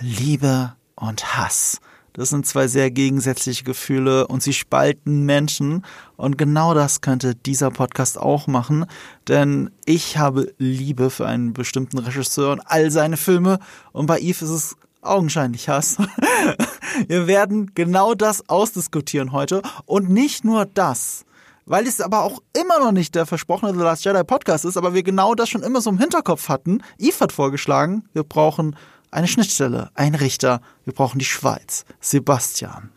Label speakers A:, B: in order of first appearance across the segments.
A: Liebe und Hass. Das sind zwei sehr gegensätzliche Gefühle und sie spalten Menschen. Und genau das könnte dieser Podcast auch machen. Denn ich habe Liebe für einen bestimmten Regisseur und all seine Filme. Und bei Yves ist es augenscheinlich Hass. Wir werden genau das ausdiskutieren heute. Und nicht nur das. Weil es aber auch immer noch nicht der versprochene The Last Jedi Podcast ist, aber wir genau das schon immer so im Hinterkopf hatten. Yves hat vorgeschlagen, wir brauchen eine Schnittstelle, ein Richter. Wir brauchen die Schweiz. Sebastian.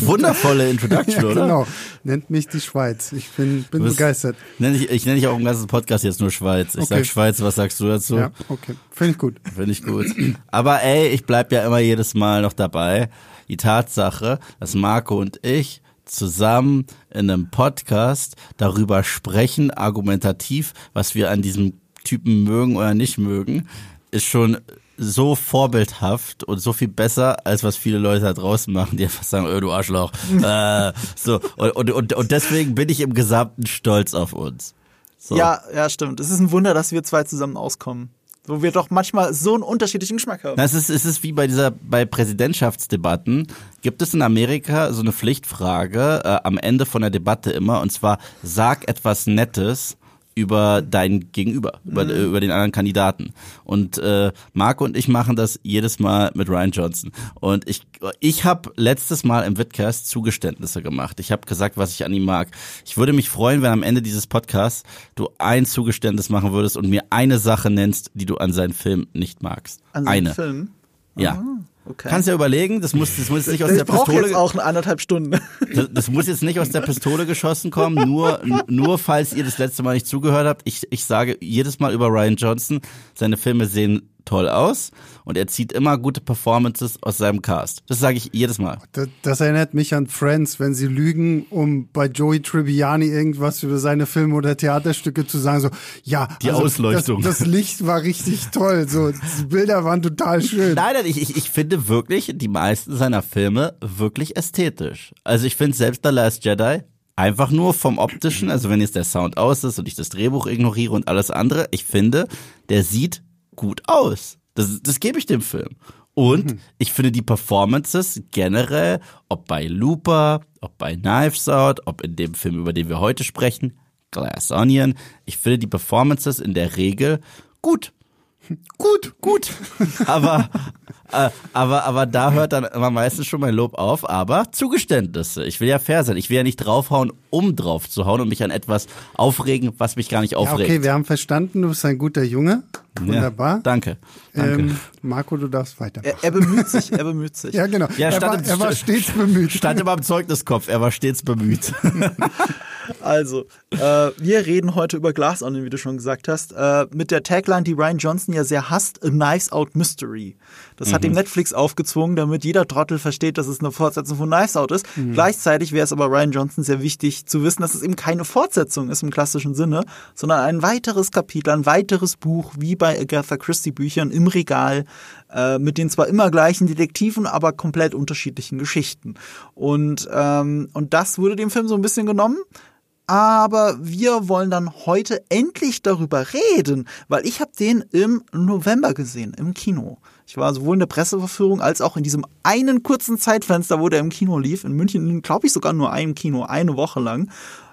B: Wundervolle Introduction,
C: ja,
B: oder?
C: Genau. Nennt mich die Schweiz. Ich bin, bin
B: bist-
C: begeistert.
B: Nenn ich, ich nenne dich auch im ganzen Podcast jetzt nur Schweiz. Ich
C: Okay.
B: sag Schweiz, was sagst du dazu?
C: Ja, okay. Finde ich gut.
B: Finde ich gut. Aber ey, ich bleib ja immer jedes Mal noch dabei. Die Tatsache, dass Marco und ich zusammen in einem Podcast darüber sprechen, argumentativ, was wir an diesem Typen mögen oder nicht mögen, ist schon so vorbildhaft und so viel besser, als was viele Leute da draußen machen, die einfach sagen, öh, du Arschloch. äh, so, und, und, und, und deswegen bin ich im Gesamten stolz auf uns. So.
A: Ja, ja, stimmt. Es ist ein Wunder, dass wir zwei zusammen auskommen. Wo wir doch manchmal so einen unterschiedlichen Geschmack haben.
B: Na, es ist, es ist wie bei dieser, bei Präsidentschaftsdebatten. Gibt es in Amerika so eine Pflichtfrage äh, am Ende von der Debatte immer, und zwar sag etwas Nettes über dein Gegenüber, über, äh, über den anderen Kandidaten. Und äh, Marco und ich machen das jedes Mal mit Ryan Johnson. Und ich, ich habe letztes Mal im Vidcast Zugeständnisse gemacht. Ich habe gesagt, was ich an ihm mag. Ich würde mich freuen, wenn am Ende dieses Podcasts du ein Zugeständnis machen würdest und mir eine Sache nennst, die du an seinen Film nicht magst.
A: An seinem
B: eine.
A: Film.
B: Ja.
A: Okay.
B: Kannst ja überlegen, das muss, das muss jetzt nicht aus
A: ich
B: der
A: brauche jetzt
B: Pistole,
A: auch anderthalb Stunden.
B: das, das muss jetzt nicht aus der Pistole geschossen kommen, nur, nur falls ihr das letzte Mal nicht zugehört habt. Ich, ich sage jedes Mal über Ryan Johnson, seine Filme sehen toll aus und er zieht immer gute Performances aus seinem Cast. Das sage ich jedes Mal.
C: Das, das erinnert mich an Friends, wenn sie lügen, um bei Joey Tribbiani irgendwas über seine Filme oder Theaterstücke zu sagen. So, ja,
B: Die Ausleuchtung.
C: Das, das Licht war richtig toll. So, die Bilder waren total schön.
B: Nein, nein, ich, ich, ich finde wirklich die meisten seiner Filme wirklich ästhetisch. Also ich finde selbst The Last Jedi einfach nur vom optischen, also wenn jetzt der Sound aus ist und ich das Drehbuch ignoriere und alles andere, ich finde, der sieht gut aus. Das, das gebe ich dem Film. Und ich finde die Performances generell, ob bei Looper, ob bei Knives Out, ob in dem Film, über den wir heute sprechen, Glass Onion, ich finde die Performances in der Regel gut. Gut, gut. Aber, aber, aber da hört dann immer meistens schon mein Lob auf. Aber Zugeständnisse. Ich will ja fair sein. Ich will ja nicht draufhauen, um drauf zu hauen und mich an etwas aufregen, was mich gar nicht
C: Ja,
B: aufregt.
C: okay, wir haben verstanden, du bist ein guter Junge. Wunderbar.
B: Ja, danke. Danke.
C: Ähm, Marco, du darfst weiter.
A: Er, er bemüht sich, er bemüht sich.
C: Ja, genau.
B: Ja,
C: er, war,
B: im-
C: er war stets bemüht.
B: Stand immer im Zeugniskopf. Er war stets bemüht.
A: Also, äh, wir reden heute über Glass Onion, wie du schon gesagt hast, äh, mit der Tagline, die Ryan Johnson ja sehr hasst, A Knives Out Mystery. Das hat ihm Netflix aufgezwungen, damit jeder Trottel versteht, dass es eine Fortsetzung von Knives Out ist. Gleichzeitig wäre es aber Ryan Johnson sehr wichtig zu wissen, dass es eben keine Fortsetzung ist im klassischen Sinne, sondern ein weiteres Kapitel, ein weiteres Buch, wie bei Agatha Christie Büchern im Regal, äh, mit den zwar immer gleichen Detektiven, aber komplett unterschiedlichen Geschichten. Und, ähm, und das wurde dem Film so ein bisschen genommen. Aber wir wollen dann heute endlich darüber reden, weil ich habe den im November gesehen, im Kino. Ich war sowohl in der Presseverführung als auch in diesem einen kurzen Zeitfenster, wo der im Kino lief. In München, glaube ich, sogar nur einem Kino, eine Woche lang.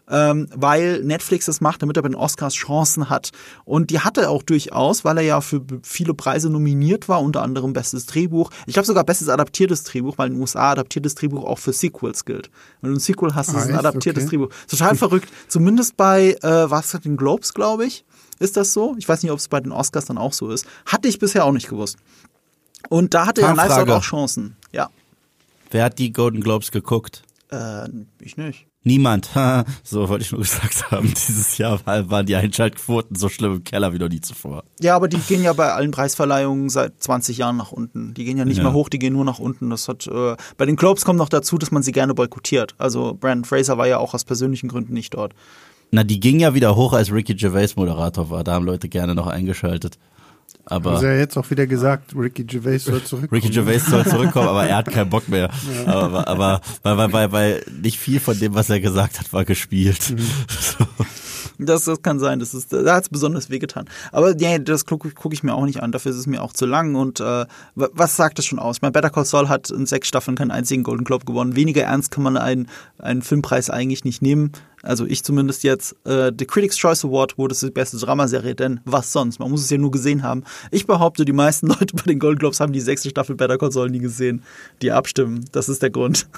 A: Ähm, weil Netflix das macht, damit er bei den Oscars Chancen hat. Und die hatte er auch durchaus, weil er ja für viele Preise nominiert war, unter anderem bestes Drehbuch. Ich glaube sogar bestes adaptiertes Drehbuch, weil in den USA adaptiertes Drehbuch auch für Sequels gilt. Wenn du ein Sequel hast, ist
C: Ah,
A: es ein
C: echt?
A: adaptiertes
C: Okay.
A: Drehbuch. Total verrückt. Zumindest bei, äh, was hat den Globes, glaube ich, ist das so. Ich weiß nicht, ob es bei den Oscars dann auch so ist. Hatte ich bisher auch nicht gewusst. Und da hatte ja Knives Out
B: Fangfrage.
A: auch Chancen. Ja.
B: Wer hat die Golden Globes geguckt?
A: Äh, ich nicht.
B: Niemand. so wollte ich nur gesagt haben. Dieses Jahr waren die Einschaltquoten so schlimm im Keller wie noch nie zuvor.
A: Ja, aber die gehen ja bei allen Preisverleihungen seit 20 Jahren nach unten. Die gehen ja nicht
B: Ja.
A: mehr hoch, die gehen nur nach unten. Das hat äh, bei den Globes kommt noch dazu, dass man sie gerne boykottiert. Also Brandon Fraser war ja auch aus persönlichen Gründen nicht dort.
B: Na, die ging ja wieder hoch, als Ricky Gervais Moderator war. Da haben Leute gerne noch eingeschaltet. Aber
C: Also er jetzt auch wieder gesagt, Ricky Gervais soll zurückkommen.
B: Ricky Gervais soll zurückkommen, aber er hat keinen Bock mehr. Aber, aber weil, weil, weil, weil nicht viel von dem, was er gesagt hat, war gespielt. So.
A: Das, das kann sein. Das ist, da hat es besonders wehgetan. Aber nee, das gucke guck ich mir auch nicht an. Dafür ist es mir auch zu lang. Und äh, was sagt das schon aus? Ich meine, Better Call Saul hat in sechs Staffeln keinen einzigen Golden Globe gewonnen. Weniger ernst kann man einen, einen Filmpreis eigentlich nicht nehmen. Also ich zumindest jetzt. Äh, The Critics' Choice Award wurde die beste Dramaserie, denn was sonst? Man muss es ja nur gesehen haben. Ich behaupte, die meisten Leute bei den Golden Globes haben die sechste Staffel Better Call Saul nie gesehen, die abstimmen. Das ist der Grund.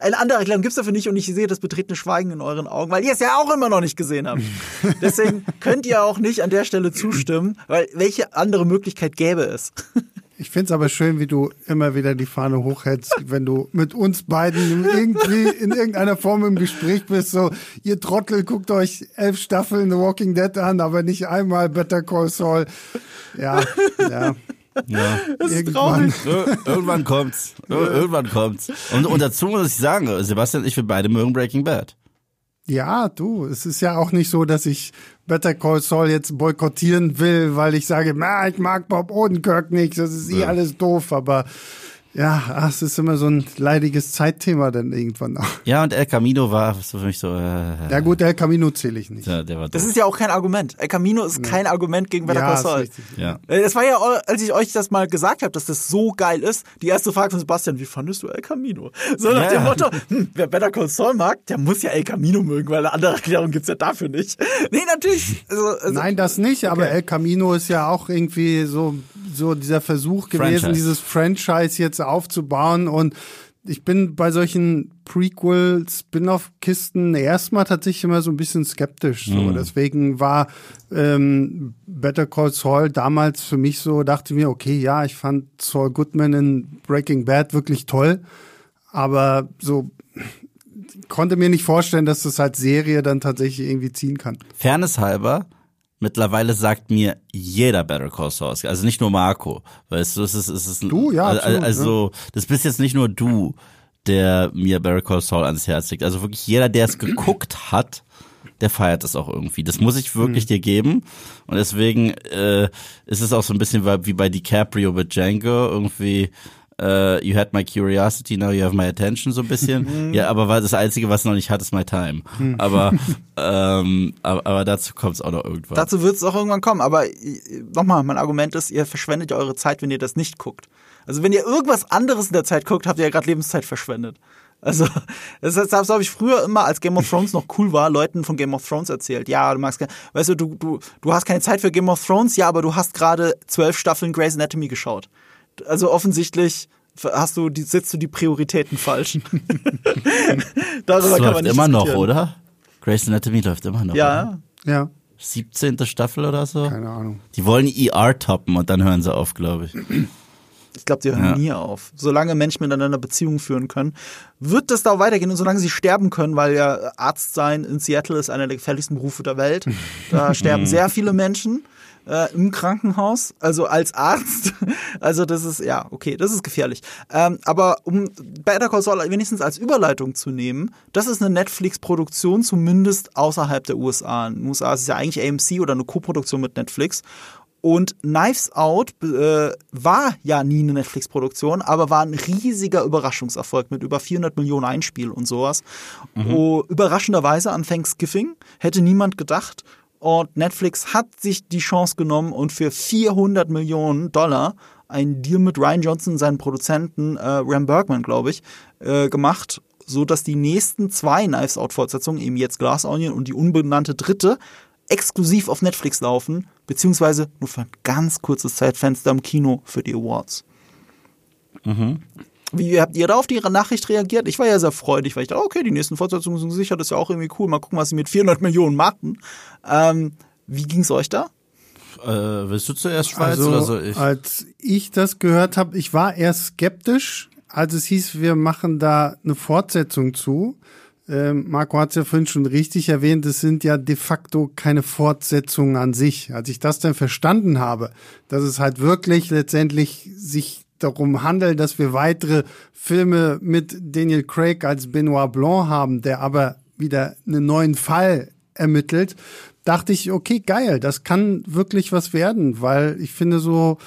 A: Eine andere Erklärung gibt es dafür nicht und ich sehe das betretene Schweigen in euren Augen, weil ihr es ja auch immer noch nicht gesehen habt. Deswegen könnt ihr auch nicht an der Stelle zustimmen, weil welche andere Möglichkeit gäbe es?
C: Ich finde es aber schön, wie du immer wieder die Fahne hochhältst, wenn du mit uns beiden irgendwie in irgendeiner Form im Gespräch bist. So, ihr Trottel, guckt euch elf Staffeln The Walking Dead an, aber nicht einmal Better Call Saul. Ja, ja.
B: Ja.
A: Das ist
C: Irgendwann.
A: traurig.
B: Ir- Irgendwann kommt's. Ir- Irgendwann kommt's. Und, und dazu muss ich sagen, Sebastian und ich, wir beide mögen Breaking Bad.
C: Ja, du, es ist ja auch nicht so, dass ich Better Call Saul jetzt boykottieren will, weil ich sage, na, ich mag Bob Odenkirk nicht, das ist eh
B: Ja.
C: alles doof, aber ja, ach, es ist immer so ein leidiges Zeitthema dann irgendwann auch.
B: Ja, und El Camino war so für mich so, äh,
C: Ja gut, El Camino zähle ich nicht.
B: ja, der war
A: Das ist ja auch kein Argument. El Camino ist kein Argument gegen Better
C: ja,
A: Call Saul.
C: richtig.
B: Ja.
A: Äh, Das war ja, als ich euch das mal gesagt habe, dass das so geil ist. Die erste Frage von Sebastian, wie fandest du El Camino? So nach
B: Ja.
A: dem Motto, hm, wer Better Call Saul mag, der muss ja El Camino mögen, weil eine andere Erklärung gibt's ja dafür nicht. Nee, natürlich. Also, also,
C: Nein, das nicht, aber El Camino ist ja auch irgendwie so, so dieser Versuch gewesen,
B: Franchise.
C: dieses Franchise jetzt aufzubauen und ich bin bei solchen Prequel-Spin-off-Kisten erstmal tatsächlich immer so ein bisschen skeptisch. So. Deswegen war ähm, Better Call Saul damals für mich so, dachte mir, okay, ja, ich fand Saul Goodman in Breaking Bad wirklich toll, aber so konnte mir nicht vorstellen, dass das als Serie dann tatsächlich irgendwie ziehen kann.
B: Fairness halber, mittlerweile sagt mir jeder Better Call Saul. Also nicht nur Marco. Weißt du, es ist, es ist
C: Du, ja,
B: Also,
C: absolut,
B: also das bist jetzt nicht nur du, der mir Better Call Saul ans Herz legt. Also wirklich jeder, der es geguckt hat, der feiert es auch irgendwie. Das muss ich wirklich
C: Mhm.
B: dir geben. Und deswegen äh, ist es auch so ein bisschen wie bei DiCaprio mit Django irgendwie. Uh, you had my curiosity, now you have my attention, so ein bisschen. ja, aber war das Einzige, was noch nicht hat, ist my time. Aber, ähm, aber, aber dazu kommt es auch noch irgendwann.
A: dazu wird es auch irgendwann kommen. Aber äh, nochmal, mein Argument ist, ihr verschwendet ja eure Zeit, wenn ihr das nicht guckt. Also wenn ihr irgendwas anderes in der Zeit guckt, habt ihr ja gerade Lebenszeit verschwendet. Also, das, das, das habe ich früher immer, als Game of Thrones noch cool war, Leuten von Game of Thrones erzählt. Ja, du magst, weißt du, du, du, du hast keine Zeit für Game of Thrones, ja, aber du hast gerade zwölf Staffeln Grey's Anatomy geschaut. Also offensichtlich hast du die, setzt du die Prioritäten falsch. Darüber
B: das
A: kann man
B: läuft
A: nicht
B: immer noch, oder? Grey's Anatomy läuft immer noch. oder?
A: Ja,
C: Ja,
B: 17. Staffel oder so?
C: keine Ahnung.
B: Die wollen ER toppen und dann hören sie auf, glaube ich.
A: Ich glaube, die hören
B: Ja.
A: nie auf. Solange Menschen miteinander Beziehungen führen können, wird das da weitergehen und solange sie sterben können, weil ja Arzt sein in Seattle ist einer der gefährlichsten Berufe der Welt. Da sterben sehr viele Menschen äh, im Krankenhaus, also als Arzt. Also das ist, ja, okay, das ist gefährlich. Ähm, aber um Better Call Saul wenigstens als Überleitung zu nehmen, das ist eine Netflix-Produktion, zumindest außerhalb der USA. In den USA ist es ja eigentlich AMC oder eine Koproduktion mit Netflix. Und Knives Out äh, war ja nie eine Netflix-Produktion, aber war ein riesiger Überraschungserfolg mit über 400 Millionen Einspiel und sowas. Oh, überraschenderweise an Thanksgiving hätte niemand gedacht. Und Netflix hat sich die Chance genommen und für 400 Millionen Dollar einen Deal mit Ryan Johnson, seinen Produzenten äh, Ram Bergman, glaube ich, äh, gemacht, so dass die nächsten zwei Knives Out Fortsetzungen, eben jetzt Glass Onion und die unbenannte dritte, exklusiv auf Netflix laufen, beziehungsweise nur für ein ganz kurzes Zeitfenster im Kino für die Awards. Wie habt ihr da auf die Nachricht reagiert? Ich war ja sehr freudig, weil ich dachte, okay, die nächsten Fortsetzungen sind sicher, das ist ja auch irgendwie cool. Mal gucken, was sie mit 400 Millionen machen. Ähm, wie ging's euch da?
B: Äh, willst du zuerst Schweiz
C: Also,
B: oder so? Ich?
C: als ich das gehört habe, ich war eher skeptisch, als es hieß, wir machen da eine Fortsetzung zu. Ähm, Marco hat es ja vorhin schon richtig erwähnt, es sind ja de facto keine Fortsetzungen an sich. Als ich das dann verstanden habe, dass es halt wirklich letztendlich sich darum handelt, dass wir weitere Filme mit Daniel Craig als Benoit Blanc haben, der aber wieder einen neuen Fall ermittelt, dachte ich, okay, geil, das kann wirklich was werden, weil ich finde so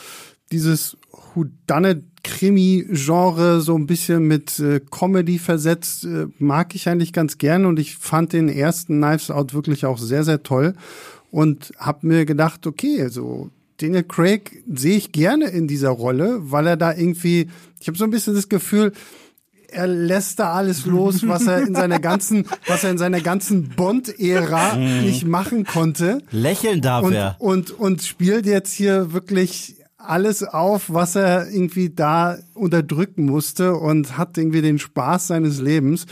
C: dieses Whodunit-Krimi-Genre so ein bisschen mit äh, Comedy versetzt, äh, mag ich eigentlich ganz gern und ich fand den ersten Knives Out wirklich auch sehr, sehr toll und habe mir gedacht, okay, also Daniel Craig sehe ich gerne in dieser Rolle, weil er da irgendwie, ich habe so ein bisschen das Gefühl, er lässt da alles los, was er in seiner ganzen, was er in seiner ganzen Bond-Ära nicht machen konnte.
B: Lächeln darf
C: Und,
B: er.
C: und, und spielt jetzt hier wirklich alles auf, was er irgendwie da unterdrücken musste und hat irgendwie den Spaß seines Lebens.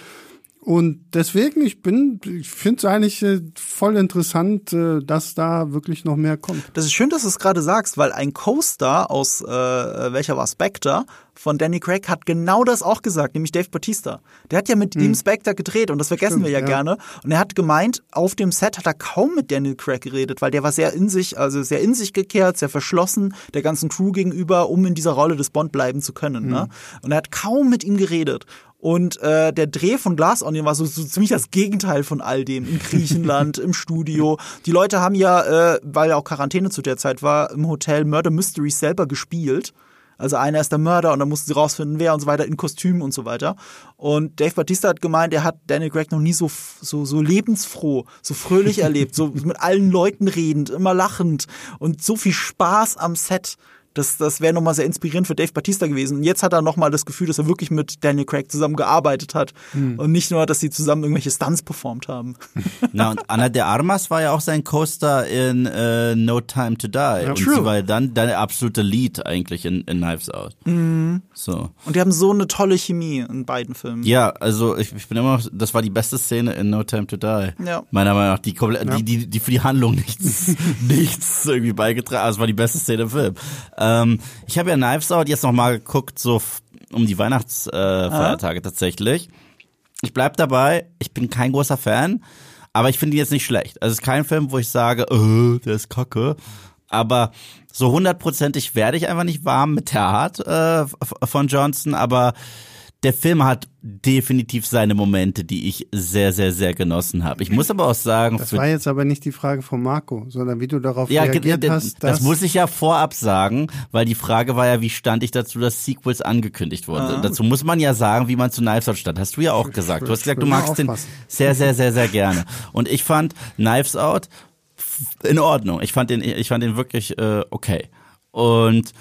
C: Und deswegen, ich bin, ich finde es eigentlich äh, voll interessant, äh, dass da wirklich noch mehr kommt.
A: Das ist schön, dass du es gerade sagst, weil ein Co-Star aus, äh, welcher war Spectre, von Danny Craig hat genau das auch gesagt, nämlich Dave Bautista. Der hat ja mit ihm Spectre gedreht und das vergessen
C: Hm. Stimmt,
A: wir ja,
C: ja.
A: gerne. Und er hat gemeint, auf dem Set hat er kaum mit Daniel Craig geredet, weil der war sehr in sich, also sehr in sich gekehrt, sehr verschlossen der ganzen Crew gegenüber, um in dieser Rolle des Bond bleiben zu können. Ne?
C: Hm.
A: Und er hat kaum mit ihm geredet. Und äh, der Dreh von Glass Onion war so, so ziemlich das Gegenteil von all dem. In Griechenland, im Studio. Die Leute haben ja, äh, weil ja auch Quarantäne zu der Zeit war, im Hotel Murder Mysteries selber gespielt. Also einer ist der Mörder und dann mussten sie rausfinden, wer und so weiter, in Kostümen und so weiter. Und Dave Batista hat gemeint, er hat Daniel Craig noch nie so, so, so lebensfroh, so fröhlich erlebt, so mit allen Leuten redend, immer lachend und so viel Spaß am Set. Das, das wäre nochmal sehr inspirierend für Dave Batista gewesen. Und jetzt hat er nochmal das Gefühl, dass er wirklich mit Daniel Craig zusammen gearbeitet hat. Und nicht nur, dass sie zusammen irgendwelche Stunts performt haben.
B: Na, und Anna de Armas war ja auch sein Co-Star in äh, No Time to Die. und
A: True.
B: sie war ja dann deine absolute Lead eigentlich in, in Knives Out. So.
A: Und die haben so eine tolle Chemie in beiden Filmen.
B: Ja, also ich, ich bin immer noch, das war die beste Szene in No Time to Die.
A: Ja.
B: Meiner Meinung nach, die, die, die, die für die Handlung nichts, nichts irgendwie beigetragen. Also es war die beste Szene im Film. Ähm, ich habe ja Knives Out jetzt nochmal geguckt, so um die Weihnachtsfeiertage äh, tatsächlich. Ich bleib dabei, ich bin kein großer Fan, aber ich finde ihn jetzt nicht schlecht. Also es ist kein Film, wo ich sage, äh, der ist kacke. Aber so hundertprozentig werde ich einfach nicht warm mit der Art äh, von Johnson, aber der Film hat definitiv seine Momente, die ich sehr, sehr, sehr genossen habe. Ich muss aber auch sagen,
C: Das war jetzt aber nicht die Frage von Marco, sondern wie du darauf
B: ja,
C: reagiert hast.
B: das
C: dass-
B: muss ich ja vorab sagen, weil die Frage war ja, wie stand ich dazu, dass Sequels angekündigt wurden. Und dazu muss man ja sagen, wie man zu Knives Out stand. Hast du ja auch gesagt. Du hast gesagt, du magst den sehr, sehr, sehr, sehr gerne. Und ich fand Knives Out in Ordnung. Ich fand den, ich fand den wirklich äh, okay. Und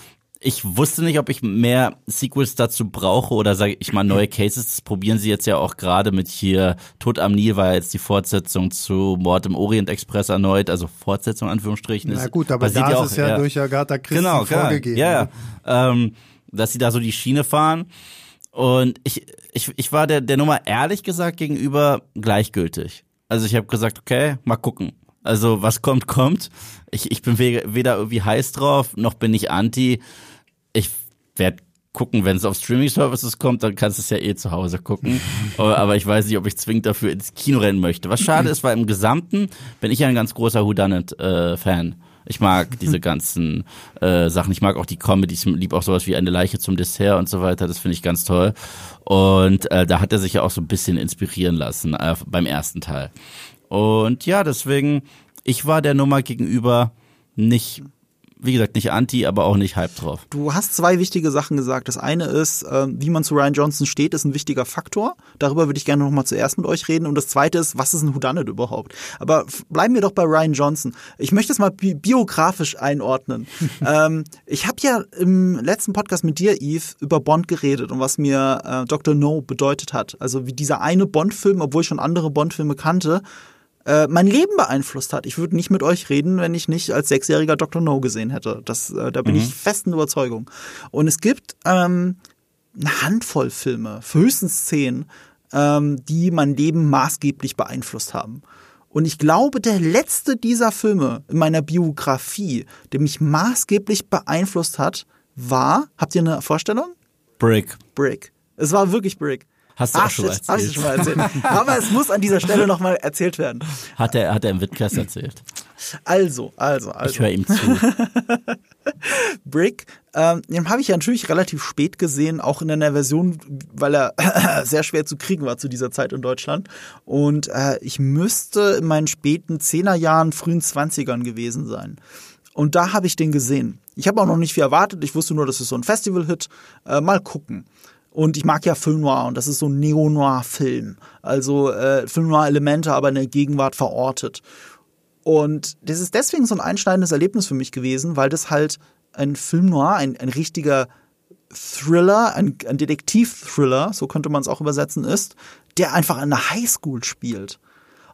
B: ich wusste nicht, ob ich mehr Sequels dazu brauche oder sage ich mal neue Cases. Das probieren sie jetzt ja auch gerade mit hier Tod am Nil war ja jetzt die Fortsetzung zu Mord im Orient Express erneut, also Fortsetzung Anführungsstrichen.
C: Na gut, aber da ist es ja
B: ja
C: durch Agatha Christie
B: genau,
C: vorgegeben. ne?
B: Ja, ja. Ähm, dass sie da so die Schiene fahren. Und ich, ich, ich war der, der Nummer ehrlich gesagt gegenüber gleichgültig. Also ich habe gesagt, okay, mal gucken. Also was kommt, kommt. Ich, ich bin we- weder irgendwie heiß drauf, noch bin ich anti. Ich werde gucken, wenn es auf Streaming-Services kommt, dann kannst du es ja eh zu Hause gucken. Aber ich weiß nicht, ob ich zwingend dafür ins Kino rennen möchte. Was schade ist, weil im Gesamten bin ich ja ein ganz großer Whodunit-Fan. Ich mag diese ganzen äh, Sachen. Ich mag auch die Comedy. Ich liebe auch sowas wie eine Leiche zum Dessert und so weiter. Das finde ich ganz toll. Und äh, da hat er sich ja auch so ein bisschen inspirieren lassen äh, beim ersten Teil. Und ja, deswegen, ich war der Nummer gegenüber nicht, wie gesagt, nicht anti, aber auch nicht hype drauf.
A: Du hast zwei wichtige Sachen gesagt. Das eine ist, ähm, wie man zu Ryan Johnson steht, ist ein wichtiger Faktor. Darüber würde ich gerne noch mal zuerst mit euch reden. Und das zweite ist, was ist ein Whodunit überhaupt? Aber bleiben wir doch bei Ryan Johnson. Ich möchte es mal bi biografisch einordnen. ähm, ich habe ja im letzten Podcast mit dir, Eve, über Bond geredet und was mir äh, Dr. No bedeutet hat. Also wie dieser eine Bond-Film, obwohl ich schon andere Bond-Filme kannte, äh, mein Leben beeinflusst hat. Ich würde nicht mit euch reden, wenn ich nicht als sechsjähriger Dr. No gesehen hätte. Das, äh, da bin ich festen Überzeugung. Und es gibt ähm, eine Handvoll Filme, höchstens zehn, ähm, die mein Leben maßgeblich beeinflusst haben. Und ich glaube, der letzte dieser Filme in meiner Biografie, der mich maßgeblich beeinflusst hat, war, habt ihr eine Vorstellung?
B: Brick.
A: Brick. Es war wirklich Brick.
B: Hast du auch
A: Ach,
B: schon
A: shit, hab ich
B: erzählt.
A: schon mal erzählt. Aber es muss an dieser Stelle nochmal erzählt werden.
B: Hat er, hat er im Witcast erzählt.
A: Also, also,
B: Ich
A: also.
B: höre ihm zu.
A: Brick, ähm, den habe ich ja natürlich relativ spät gesehen, auch in einer Version, weil er sehr schwer zu kriegen war zu dieser Zeit in Deutschland. Und äh, ich müsste in meinen späten Zehnerjahren, frühen Zwanzigern gewesen sein. Und da habe ich den gesehen. Ich habe auch noch nicht viel erwartet. Ich wusste nur, das ist so ein Festival-Hit. Äh, mal gucken. Und ich mag ja Film Noir und das ist so ein Neo-Noir-Film. Also äh, Film Noir-Elemente, aber in der Gegenwart verortet. Und das ist deswegen so ein einschneidendes Erlebnis für mich gewesen, weil das halt ein Film Noir, ein, ein richtiger Thriller, ein, ein Detektiv-Thriller, so könnte man es auch übersetzen, ist, der einfach in der Highschool spielt.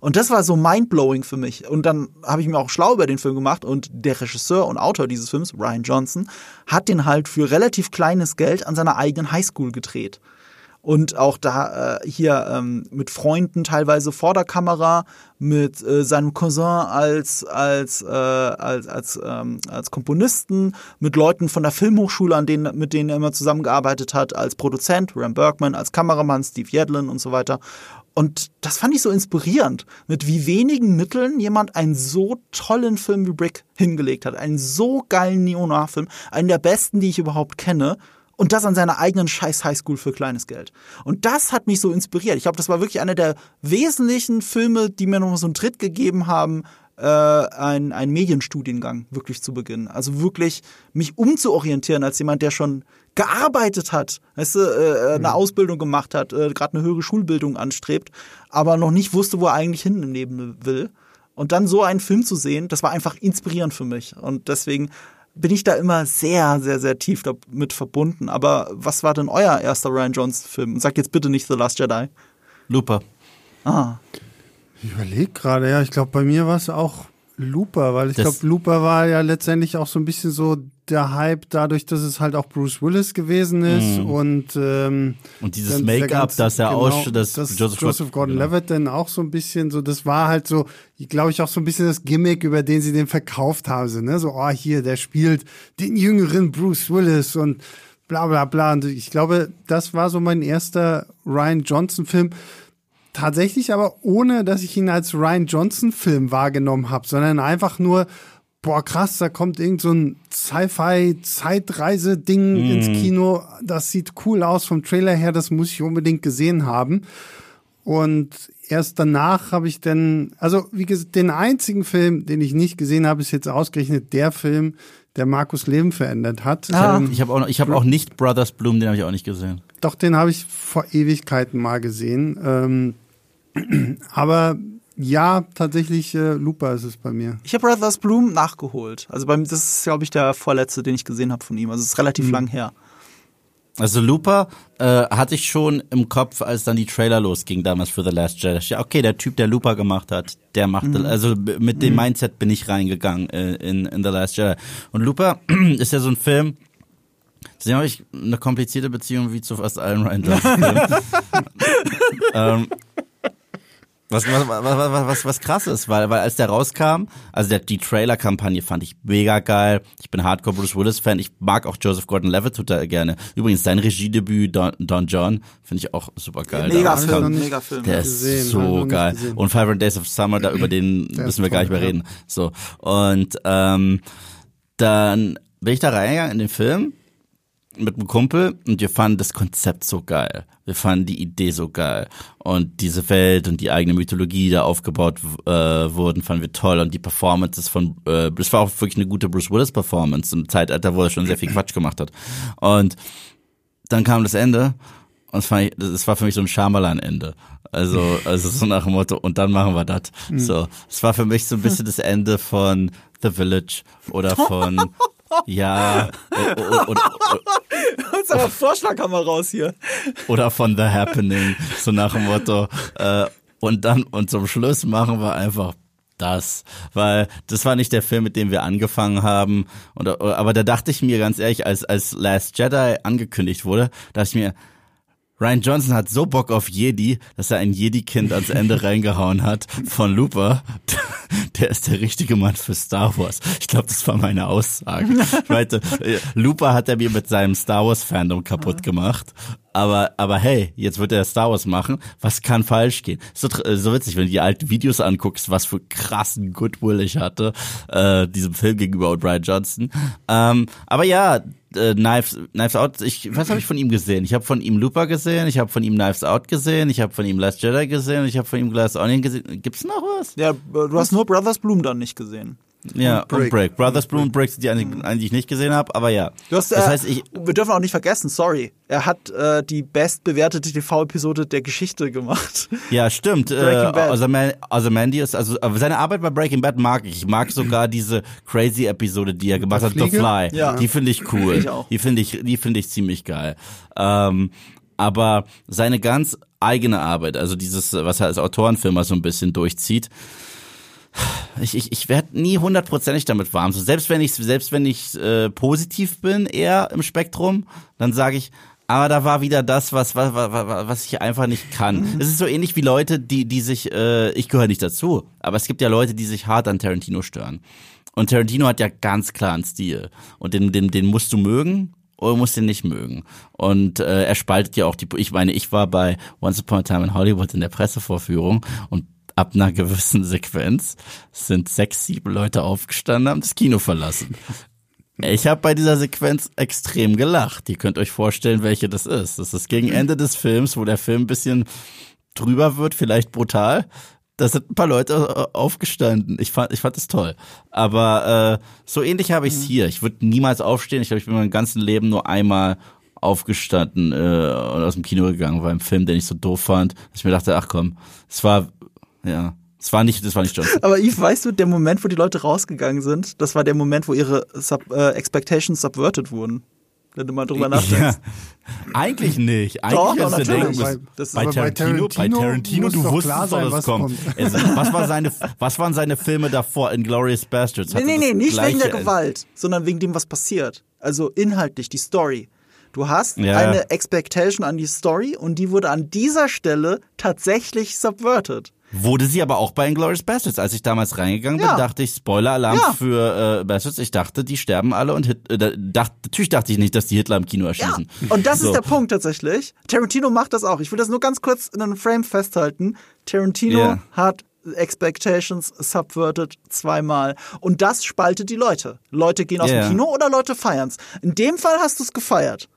A: Und das war so mindblowing für mich. Und dann habe ich mir auch schlau über den Film gemacht und der Regisseur und Autor dieses Films, Ryan Johnson, hat den halt für relativ kleines Geld an seiner eigenen Highschool gedreht und auch da äh, hier ähm, mit Freunden teilweise vor der Kamera, mit äh, seinem Cousin als als äh, als als ähm, als Komponisten, mit Leuten von der Filmhochschule, an denen mit denen er immer zusammengearbeitet hat, als Produzent Ram Bergman, als Kameramann Steve Yedlin und so weiter. Und das fand ich so inspirierend, mit wie wenigen Mitteln jemand einen so tollen Film wie Brick hingelegt hat, einen so geilen Neo-Noir-Film, einen der besten, die ich überhaupt kenne und das an seiner eigenen scheiß Highschool für kleines Geld. Und das hat mich so inspiriert. Ich glaube, das war wirklich einer der wesentlichen Filme, die mir noch so einen Tritt gegeben haben, äh, einen, einen Medienstudiengang wirklich zu beginnen. Also wirklich mich umzuorientieren als jemand, der schon gearbeitet hat, weißt du, äh, eine mhm. Ausbildung gemacht hat, äh, gerade eine höhere Schulbildung anstrebt, aber noch nicht wusste, wo er eigentlich hin im Leben will. Und dann so einen Film zu sehen, das war einfach inspirierend für mich. Und deswegen bin ich da immer sehr, sehr, sehr tief damit verbunden. Aber was war denn euer erster Ryan Jones-Film? Sagt jetzt bitte nicht The Last Jedi.
B: Looper.
A: Ah.
C: Ich überlege gerade, ja, ich glaube, bei mir war es auch Looper, weil ich glaube, Looper war ja letztendlich auch so ein bisschen so der Hype dadurch, dass es halt auch Bruce Willis gewesen ist mm. und ähm,
B: und dieses Make-up, dass er genau, aus, dass
C: das Joseph, Joseph Gordon-Levitt genau. dann auch so ein bisschen so, das war halt so, glaube ich auch so ein bisschen das Gimmick, über den sie den verkauft haben, so, ne, so, oh hier, der spielt den jüngeren Bruce Willis und bla bla bla. Und ich glaube, das war so mein erster Ryan Johnson-Film tatsächlich aber ohne, dass ich ihn als Ryan Johnson-Film wahrgenommen habe, sondern einfach nur, boah, krass, da kommt irgend so ein Sci-Fi-Zeitreise-Ding mm. ins Kino. Das sieht cool aus vom Trailer her, das muss ich unbedingt gesehen haben. Und erst danach habe ich dann, also wie gesagt, den einzigen Film, den ich nicht gesehen habe, ist jetzt ausgerechnet der Film, der Markus Leben verändert hat.
B: Ah. Ich habe auch, ich hab auch nicht Brothers Bloom, den habe ich auch nicht gesehen.
C: Doch, den habe ich vor Ewigkeiten mal gesehen. Ähm, aber ja, tatsächlich äh, Looper ist es bei mir.
A: Ich habe Brothers Bloom nachgeholt. Also bei, das ist, glaube ich, der vorletzte, den ich gesehen habe von ihm. Also es ist relativ mhm. lang her.
B: Also Looper äh, hatte ich schon im Kopf, als dann die Trailer losging damals für The Last Jedi. Ja, okay, der Typ, der Looper gemacht hat, der macht, mhm. also mit dem mhm. Mindset bin ich reingegangen äh, in, in The Last Jedi. Und Looper ist ja so ein Film, Deswegen habe ich eine komplizierte Beziehung wie zu fast allen Ryan Johnson-Filmen. ähm, was, was, was, was, was krass ist, weil, weil als der rauskam, also der, die Trailer-Kampagne fand ich mega geil. Ich bin Hardcore Bruce Willis-Fan. Ich mag auch Joseph Gordon-Levitt total gerne. Übrigens, sein Regiedebüt, Don, Don John, finde ich auch super geil.
A: Mega Film, mega Film.
B: Der ist gesehen, so geil. Und 500 Days of Summer, da über den müssen wir gar nicht mehr reden. So. Und ähm, dann bin ich da reingegangen in den Film mit einem Kumpel und wir fanden das Konzept so geil. Wir fanden die Idee so geil. Und diese Welt und die eigene Mythologie, die da aufgebaut äh, wurden, fanden wir toll. Und die Performances von, äh, das war auch wirklich eine gute Bruce Willis Performance im Zeitalter, wo er schon sehr viel Quatsch gemacht hat. Und dann kam das Ende und das, fand ich, war für mich so ein Schamalan-Ende. Also, also so nach dem Motto, und dann machen wir das. Mhm. So, es war für mich so ein bisschen das Ende von The Village oder von Ja.
A: Oder, oder, Uns aber Vorschlaghammer raus hier.
B: Oder von The Happening, so nach dem Motto. Äh, und dann, und zum Schluss machen wir einfach das, weil das war nicht der Film, mit dem wir angefangen haben. Und, aber da dachte ich mir ganz ehrlich, als, als Last Jedi angekündigt wurde, dachte ich mir, Ryan Johnson hat so Bock auf Jedi, dass er ein Jedi-Kind ans Ende reingehauen hat von Looper. Der ist der richtige Mann für Star Wars. Ich glaube, das war meine Aussage. Meinte, Looper hat er mir mit seinem Star Wars-Fandom kaputt gemacht. Aber, aber hey, jetzt wird er Star Wars machen. Was kann falsch gehen? So, so witzig, wenn du die alten Videos anguckst, was für krassen Goodwill ich hatte, äh, diesem Film gegenüber und Ryan Johnson. Ähm, aber ja, äh, Knives, Knives Out, ich, was habe ich von ihm gesehen? Ich habe von ihm Looper gesehen, ich habe von ihm Knives Out gesehen, ich habe von ihm Last Jedi gesehen, ich habe von ihm Glass Onion gesehen. Gibt's noch was?
A: Ja, du hast nur Brothers Bloom dann nicht gesehen.
B: Ja,
C: Und
B: und
C: Brick.
B: Brick. Brothers Bloom und Brick, die eigentlich, eigentlich nicht gesehen habe, aber ja.
A: Du hast,
B: das
A: äh,
B: heißt, ich,
A: wir dürfen auch nicht vergessen, sorry, er hat äh, die bestbewertete TV-Episode der Geschichte gemacht.
B: Ja, stimmt. Äh,
A: Breaking Bad.
B: Ozyman- Ozymandias, also aber seine Arbeit bei Breaking Bad mag ich. Ich mag sogar diese crazy Episode, die er gemacht hat, The? Fly.
A: Ja.
B: Die finde ich cool.
A: Ich auch.
B: Die finde ich, die finde ich ziemlich geil. Ähm, aber seine ganz eigene Arbeit, also dieses, was er als Autorenfilmer so ein bisschen durchzieht, ich, ich, ich werde nie hundertprozentig damit warm. So, selbst wenn ich selbst wenn ich äh, positiv bin, eher im Spektrum, dann sage ich, aber da war wieder das, was was, was, was ich einfach nicht kann. Es ist so ähnlich wie Leute, die die sich, äh, ich gehöre nicht dazu, aber es gibt ja Leute, die sich hart an Tarantino stören. Und Tarantino hat ja ganz klar einen Stil und den den den musst du mögen oder musst den nicht mögen. Und äh, er spaltet ja auch die. Ich meine, ich war bei Once Upon a Time in Hollywood in der Pressevorführung und ab einer gewissen Sequenz sind sechs, sieben Leute aufgestanden, haben das Kino verlassen. Ich habe bei dieser Sequenz extrem gelacht. Ihr könnt euch vorstellen, welche das ist. Das ist gegen Ende des Films, wo der Film ein bisschen drüber wird, vielleicht brutal. Da sind ein paar Leute aufgestanden. Ich fand, ich fand es toll. Aber äh, so ähnlich habe ich es hier. Ich würde niemals aufstehen. Ich glaube, ich bin mein ganzes Leben nur einmal aufgestanden äh, und aus dem Kino gegangen, war ein Film, den ich so doof fand, dass ich mir dachte, ach komm, es war, ja, es war nicht, das war nicht Johnson.
A: Aber Yves, weißt du, der Moment, wo die Leute rausgegangen sind, das war der Moment, wo ihre Sub, äh, Expectations subverted wurden. Wenn du mal drüber nachdenkst.
B: Ja, eigentlich nicht. Eigentlich
A: Doch,
B: ist der
A: natürlich.
B: Ding,
C: Bei-
A: Das
B: bei,
C: aber bei
B: Tarantino, bei
C: Tarantino
B: du
C: doch
B: wusstest doch,
C: sein,
B: dass
C: was
B: es kommt.
C: kommt.
B: Was, war seine, was waren seine Filme davor? Inglourious Bastards.
A: Nee, nee,
B: das
A: nee, nicht wegen der Gewalt, sondern wegen dem, was passiert. Also inhaltlich, die Story. Du hast
B: Ja.
A: eine Expectation an die Story und die wurde an dieser Stelle tatsächlich subverted.
B: Wurde sie aber auch bei Inglourious Bastards. Als ich damals reingegangen bin,
A: Ja.
B: dachte ich, Spoiler-Alarm
A: Ja.
B: für äh, Bastards. Ich dachte, die sterben alle und Hit, äh, da- dacht, natürlich dachte ich nicht, dass die Hitler im Kino
A: Ja,
B: erschießen.
A: und das
B: So.
A: ist der Punkt tatsächlich. Tarantino macht das auch. Ich will das nur ganz kurz in einem Frame festhalten. Tarantino
B: Ja.
A: hat Expectations subverted zweimal. Und das spaltet die Leute. Leute gehen aus
B: Ja.
A: dem Kino oder Leute feiern's. In dem Fall hast du es gefeiert.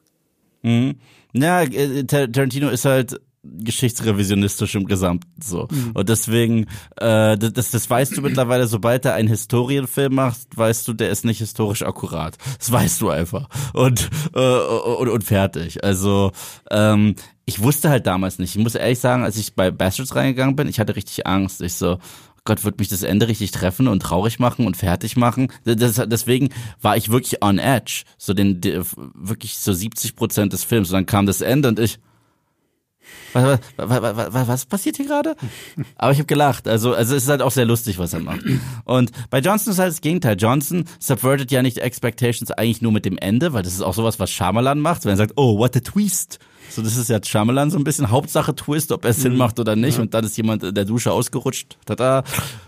B: Mhm. Ja, äh, Tar- Tarantino ist halt geschichtsrevisionistisch im Gesamten so. Und deswegen, äh, das, das weißt du mittlerweile, sobald er einen Historienfilm macht, weißt du, der ist nicht historisch akkurat. Das weißt du einfach. Und, äh, und, und fertig. Also, ähm, ich wusste halt damals nicht. Ich muss ehrlich sagen, als ich bei Bastards reingegangen bin, ich hatte richtig Angst. Ich so, Gott, wird mich das Ende richtig treffen und traurig machen und fertig machen. Das, deswegen war ich wirklich on edge. So den wirklich so 70 Prozent des Films. Und dann kam das Ende und ich, was, was, was, was, passiert hier gerade? Aber ich habe gelacht. Also, also es ist halt auch sehr lustig, was er macht. Und bei Johnson ist halt das Gegenteil. Johnson subvertet ja nicht Expectations eigentlich nur mit dem Ende, weil das ist auch sowas, was Shyamalan macht, wenn er sagt, oh, what a twist. So, das ist ja Shyamalan so ein bisschen. Hauptsache Twist, ob er Sinn macht oder nicht. Und dann ist jemand in der Dusche ausgerutscht. Tada.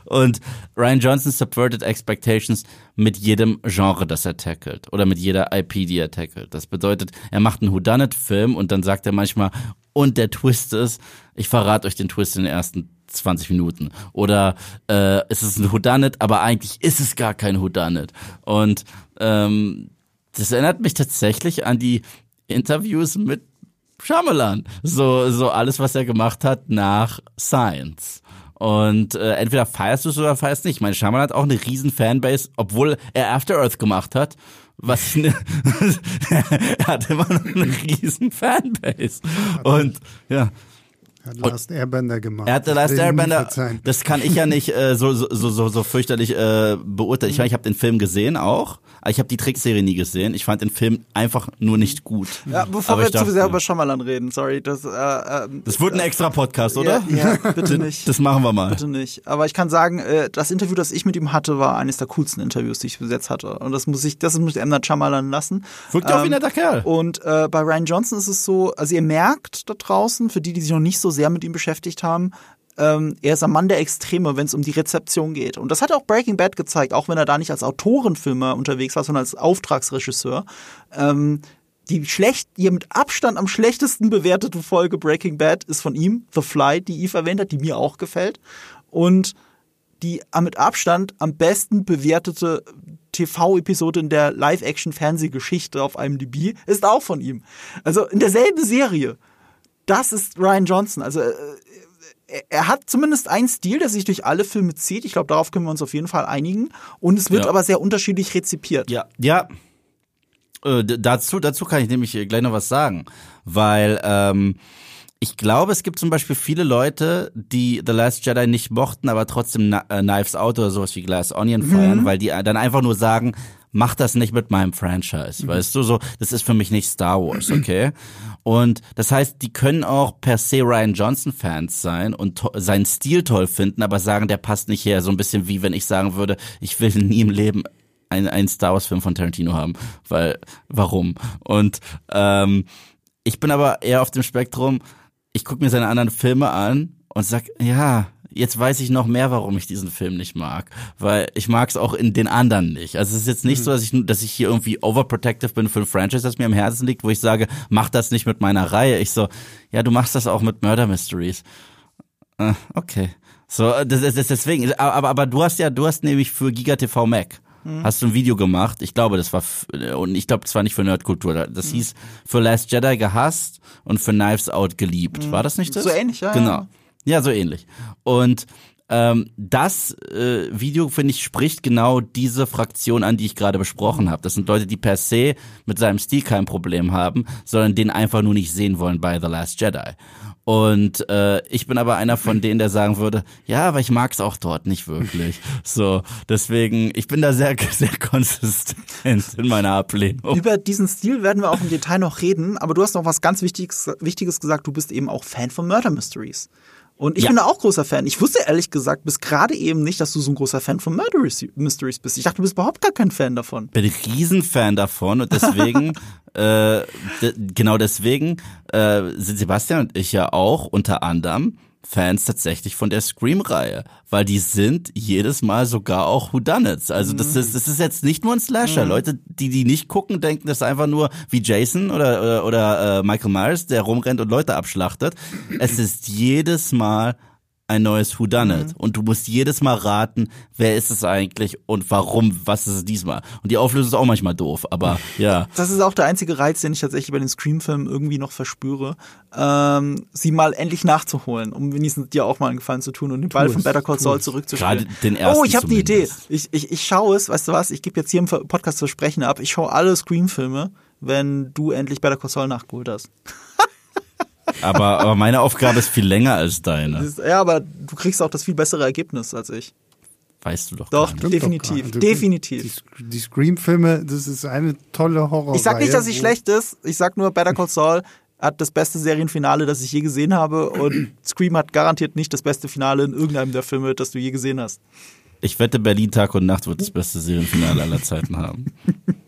B: Und Ryan Johnson subverted Expectations mit jedem Genre, das er tackelt. Oder mit jeder IP, die er tackelt. Das bedeutet, er macht einen Whodunit-Film und dann sagt er manchmal, und der Twist ist, ich verrate euch den Twist in den ersten 20 Minuten. Oder äh, es ist ein Whodunit, aber eigentlich ist es gar kein Whodunit. Und ähm, das erinnert mich tatsächlich an die Interviews mit Shyamalan. So, so alles, was er gemacht hat nach Science. Und äh, entweder feierst du es oder feierst nicht. Ich meine, Shyamalan hat auch eine riesen Fanbase, obwohl er After Earth gemacht hat. Was ne, er hat immer noch eine riesen Fanbase. Und ja,
C: Hat Last Airbender gemacht.
B: er hat The
C: Das
B: Last Airbender, das kann ich ja nicht äh, so, so, so, so fürchterlich äh, beurteilen. Ich meine, ich habe den Film gesehen auch, aber ich habe die Trickserie nie gesehen. Ich fand den Film einfach nur nicht gut.
A: Ja, bevor
B: Aber
A: wir zu sehr über Shyamalan reden, sorry. Das, äh, ähm,
B: Das wird ein extra Podcast, oder?
A: Ja, ja bitte nicht.
B: Das machen wir mal.
A: Bitte nicht. Aber ich kann sagen, äh, das Interview, das ich mit ihm hatte, war eines der coolsten Interviews, die ich bis jetzt hatte. Und das muss ich, das muss ich M. Night Shyamalan lassen.
B: Wirkt ja auch wie ein
A: Ähm,
B: netter Kerl.
A: Und äh, bei Ryan Johnson ist es so, also ihr merkt da draußen, für die, die sich noch nicht so sehr mit ihm beschäftigt haben, ähm, er ist ein Mann der Extreme, wenn es um die Rezeption geht. Und das hat auch Breaking Bad gezeigt, auch wenn er da nicht als Autorenfilmer unterwegs war, sondern als Auftragsregisseur. Ähm, die schlecht, die mit Abstand am schlechtesten bewertete Folge Breaking Bad ist von ihm, The Fly, die Eve erwähnt hat, die mir auch gefällt. Und die mit Abstand am besten bewertete TV-Episode in der Live-Action-Fernsehgeschichte auf IMDb ist auch von ihm. Also in derselben Serie. Das ist Ryan Johnson. Also äh, er hat zumindest einen Stil, der sich durch alle Filme zieht. Ich glaube, darauf können wir uns auf jeden Fall einigen. Und es wird
B: Ja.
A: aber sehr unterschiedlich rezipiert.
B: Ja, ja. Äh, dazu, dazu kann ich nämlich gleich noch was sagen, weil ähm, ich glaube, es gibt zum Beispiel viele Leute, die The Last Jedi nicht mochten, aber trotzdem Na äh, Knives Out oder sowas wie Glass Onion feiern, weil die äh, dann einfach nur sagen, mach das nicht mit meinem Franchise, weißt du, so, das ist für mich nicht Star Wars, okay? Und das heißt, die können auch per se Ryan Johnson Fans sein und seinen Stil toll finden, aber sagen, der passt nicht her, so ein bisschen wie wenn ich sagen würde, ich will nie im Leben einen, einen Star Wars Film von Tarantino haben, weil warum? Und ähm, ich bin aber eher auf dem Spektrum, ich gucke mir seine anderen Filme an und sag, ja, jetzt weiß ich noch mehr, warum ich diesen Film nicht mag, weil ich mag es auch in den anderen nicht. Also es ist jetzt nicht so, dass ich dass ich hier irgendwie overprotective bin für ein Franchise, das mir am Herzen liegt, wo ich sage, mach das nicht mit meiner Reihe. Ich so, ja, du machst das auch mit Murder Mysteries. Äh, okay. So, das, das, das deswegen. Aber, aber, aber du hast ja, du hast nämlich für Giga TV Mac hast du ein Video gemacht. Ich glaube, das war und ich glaube, das war nicht für Nerdkultur. Das hieß für Last Jedi gehasst und für Knives Out geliebt. War das nicht das?
A: So ähnlich, ja,
B: Genau.
A: ja.
B: Ja, so ähnlich. Und ähm, das äh, Video, finde ich, spricht genau diese Fraktion an, die ich gerade besprochen habe. Das sind Leute, die per se mit seinem Stil kein Problem haben, sondern den einfach nur nicht sehen wollen bei The Last Jedi. Und äh, ich bin aber einer von denen, der sagen würde, ja, aber ich mag's auch dort nicht wirklich. So, deswegen, ich bin da sehr, sehr konsistent in meiner Ablehnung.
A: Über diesen Stil werden wir auch im Detail noch reden, aber du hast noch was ganz Wichtiges, Wichtiges gesagt. Du bist eben auch Fan von Murder Mysteries. Und ich
B: Ja.
A: bin da auch großer Fan. Ich wusste ehrlich gesagt bis gerade eben nicht, dass du so ein großer Fan von Murder Mysteries bist. Ich dachte, du bist überhaupt gar kein Fan davon.
B: bin Riesenfan davon und deswegen, äh, genau deswegen äh, sind Sebastian und ich ja auch unter anderem Fans tatsächlich von der Scream-Reihe, weil die sind jedes Mal sogar auch Whodunits. Also das ist, das ist jetzt nicht nur ein Slasher. Leute, die die nicht gucken, denken, das ist einfach nur wie Jason oder oder, oder äh, Michael Myers, der rumrennt und Leute abschlachtet. Es ist jedes Mal ein neues Whodunit. Und du musst jedes Mal raten, wer ist es eigentlich und warum, was ist es diesmal. Und die Auflösung ist auch manchmal doof, aber ja.
A: Das ist auch der einzige Reiz, den ich tatsächlich bei den Scream-Filmen irgendwie noch verspüre, ähm, sie mal endlich nachzuholen, um wenigstens dir auch mal einen Gefallen zu tun und den Ball
C: Tu
A: von Better Call Saul zurückzuspielen.
B: Gerade den ersten
A: oh, ich habe eine Idee. Ich, ich, ich schaue es, weißt du was, ich gebe jetzt hier im Podcast Versprechen ab, ich schaue alle Scream-Filme, wenn du endlich Better Call Saul nachgeholt hast.
B: Aber, aber meine Aufgabe ist viel länger als deine.
A: Ja, aber du kriegst auch das viel bessere Ergebnis als ich.
B: Weißt du doch.
A: Doch,
B: gar nicht.
C: Stimmt
A: definitiv,
C: doch gar nicht.
A: definitiv.
C: Die, die Scream-Filme, das ist eine tolle Horror.
A: Ich sag nicht, dass sie schlecht ist. Ich sag nur, Better Call Saul hat das beste Serienfinale, das ich je gesehen habe. Und Scream hat garantiert nicht das beste Finale in irgendeinem der Filme, das du je gesehen hast.
B: Ich wette, Berlin Tag und Nacht wird das beste Serienfinale aller Zeiten haben.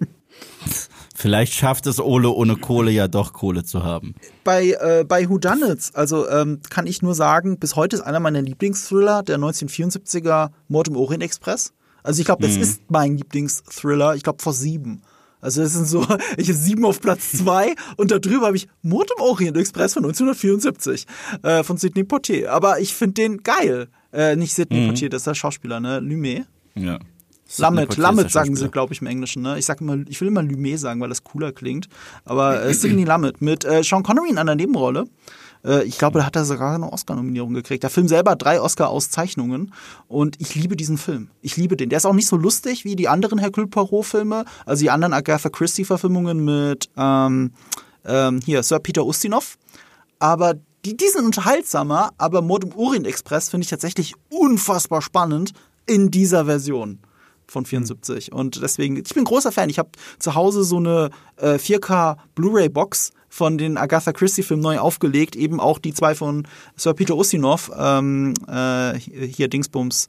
B: Vielleicht schafft es Ole ohne Kohle ja doch Kohle zu haben.
A: Bei, äh, bei Whodunits, also ähm, kann ich nur sagen, bis heute ist einer meiner Lieblingsthriller der 1974er Mord im Orient Express. Also ich glaube, es ist mein Lieblingsthriller, ich glaube vor sieben. Also es sind so, ich habe sieben auf Platz zwei und da drüber habe ich Mord im Orient Express von 1974 äh, von Sidney Poitier. Aber ich finde den geil. Äh, nicht Sidney Poitier, das ist der Schauspieler, ne? Lumet.
B: Ja.
A: Lamet, Lamet sagen sie, glaube ich, im Englischen. Ne? Ich sag immer, ich will immer Lumet sagen, weil das cooler klingt. Aber äh, Sidney Lamet mit äh, Sean Connery in einer Nebenrolle. Äh, ich glaube, da hat er sogar eine Oscar-Nominierung gekriegt. Der Film selber hat drei Oscar-Auszeichnungen und ich liebe diesen Film. Ich liebe den. Der ist auch nicht so lustig wie die anderen Hercule Poirot-Filme, also die anderen Agatha Christie-Verfilmungen mit ähm, ähm, hier Sir Peter Ustinov. Aber die, die sind unterhaltsamer, aber Mord im Orient Express finde ich tatsächlich unfassbar spannend in dieser Version von 74. Und deswegen, ich bin großer Fan. Ich habe zu Hause so eine äh, 4K Blu-ray-Box von den Agatha Christie-Filmen neu aufgelegt, eben auch die zwei von Sir Peter Ustinov, ähm, äh, hier Dingsbums,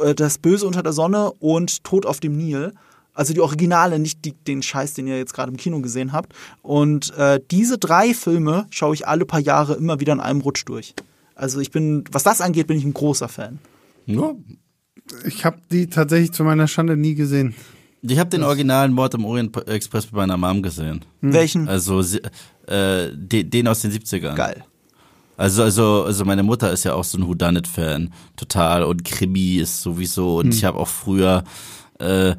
A: äh, Das Böse unter der Sonne und Tod auf dem Nil. Also die Originale, nicht die, den Scheiß, den ihr jetzt gerade im Kino gesehen habt. Und äh, diese drei Filme schaue ich alle paar Jahre immer wieder in einem Rutsch durch. Also ich bin, was das angeht, bin ich ein großer Fan.
B: Ja.
C: Ich habe die tatsächlich zu meiner Schande nie gesehen.
B: Ich habe den originalen Mord im Orient Express bei meiner Mom gesehen.
A: Welchen?
B: Also äh, den, den aus den 70ern.
A: Geil.
B: Also, also, also meine Mutter ist ja auch so ein Whodunit-Fan, total. Und Krimi ist sowieso. Und ich habe auch früher, äh,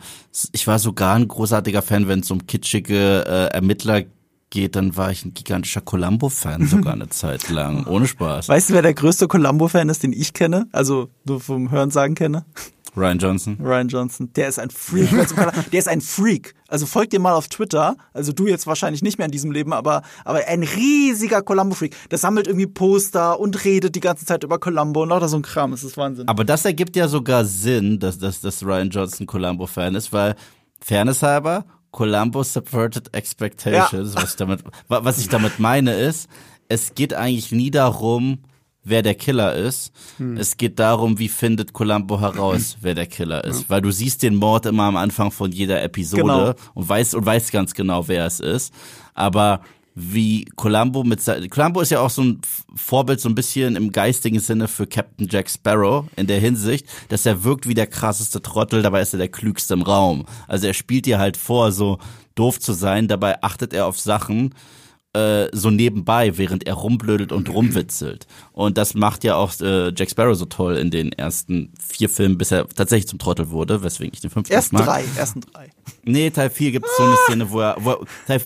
B: ich war sogar ein großartiger Fan, wenn es um kitschige äh, Ermittler geht, dann war ich ein gigantischer Columbo-Fan sogar eine Zeit lang. Ohne Spaß.
A: Weißt du, wer der größte Columbo-Fan ist, den ich kenne? Also nur vom Hörensagen kenne?
B: Ryan Johnson.
A: Ryan Johnson. Der ist ein Freak. der ist ein Freak. Also folgt dir mal auf Twitter. Also du jetzt wahrscheinlich nicht mehr in diesem Leben, aber, aber ein riesiger Columbo-Freak. Der sammelt irgendwie Poster und redet die ganze Zeit über Columbo und lauter so ein Kram. Das ist Wahnsinn.
B: Aber das ergibt ja sogar Sinn, dass, dass, dass Ryan Johnson Columbo-Fan ist, weil Fairness halber, Columbo subverted expectations. Ja. Was, ich damit, was ich damit meine ist, es geht eigentlich nie darum, wer der Killer ist. Hm. Es geht darum, wie findet Columbo heraus, wer der Killer ist. Ja. Weil du siehst den Mord immer am Anfang von jeder Episode genau. und weißt und weißt ganz genau, wer es ist. Aber wie Columbo mit Columbo ist ja auch so ein Vorbild so ein bisschen im geistigen Sinne für Captain Jack Sparrow in der Hinsicht, dass er wirkt wie der krasseste Trottel, dabei ist er der klügste im Raum. Also er spielt dir halt vor, so doof zu sein, dabei achtet er auf Sachen, äh, so nebenbei, während er rumblödelt und rumwitzelt. Und das macht ja auch äh, Jack Sparrow so toll in den ersten vier Filmen, bis er tatsächlich zum Trottel wurde, weswegen ich den fünften
A: Ersten mag. drei, ersten drei.
B: Nee, Teil 4 gibt es so eine Szene, wo er, wo er Teil,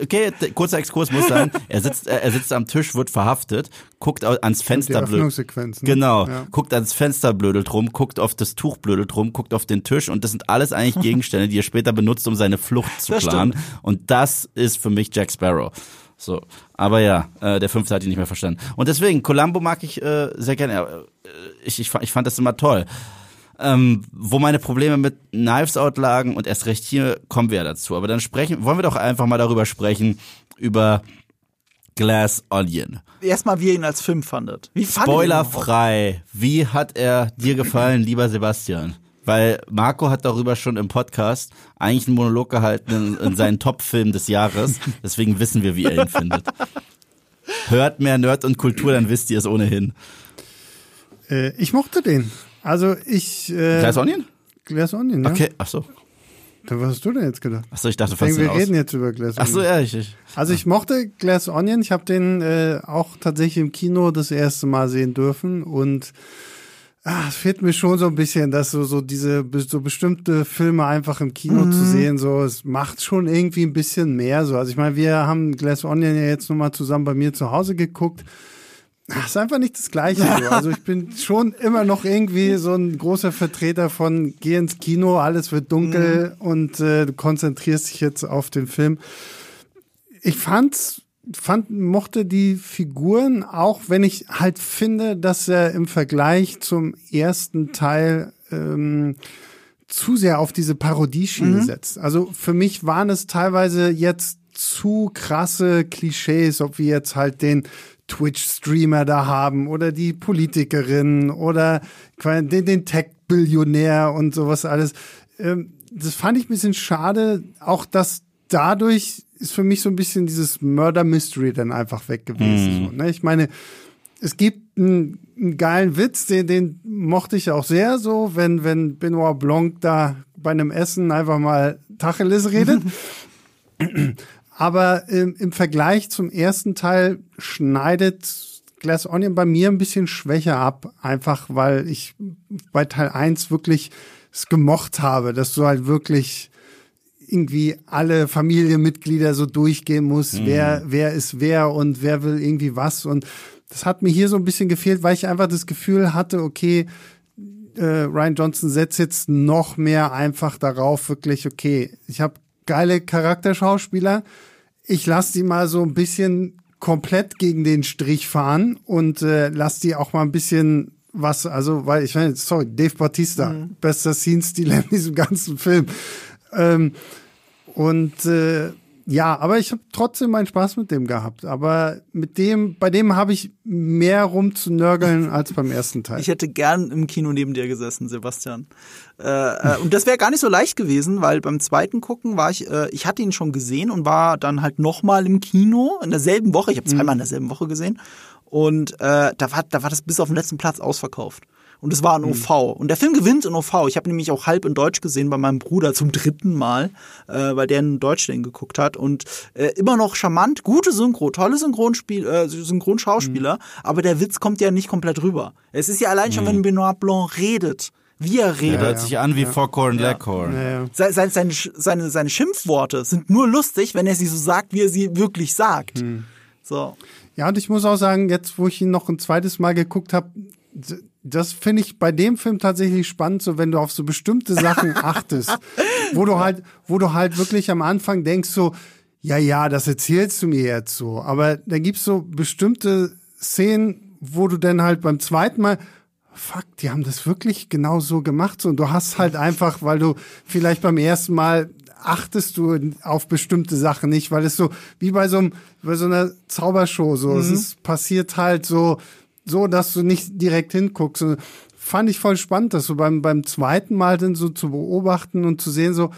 B: okay, kurzer Exkurs muss sein. Er sitzt, er sitzt am Tisch, wird verhaftet, guckt ans Fenster blöd. Ne? Genau, ja. guckt ans Fenster blödelt rum, guckt auf das Tuch blödelt rum, guckt auf den Tisch und das sind alles eigentlich Gegenstände, die er später benutzt, um seine Flucht zu das planen. Stimmt. Und das ist für mich Jack Sparrow. So, aber ja, äh, der fünfte hat ihn nicht mehr verstanden. Und deswegen, Columbo mag ich äh, sehr gerne. Äh, ich, ich, ich fand das immer toll. Ähm, wo meine Probleme mit Knives Out lagen und erst recht hier kommen wir ja dazu. Aber dann sprechen, wollen wir doch einfach mal darüber sprechen, über Glass Onion.
A: Erstmal, wie ihr ihn als Film fandet. Wie
B: fandet Spoilerfrei. Wie hat er dir gefallen, lieber Sebastian? Weil Marco hat darüber schon im Podcast eigentlich einen Monolog gehalten in, in seinen Top-Film des Jahres. Deswegen wissen wir, wie er ihn findet. Hört mehr Nerd und Kultur, dann wisst ihr es ohnehin.
C: Äh, ich mochte den. Also ich.
B: Äh, Glass Onion?
C: Glass Onion, ja.
B: Okay, ach so.
C: Was hast du denn jetzt gedacht?
B: Achso, ich dachte
C: ich denke, wir reden jetzt über Glass
B: Onion. Achso, ja, ich, ich.
C: Also ich mochte Glass Onion. Ich habe den äh, auch tatsächlich im Kino das erste Mal sehen dürfen und ah, es fehlt mir schon so ein bisschen, dass so, so diese so bestimmte Filme einfach im Kino mhm. zu sehen, so es macht schon irgendwie ein bisschen mehr so. Also ich meine, wir haben Glass Onion ja jetzt nochmal zusammen bei mir zu Hause geguckt. Das ist einfach nicht das Gleiche. So. Also ich bin schon immer noch irgendwie so ein großer Vertreter von geh ins Kino, alles wird dunkel mhm. und äh, du konzentrierst dich jetzt auf den Film. Ich fand's fand, mochte die Figuren, auch wenn ich halt finde, dass er im Vergleich zum ersten Teil ähm, zu sehr auf diese Parodieschiene mhm. setzt. Also für mich waren es teilweise jetzt zu krasse Klischees, ob wir jetzt halt den Twitch-Streamer da haben oder die Politikerin oder den, den Tech-Billionär und sowas alles. Ähm, das fand ich ein bisschen schade, auch dass dadurch ist für mich so ein bisschen dieses Murder Mystery dann einfach weg gewesen. Mm. So, ne? Ich meine, es gibt einen, einen geilen Witz, den, den mochte ich auch sehr so, wenn, wenn Benoit Blanc da bei einem Essen einfach mal Tacheles redet. Aber im, im Vergleich zum ersten Teil schneidet Glass Onion bei mir ein bisschen schwächer ab, einfach weil ich bei Teil 1 wirklich es gemocht habe, dass du halt wirklich irgendwie alle Familienmitglieder so durchgehen muss, mhm. wer, wer ist wer und wer will irgendwie was. Und das hat mir hier so ein bisschen gefehlt, weil ich einfach das Gefühl hatte, okay, äh, Ryan Johnson setzt jetzt noch mehr einfach darauf, wirklich, okay, ich habe geile Charakterschauspieler. Ich lasse die mal so ein bisschen komplett gegen den Strich fahren und äh, lass die auch mal ein bisschen was, also, weil ich meine, sorry, Dave Bautista, mhm. bester Scene-Stil in diesem ganzen Film. Ähm, und äh, ja, aber ich habe trotzdem meinen Spaß mit dem gehabt. Aber mit dem, bei dem habe ich mehr rumzunörgeln als beim ersten Teil.
A: Ich hätte gern im Kino neben dir gesessen, Sebastian. Äh, äh, und das wäre gar nicht so leicht gewesen, weil beim zweiten Gucken war ich, äh, ich hatte ihn schon gesehen und war dann halt nochmal im Kino in derselben Woche. Ich habe zweimal in derselben Woche gesehen. Und äh, da, war, da war das bis auf den letzten Platz ausverkauft. Und es war ein OV. Mhm. Und der Film gewinnt in OV. Ich habe nämlich auch halb in Deutsch gesehen bei meinem Bruder zum dritten Mal, äh, weil der in Deutsch den geguckt hat. Und äh, immer noch charmant, gute Synchro, tolle Synchronspiel, äh, Synchronschauspieler, mhm. aber der Witz kommt ja nicht komplett rüber. Es ist ja allein schon, mhm. wenn Benoit Blanc redet wie er redet.
B: Hört sich an wie
C: Ja.
B: Foghorn
A: Ja.
B: Leghorn.
C: Ja, ja.
A: Se- Seine, seine, seine, seine Schimpfworte sind nur lustig, wenn er sie so sagt, wie er sie wirklich sagt.
C: Hm.
A: So.
C: Ja, und ich muss auch sagen, jetzt, wo ich ihn noch ein zweites Mal geguckt habe, das finde ich bei dem Film tatsächlich spannend, so wenn du auf so bestimmte Sachen achtest, wo du halt, wo du halt wirklich am Anfang denkst so, ja, ja, das erzählst du mir jetzt so, aber da gibt's so bestimmte Szenen, wo du dann halt beim zweiten Mal Fuck, die haben das wirklich genau so gemacht. So, und du hast halt einfach, weil du vielleicht beim ersten Mal achtest du auf bestimmte Sachen nicht, weil es so wie bei so, einem, bei so einer Zaubershow so, es ist passiert halt so, so, dass du nicht direkt hinguckst. Und fand ich voll spannend, das so beim, beim zweiten Mal dann so zu beobachten und zu sehen, so,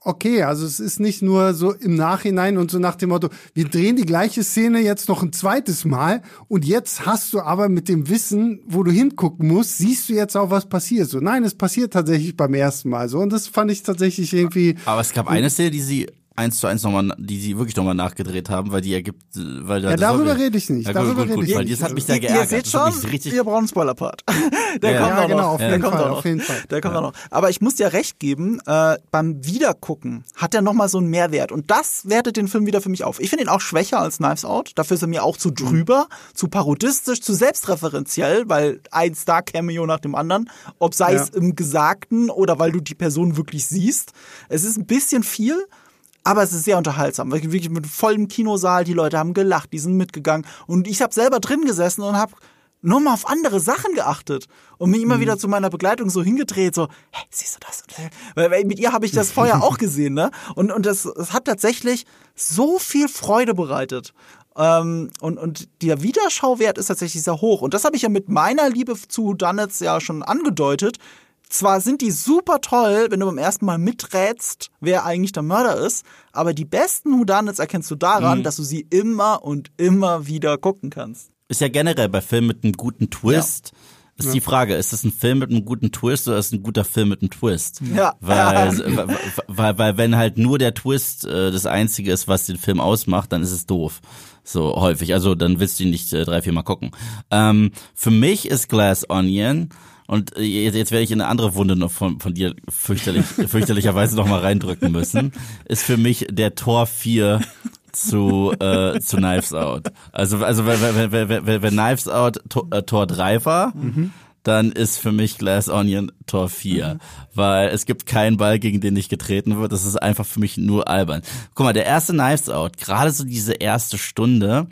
C: okay, also es ist nicht nur so im Nachhinein und so nach dem Motto, wir drehen die gleiche Szene jetzt noch ein zweites Mal und jetzt hast du aber mit dem Wissen, wo du hingucken musst, siehst du jetzt auch, was passiert. So, nein, es passiert tatsächlich beim ersten Mal so und das fand ich tatsächlich irgendwie,
B: Aber es gab eine Szene, die sie eins zu eins nochmal, die sie wirklich nochmal nachgedreht haben, weil die ergibt, äh, weil da
C: Ja, darüber rede ich nicht,
B: Ja,
C: darüber
B: gut, gut,
C: rede
B: gut,
C: ich
B: weil
C: nicht.
B: das hat mich da
A: Ihr,
B: geärgert.
A: ihr seht schon,
B: richtig,
A: wir brauchen einen Spoiler-Part. Der
B: Ja.
A: kommt
C: Ja,
A: auch
C: genau,
A: noch.
C: auf
A: Der
C: jeden Fall, auf jeden Fall.
A: Der kommt auch noch. Aber ich muss dir recht geben, äh, beim Wiedergucken hat er nochmal so einen Mehrwert. Und das wertet den Film wieder für mich auf. Ich finde ihn auch schwächer als Knives Out. Dafür ist er mir auch zu drüber, zu parodistisch, zu selbstreferenziell, weil ein Star-Cameo nach dem anderen, ob sei
C: Ja.
A: es im Gesagten oder weil du die Person wirklich siehst. Es ist ein bisschen viel. Aber es ist sehr unterhaltsam. Wirklich wirklich mit vollem Kinosaal, die Leute haben gelacht, die sind mitgegangen. Und ich habe selber drin gesessen und habe nur mal auf andere Sachen geachtet und mich immer wieder zu meiner Begleitung so hingedreht, so, hey, siehst du das? Weil, weil mit ihr habe ich das vorher auch gesehen, ne? Und, und das, das hat tatsächlich so viel Freude bereitet. Ähm, und, und der Wiederschauwert ist tatsächlich sehr hoch. Und das habe ich ja mit meiner Liebe zu Dunnets ja schon angedeutet. Zwar sind die super toll, wenn du beim ersten Mal miträtst, wer eigentlich der Mörder ist, aber die besten Whodunits erkennst du daran, dass du sie immer und immer wieder gucken kannst.
B: ist ja generell bei Filmen mit einem guten Twist, ist die Frage, ist es ein Film mit einem guten Twist oder ist es ein guter Film mit einem Twist?
A: Ja.
B: Weil, weil, weil, weil wenn halt nur der Twist äh, das Einzige ist, was den Film ausmacht, dann ist es doof. So häufig. Also dann willst du ihn nicht äh, drei, vier Mal gucken. Ähm, für mich ist Glass Onion und äh, jetzt, jetzt werde ich in eine andere Wunde noch von, von dir fürchterlich, fürchterlicherweise noch mal reindrücken müssen, ist für mich der Tor 4 zu, äh, zu Knives Out. Also, also wenn, wenn, wenn, wenn, wenn Knives Out Tor, äh, Tor 3 war, dann ist für mich Glass Onion Tor 4. Weil es gibt keinen Ball, gegen den nicht getreten wird. Das ist einfach für mich nur albern. Guck mal, der erste Knives Out, gerade so diese erste Stunde,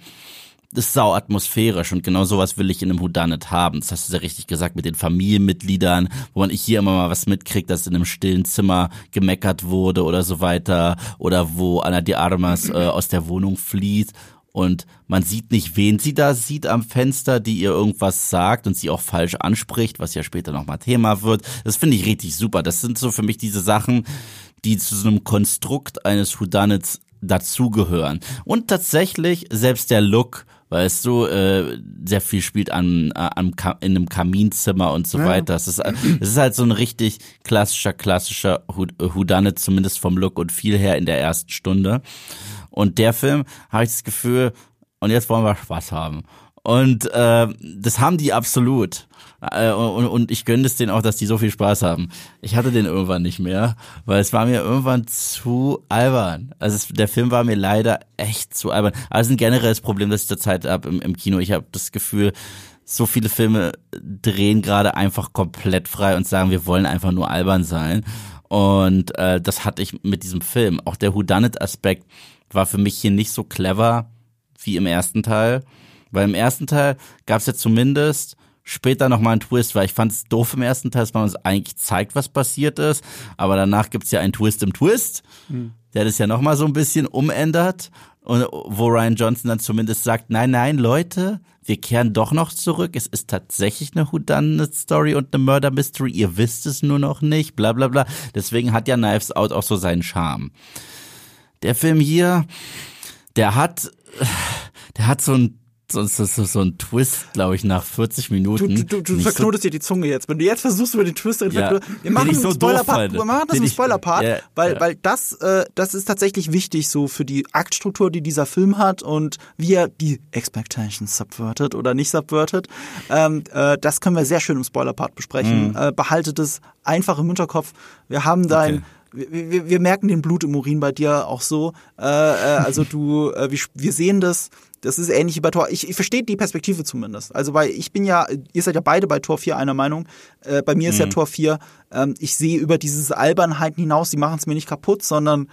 B: ist sau atmosphärisch und genau sowas will ich in einem Whodunit haben. Das hast du sehr richtig gesagt mit den Familienmitgliedern, wo man hier immer mal was mitkriegt, dass in einem stillen Zimmer gemeckert wurde oder so weiter oder wo Ana de Armas äh, aus der Wohnung flieht und man sieht nicht, wen sie da sieht am Fenster, die ihr irgendwas sagt und sie auch falsch anspricht, was ja später nochmal Thema wird. Das finde ich richtig super. Das sind so für mich diese Sachen, die zu so einem Konstrukt eines Whodunits dazugehören. Und tatsächlich selbst der Look, weißt du, äh, sehr viel spielt an, äh, Ka in einem Kaminzimmer und so
C: Ja.
B: weiter. Es ist, es ist halt so ein richtig klassischer, klassischer Whodunit, zumindest vom Look und viel her in der ersten Stunde. Und der Film, habe ich das Gefühl, und jetzt wollen wir Spaß haben. Und äh, das haben die absolut. Äh, und, und ich gönne es denen auch, dass die so viel Spaß haben. Ich hatte den irgendwann nicht mehr, weil es war mir irgendwann zu albern. Also es, der Film war mir leider echt zu albern. Aber es ist ein generelles Problem, das ich zurzeit habe im, im Kino. Ich habe das Gefühl, so viele Filme drehen gerade einfach komplett frei und sagen, wir wollen einfach nur albern sein. Und äh, das hatte ich mit diesem Film. Auch der Whodunit-Aspekt war für mich hier nicht so clever wie im ersten Teil. Weil im ersten Teil gab es ja zumindest später nochmal einen Twist, weil ich fand es doof im ersten Teil, dass man uns eigentlich zeigt, was passiert ist. Aber danach gibt's ja einen Twist im Twist, der das ja nochmal so ein bisschen umändert. Und wo Ryan Johnson dann zumindest sagt, nein, nein, Leute, wir kehren doch noch zurück. Es ist tatsächlich eine Whodunit-Story und eine Murder-Mystery. Ihr wisst es nur noch nicht, bla bla bla. Deswegen hat ja Knives Out auch so seinen Charme. Der Film hier, der hat, der hat so ein Sonst ist das so ein Twist, glaube ich, nach 40 Minuten.
A: Du, du, du verknotest so dir die Zunge jetzt. Wenn du jetzt versuchst, über den Twist zu
B: ja,
A: wir machen
B: so
A: Spoiler-Part, wir machen das einen Spoiler-Part,
B: ja,
A: weil,
B: ja.
A: weil das, äh, das ist tatsächlich wichtig so für die Aktstruktur, die dieser Film hat und wie er die Expectations subvertet oder nicht subvertet. Ähm, äh, das können wir sehr schön im Spoiler-Part besprechen.
B: Mhm.
A: Äh, behaltet es einfach im Hinterkopf. Wir haben dein,
B: Okay.
A: wir, wir, wir merken den Blut im Urin bei dir auch so. Äh, äh, also du, äh, wir, wir sehen das. Das ist ähnlich wie bei Tor. Ich, ich verstehe die Perspektive zumindest. Also weil ich bin ja, ihr seid ja beide bei Tor 4 einer Meinung. Äh, bei mir ist ja Tor 4, ähm, ich sehe über dieses Albernheiten hinaus, die machen es mir nicht kaputt, sondern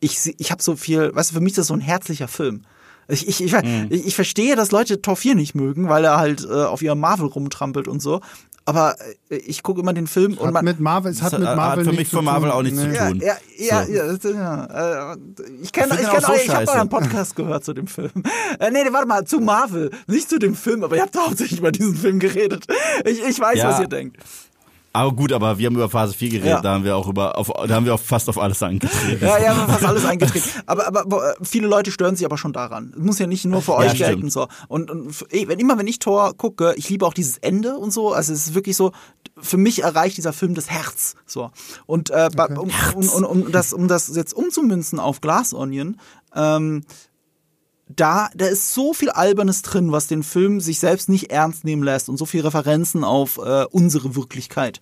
A: ich, ich habe so viel, weißt du, für mich ist das so ein herzlicher Film. Ich, ich, ich, ich, ich verstehe, dass Leute Tor 4 nicht mögen, weil er halt äh, auf ihrem Marvel rumtrampelt und so. Aber äh, ich gucke immer den Film und
C: Hat
A: man,
C: mit Marvel, es hat mit
B: hat
C: Marvel
B: für
C: nichts
B: mich
C: zu
B: von Marvel
C: tun.
B: auch nichts zu
C: Nee.
A: ja,
B: tun.
A: ja, ja,
B: So.
A: ja, ja. äh, Ich kenne,
B: Ich
A: ich,
B: find
A: kenn
B: auch so
A: euch, ich habe euren Podcast gehört zu dem Film. Äh, nee, nee, warte mal, zu Marvel, nicht zu dem Film, aber ihr habt hauptsächlich über diesen Film geredet. Ich, ich weiß,
B: Ja.
A: was ihr denkt.
B: Aber gut, aber wir haben über Phase 4 geredet,
A: Ja.
B: da haben wir auch über, auf, da haben wir auch fast auf alles angetreten.
A: Ja, ja, wir haben fast alles eingetreten. Aber, aber, aber äh, viele Leute stören sich aber schon daran. Es muss ja nicht nur für euch
B: stimmt.
A: gelten. So. Und, und ey, wenn immer, wenn ich Tor gucke, ich liebe auch dieses Ende und so. Also es ist wirklich so, für mich erreicht dieser Film das Herz. So. Und äh, bei- um, um, um, um, das, um das jetzt umzumünzen auf Glass Onion, ähm, da, da ist so viel Albernes drin, was den Film sich selbst nicht ernst nehmen lässt und so viel Referenzen auf äh, unsere Wirklichkeit,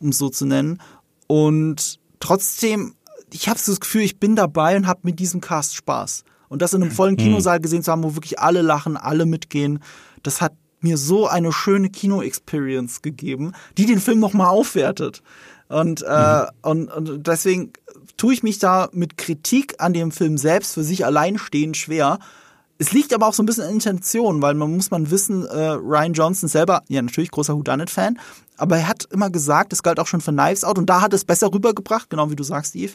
A: um es so zu nennen. Und trotzdem, ich habe so das Gefühl, ich bin dabei und habe mit diesem Cast Spaß. Und das in einem vollen Kinosaal gesehen zu haben, wo wirklich alle lachen, alle mitgehen, das hat mir so eine schöne Kino-Experience gegeben, die den Film nochmal aufwertet. Und, äh, und, und deswegen tue ich mich da mit Kritik an dem Film selbst für sich allein stehen schwer. Es liegt aber auch so ein bisschen in Intention, weil man muss man wissen, äh, Ryan Johnson selber, ja natürlich großer Whodunit-Fan, aber er hat immer gesagt, das galt auch schon für Knives Out und da hat es besser rübergebracht, genau wie du sagst, Steve.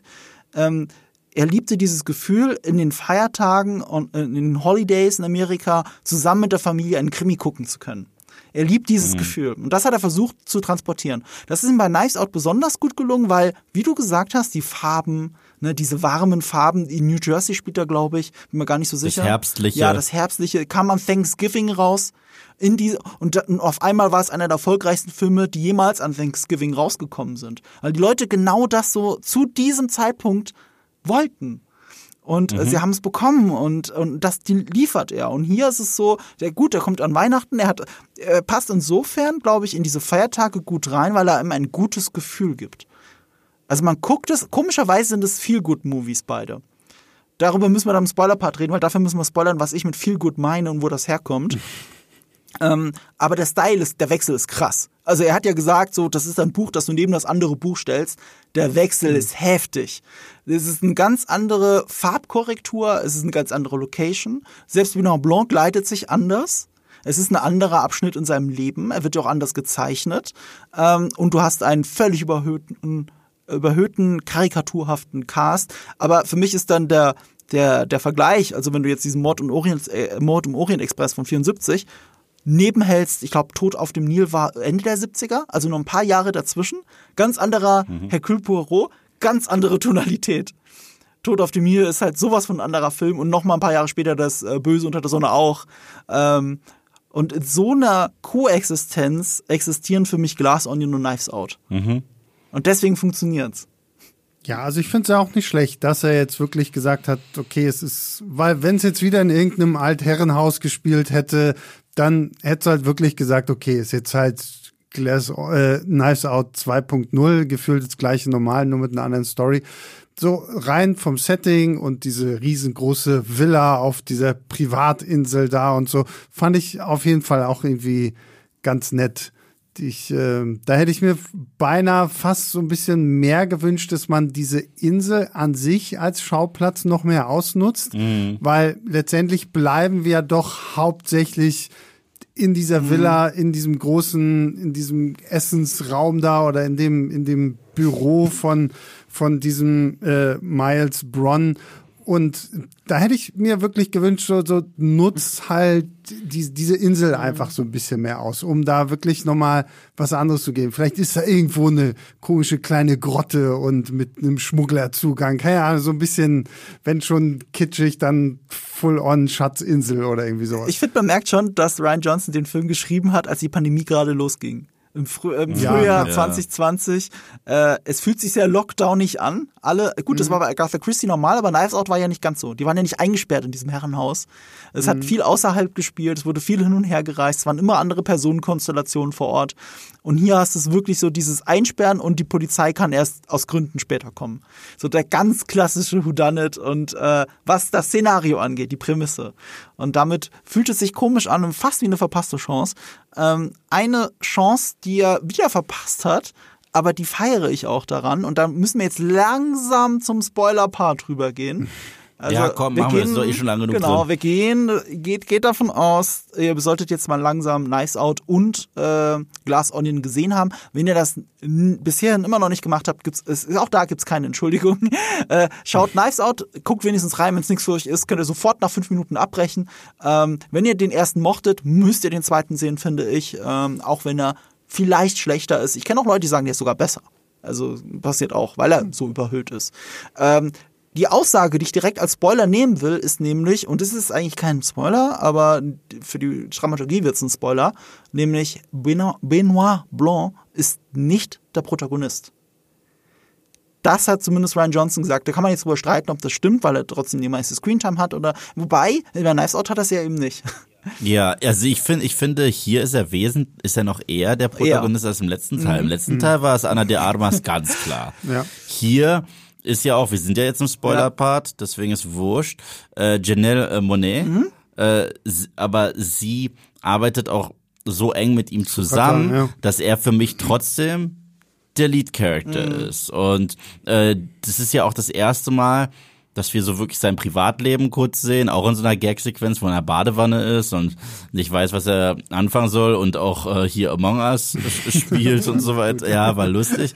A: Ähm, er liebte dieses Gefühl, in den Feiertagen und in den Holidays in Amerika zusammen mit der Familie einen Krimi gucken zu können. Er liebt dieses Gefühl. Und das hat er versucht zu transportieren. Das ist ihm bei Knives Out besonders gut gelungen, weil, wie du gesagt hast, die Farben, ne, diese warmen Farben, in New Jersey spielt er, glaube ich, bin mir gar nicht so sicher.
B: Herbstliche.
A: Ja, das Herbstliche kam am Thanksgiving raus. In die, und, und auf einmal war es einer der erfolgreichsten Filme, die jemals an Thanksgiving rausgekommen sind. Weil die Leute genau das so zu diesem Zeitpunkt wollten. Und äh, sie haben es bekommen und, und das die liefert er. Und hier ist es so, der gut, der kommt an Weihnachten, er hat, er passt insofern, glaube ich, in diese Feiertage gut rein, weil er ihm ein gutes Gefühl gibt. Also man guckt es, komischerweise sind es Feel-Good-Movies beide. Darüber müssen wir dann im Spoiler-Part reden, weil dafür müssen wir spoilern, was ich mit Feel-Good meine und wo das herkommt. Ähm, aber der Style ist, der Wechsel ist krass. Also er hat ja gesagt, so, das ist ein Buch, das du neben das andere Buch stellst. Der Wechsel ist heftig. Es ist eine ganz andere Farbkorrektur, es ist eine ganz andere Location. Selbst Benoit Blanc leitet sich anders. Es ist ein anderer Abschnitt in seinem Leben. Er wird ja auch anders gezeichnet. Ähm, und du hast einen völlig überhöhten, überhöhten, karikaturhaften Cast. Aber für mich ist dann der, der, der Vergleich, also wenn du jetzt diesen Mord, und Orient, äh, Mord im Orient Express von 74 nebenhältst, ich glaube, Tod auf dem Nil war Ende der 70er, also nur ein paar Jahre dazwischen. Ganz anderer Hercule Poirot, ganz andere Tonalität. Tod auf dem Nil ist halt sowas von ein anderer Film und noch mal ein paar Jahre später das äh, Böse unter der Sonne auch. Ähm, und in so einer Koexistenz existieren für mich Glass Onion und Knives Out. Und deswegen funktioniert's.
C: Ja, also ich finde es ja auch nicht schlecht, dass er jetzt wirklich gesagt hat, okay, es ist, weil wenn es jetzt wieder in irgendeinem Altherrenhaus gespielt hätte, dann hätte es halt wirklich gesagt, okay, ist jetzt halt Glass, äh, Knives Out 2.0, gefühlt das gleiche normal, nur mit einer anderen Story. So rein vom Setting und diese riesengroße Villa auf dieser Privatinsel da und so, fand ich auf jeden Fall auch irgendwie ganz nett. Ich, äh, da hätte ich mir beinahe fast so ein bisschen mehr gewünscht, dass man diese Insel an sich als Schauplatz noch mehr ausnutzt, weil letztendlich bleiben wir doch hauptsächlich in dieser Villa, in diesem großen, in diesem Essensraum da oder in dem, in dem Büro von, von diesem äh, Miles Bronn. Und da hätte ich mir wirklich gewünscht, so, so nutz halt die, diese Insel einfach so ein bisschen mehr aus, um da wirklich nochmal was anderes zu geben. Vielleicht ist da irgendwo eine komische kleine Grotte und mit einem Schmugglerzugang. Keine Ahnung, so ein bisschen, wenn schon kitschig, dann Full-on-Schatzinsel oder irgendwie sowas.
A: Ich finde, man merkt schon, dass Ryan Johnson den Film geschrieben hat, als die Pandemie gerade losging im, Früh im ja, Frühjahr ja. 2020. Äh, es fühlt sich sehr lockdownig an. Alle, gut, mhm. das war bei Agatha Christie normal, aber Knives Out war ja nicht ganz so. Die waren ja nicht eingesperrt in diesem Herrenhaus. Es mhm. hat viel außerhalb gespielt, es wurde viel hin und her gereist, es waren immer andere Personenkonstellationen vor Ort. Und hier hast du es wirklich so dieses Einsperren und die Polizei kann erst aus Gründen später kommen. So der ganz klassische Whodunit und äh, was das Szenario angeht, die Prämisse. Und damit fühlt es sich komisch an und fast wie eine verpasste Chance. Ähm, eine Chance, die er wieder verpasst hat, aber die feiere ich auch daran. Und da müssen wir jetzt langsam zum Spoiler-Part rübergehen.
B: Also, ja, komm, wir machen gehen, wir, das doch eh schon lange genug
A: Genau,
B: drin.
A: wir gehen, geht, geht davon aus, ihr solltet jetzt mal langsam Nice Out und äh, Glass Onion gesehen haben. Wenn ihr das bisher immer noch nicht gemacht habt, gibt's, ist, auch da gibt's keine Entschuldigung. Äh, schaut Nice Out, guckt wenigstens rein, wenn es nichts für euch ist, könnt ihr sofort nach fünf Minuten abbrechen. Ähm, wenn ihr den ersten mochtet, müsst ihr den zweiten sehen, finde ich, ähm, auch wenn er vielleicht schlechter ist. Ich kenne auch Leute, die sagen, der ist sogar besser. Also passiert auch, weil er so überhöht ist. Ähm, die Aussage, die ich direkt als Spoiler nehmen will, ist nämlich, und das ist eigentlich kein Spoiler, aber für die Dramaturgie wird es ein Spoiler, nämlich Benoit Blanc ist nicht der Protagonist. Das hat zumindest Ryan Johnson gesagt. Da kann man jetzt drüber streiten, ob das stimmt, weil er trotzdem die meiste Screentime hat oder. Wobei, bei Knives Out hat er es ja eben nicht.
B: Ja, also ich finde, ich finde, hier ist er wesentlich, ist er noch eher der Protagonist ja. als im letzten Teil. Im mhm. letzten mhm. Teil war es Anna de Armas ganz klar. Ja. Hier ist ja auch, wir sind ja jetzt im Spoiler-Part, ja. deswegen ist wurscht. Äh, Janelle äh, Monet, mhm. äh, aber sie arbeitet auch so eng mit ihm zusammen, ja. dass er für mich trotzdem der Lead-Character mhm. ist. Und äh, das ist ja auch das erste Mal, dass wir so wirklich sein Privatleben kurz sehen, auch in so einer Gag-Sequenz, wo er in der Badewanne ist und nicht weiß, was er anfangen soll und auch äh, hier Among Us spielt und so weiter. Ja, war lustig.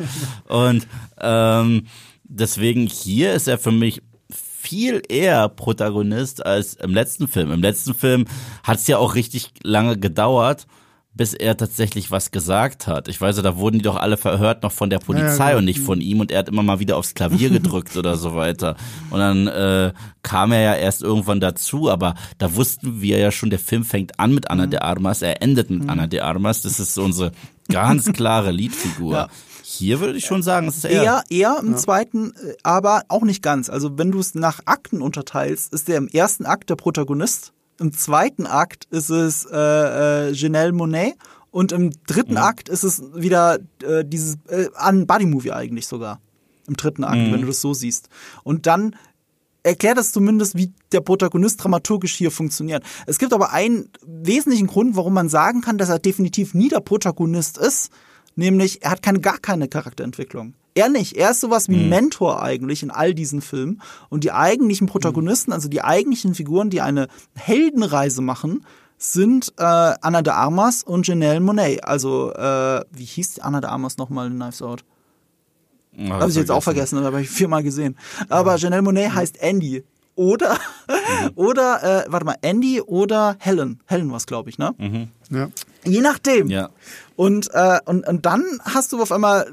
B: Und ähm, deswegen hier ist er für mich viel eher Protagonist als im letzten Film. Im letzten Film hat es ja auch richtig lange gedauert, bis er tatsächlich was gesagt hat. Ich weiß da wurden die doch alle verhört noch von der Polizei ja, ja, und nicht von ihm und er hat immer mal wieder aufs Klavier gedrückt oder so weiter. Und dann äh, kam er ja erst irgendwann dazu, aber da wussten wir ja schon, der Film fängt an mit Anna mhm. de Armas, er endet mit mhm. Anna de Armas. Das ist so unsere ganz klare Liedfigur. Ja. Hier würde ich schon sagen, es ist eher.
A: Eher, eher im ja. zweiten, äh, aber auch nicht ganz. Also wenn du es nach Akten unterteilst, ist der im ersten Akt der Protagonist, im zweiten Akt ist es äh, äh, Janelle Monet und im dritten mhm. Akt ist es wieder äh, dieses äh, an Buddy Movie eigentlich sogar. Im dritten Akt, mhm. wenn du das so siehst. Und dann erklärt das zumindest, wie der Protagonist dramaturgisch hier funktioniert. Es gibt aber einen wesentlichen Grund, warum man sagen kann, dass er definitiv nie der Protagonist ist Nämlich, er hat keine, gar keine Charakterentwicklung. Er nicht. Er ist sowas wie mhm. Mentor eigentlich in all diesen Filmen. Und die eigentlichen Protagonisten, also die eigentlichen Figuren, die eine Heldenreise machen, sind äh, Anna de Armas und Janelle Monet. Also, äh, wie hieß Anna de Armas nochmal in Knives Out? Oh, habe ich jetzt auch vergessen, aber habe ich viermal gesehen. Aber ja. Janelle Monet mhm. heißt Andy. Oder, mhm. oder, äh, warte mal, Andy oder Helen. Helen war es, glaube ich, ne? Mhm. Ja. Je nachdem. Ja. Und, äh, und, und dann hast du auf einmal,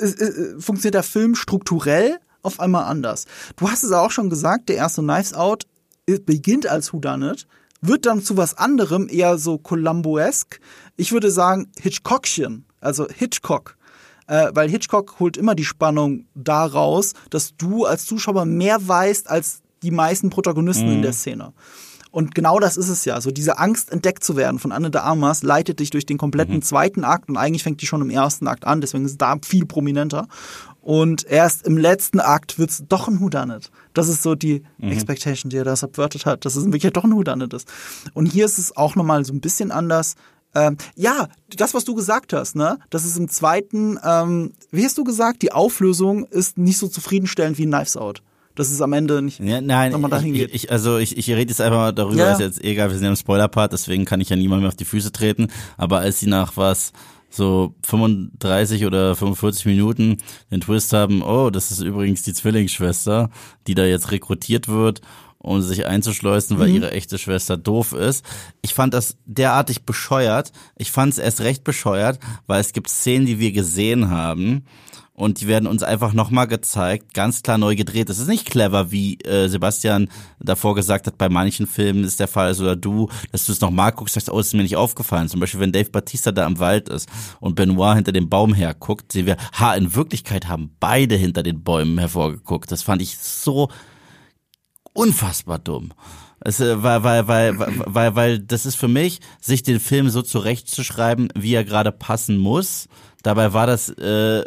A: äh, äh, funktioniert der Film strukturell auf einmal anders. Du hast es auch schon gesagt, der erste Knives Out beginnt als Whodunit, wird dann zu was anderem, eher so Columbo-esk. Ich würde sagen Hitchcockchen, also Hitchcock. Äh, weil Hitchcock holt immer die Spannung daraus, dass du als Zuschauer mehr weißt als die meisten Protagonisten mhm. in der Szene. Und genau das ist es ja. So diese Angst, entdeckt zu werden von Anne de Armas, leitet dich durch den kompletten mhm. zweiten Akt und eigentlich fängt die schon im ersten Akt an, deswegen ist es da viel prominenter. Und erst im letzten Akt wird es doch ein Whodunit. Das ist so die mhm. Expectation, die er da subvertet hat, dass es wirklich doch ein Whodunit ist. Und hier ist es auch nochmal so ein bisschen anders. Ähm, ja, das, was du gesagt hast, ne? Das ist im zweiten, ähm, wie hast du gesagt, die Auflösung ist nicht so zufriedenstellend wie Knives Out dass es am Ende nicht
B: ja, nein, nochmal dahin ich, geht. Ich, also ich, ich rede jetzt einfach mal darüber, ja. ist jetzt egal, wir sind ja im Spoiler-Part, deswegen kann ich ja niemand mehr auf die Füße treten. Aber als sie nach was so 35 oder 45 Minuten den Twist haben, oh, das ist übrigens die Zwillingsschwester, die da jetzt rekrutiert wird um sich einzuschleusen, weil mhm. ihre echte Schwester doof ist. Ich fand das derartig bescheuert. Ich fand es erst recht bescheuert, weil es gibt Szenen, die wir gesehen haben, und die werden uns einfach nochmal gezeigt, ganz klar neu gedreht. Das ist nicht clever, wie äh, Sebastian davor gesagt hat, bei manchen Filmen ist der Fall, also, oder du, dass du es nochmal guckst, sagst, oh, ist mir nicht aufgefallen. Zum Beispiel, wenn Dave Batista da im Wald ist und Benoit hinter dem Baum herguckt, sehen wir, ha, in Wirklichkeit haben beide hinter den Bäumen hervorgeguckt. Das fand ich so unfassbar dumm. Es, äh, weil, weil, weil, weil, weil das ist für mich, sich den Film so zurechtzuschreiben, wie er gerade passen muss. Dabei war das, äh,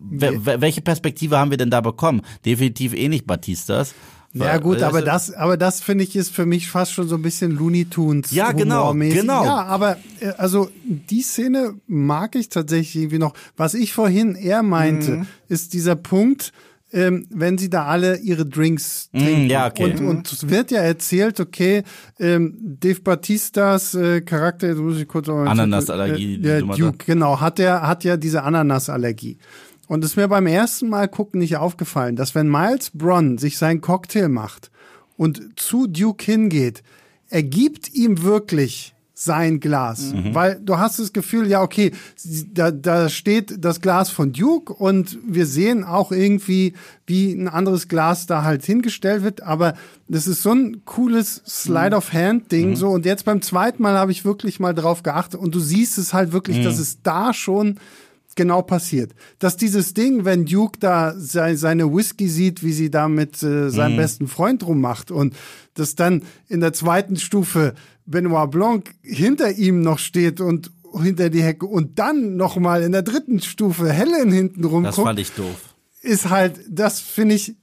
B: welche Perspektive haben wir denn da bekommen? Definitiv eh nicht Batistas.
C: Ja gut, aber also das, aber das finde ich ist für mich fast schon so ein bisschen Looney Tunes.
B: Ja genau, genau.
C: Ja, aber äh, also die Szene mag ich tatsächlich irgendwie noch. Was ich vorhin eher meinte, mhm. ist dieser Punkt, ähm, wenn sie da alle ihre Drinks mm, trinken. Mm, ja, okay. Und, und es wird ja erzählt, okay, ähm, Dave Batistas äh, Charakter, jetzt muss ich kurz
B: Ananasallergie.
C: Äh, der Duke, genau, hat er hat ja diese Ananasallergie. Und es ist mir beim ersten Mal gucken nicht aufgefallen, dass wenn Miles Bronn sich seinen Cocktail macht und zu Duke hingeht, er gibt ihm wirklich sein Glas. Mhm. Weil du hast das Gefühl, ja, okay, da, da steht das Glas von Duke und wir sehen auch irgendwie, wie ein anderes Glas da halt hingestellt wird, aber das ist so ein cooles Slide-of-Hand-Ding mhm. so und jetzt beim zweiten Mal habe ich wirklich mal drauf geachtet und du siehst es halt wirklich, mhm. dass es da schon genau passiert. Dass dieses Ding, wenn Duke da seine Whisky sieht, wie sie da mit äh, seinem mhm. besten Freund rummacht und dass dann in der zweiten Stufe Benoit Blanc hinter ihm noch steht und hinter die Hecke und dann noch mal in der dritten Stufe Helen hinten rumguckt.
B: Das fand ich doof.
C: Ist halt, das finde ich,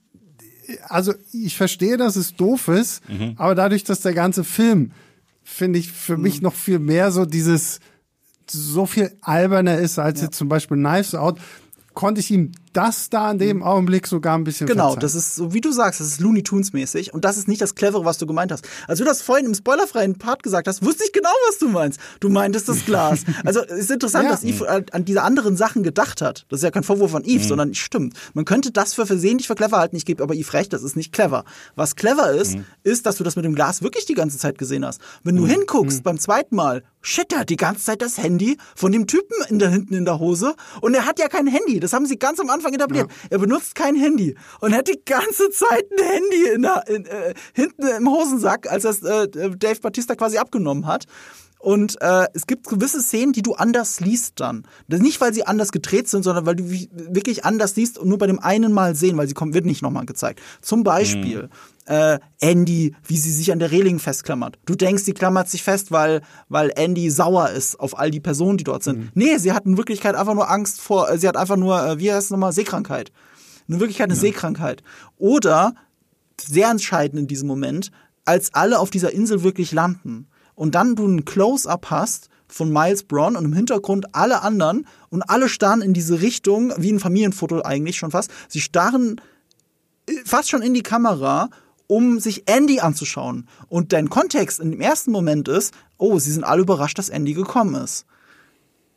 C: also ich verstehe, dass es doof ist, mhm. aber dadurch, dass der ganze Film, finde ich, für mhm. mich noch viel mehr so dieses, so viel alberner ist als ja. jetzt zum Beispiel Knives Out, konnte ich ihm das da in dem mhm. Augenblick sogar ein bisschen
A: Genau, verzeihen. das ist so, wie du sagst, das ist Looney Tunes mäßig und das ist nicht das Clevere, was du gemeint hast. Als du das vorhin im spoilerfreien Part gesagt hast, wusste ich genau, was du meinst. Du meintest das Glas. Also es ist interessant, ja. dass Eve an diese anderen Sachen gedacht hat. Das ist ja kein Vorwurf von Eve, mhm. sondern stimmt. Man könnte das für versehentlich für clever halten. Ich gebe aber Eve recht, das ist nicht clever. Was clever ist, mhm. ist, dass du das mit dem Glas wirklich die ganze Zeit gesehen hast. Wenn du mhm. hinguckst mhm. beim zweiten Mal, shit, der hat die ganze Zeit das Handy von dem Typen in der, hinten in der Hose und er hat ja kein Handy. Das haben sie ganz am Anfang etabliert. Ja. Er benutzt kein Handy und hat die ganze Zeit ein Handy in der, in, äh, hinten im Hosensack, als das äh, Dave Batista quasi abgenommen hat. Und äh, es gibt gewisse Szenen, die du anders liest dann. Nicht, weil sie anders gedreht sind, sondern weil du wirklich anders liest und nur bei dem einen Mal sehen, weil sie kommen, wird nicht nochmal gezeigt. Zum Beispiel mhm. Äh, Andy, wie sie sich an der Reling festklammert. Du denkst, sie klammert sich fest, weil, weil Andy sauer ist auf all die Personen, die dort sind. Mhm. Nee, sie hat in Wirklichkeit einfach nur Angst vor, äh, sie hat einfach nur, äh, wie heißt es nochmal, Seekrankheit. In Wirklichkeit eine ja. Seekrankheit. Oder, sehr entscheidend in diesem Moment, als alle auf dieser Insel wirklich landen und dann du ein Close-up hast von Miles Braun und im Hintergrund alle anderen und alle starren in diese Richtung, wie ein Familienfoto eigentlich schon fast. Sie starren äh, fast schon in die Kamera, um sich Andy anzuschauen. Und dein Kontext in dem ersten Moment ist, oh, sie sind alle überrascht, dass Andy gekommen ist.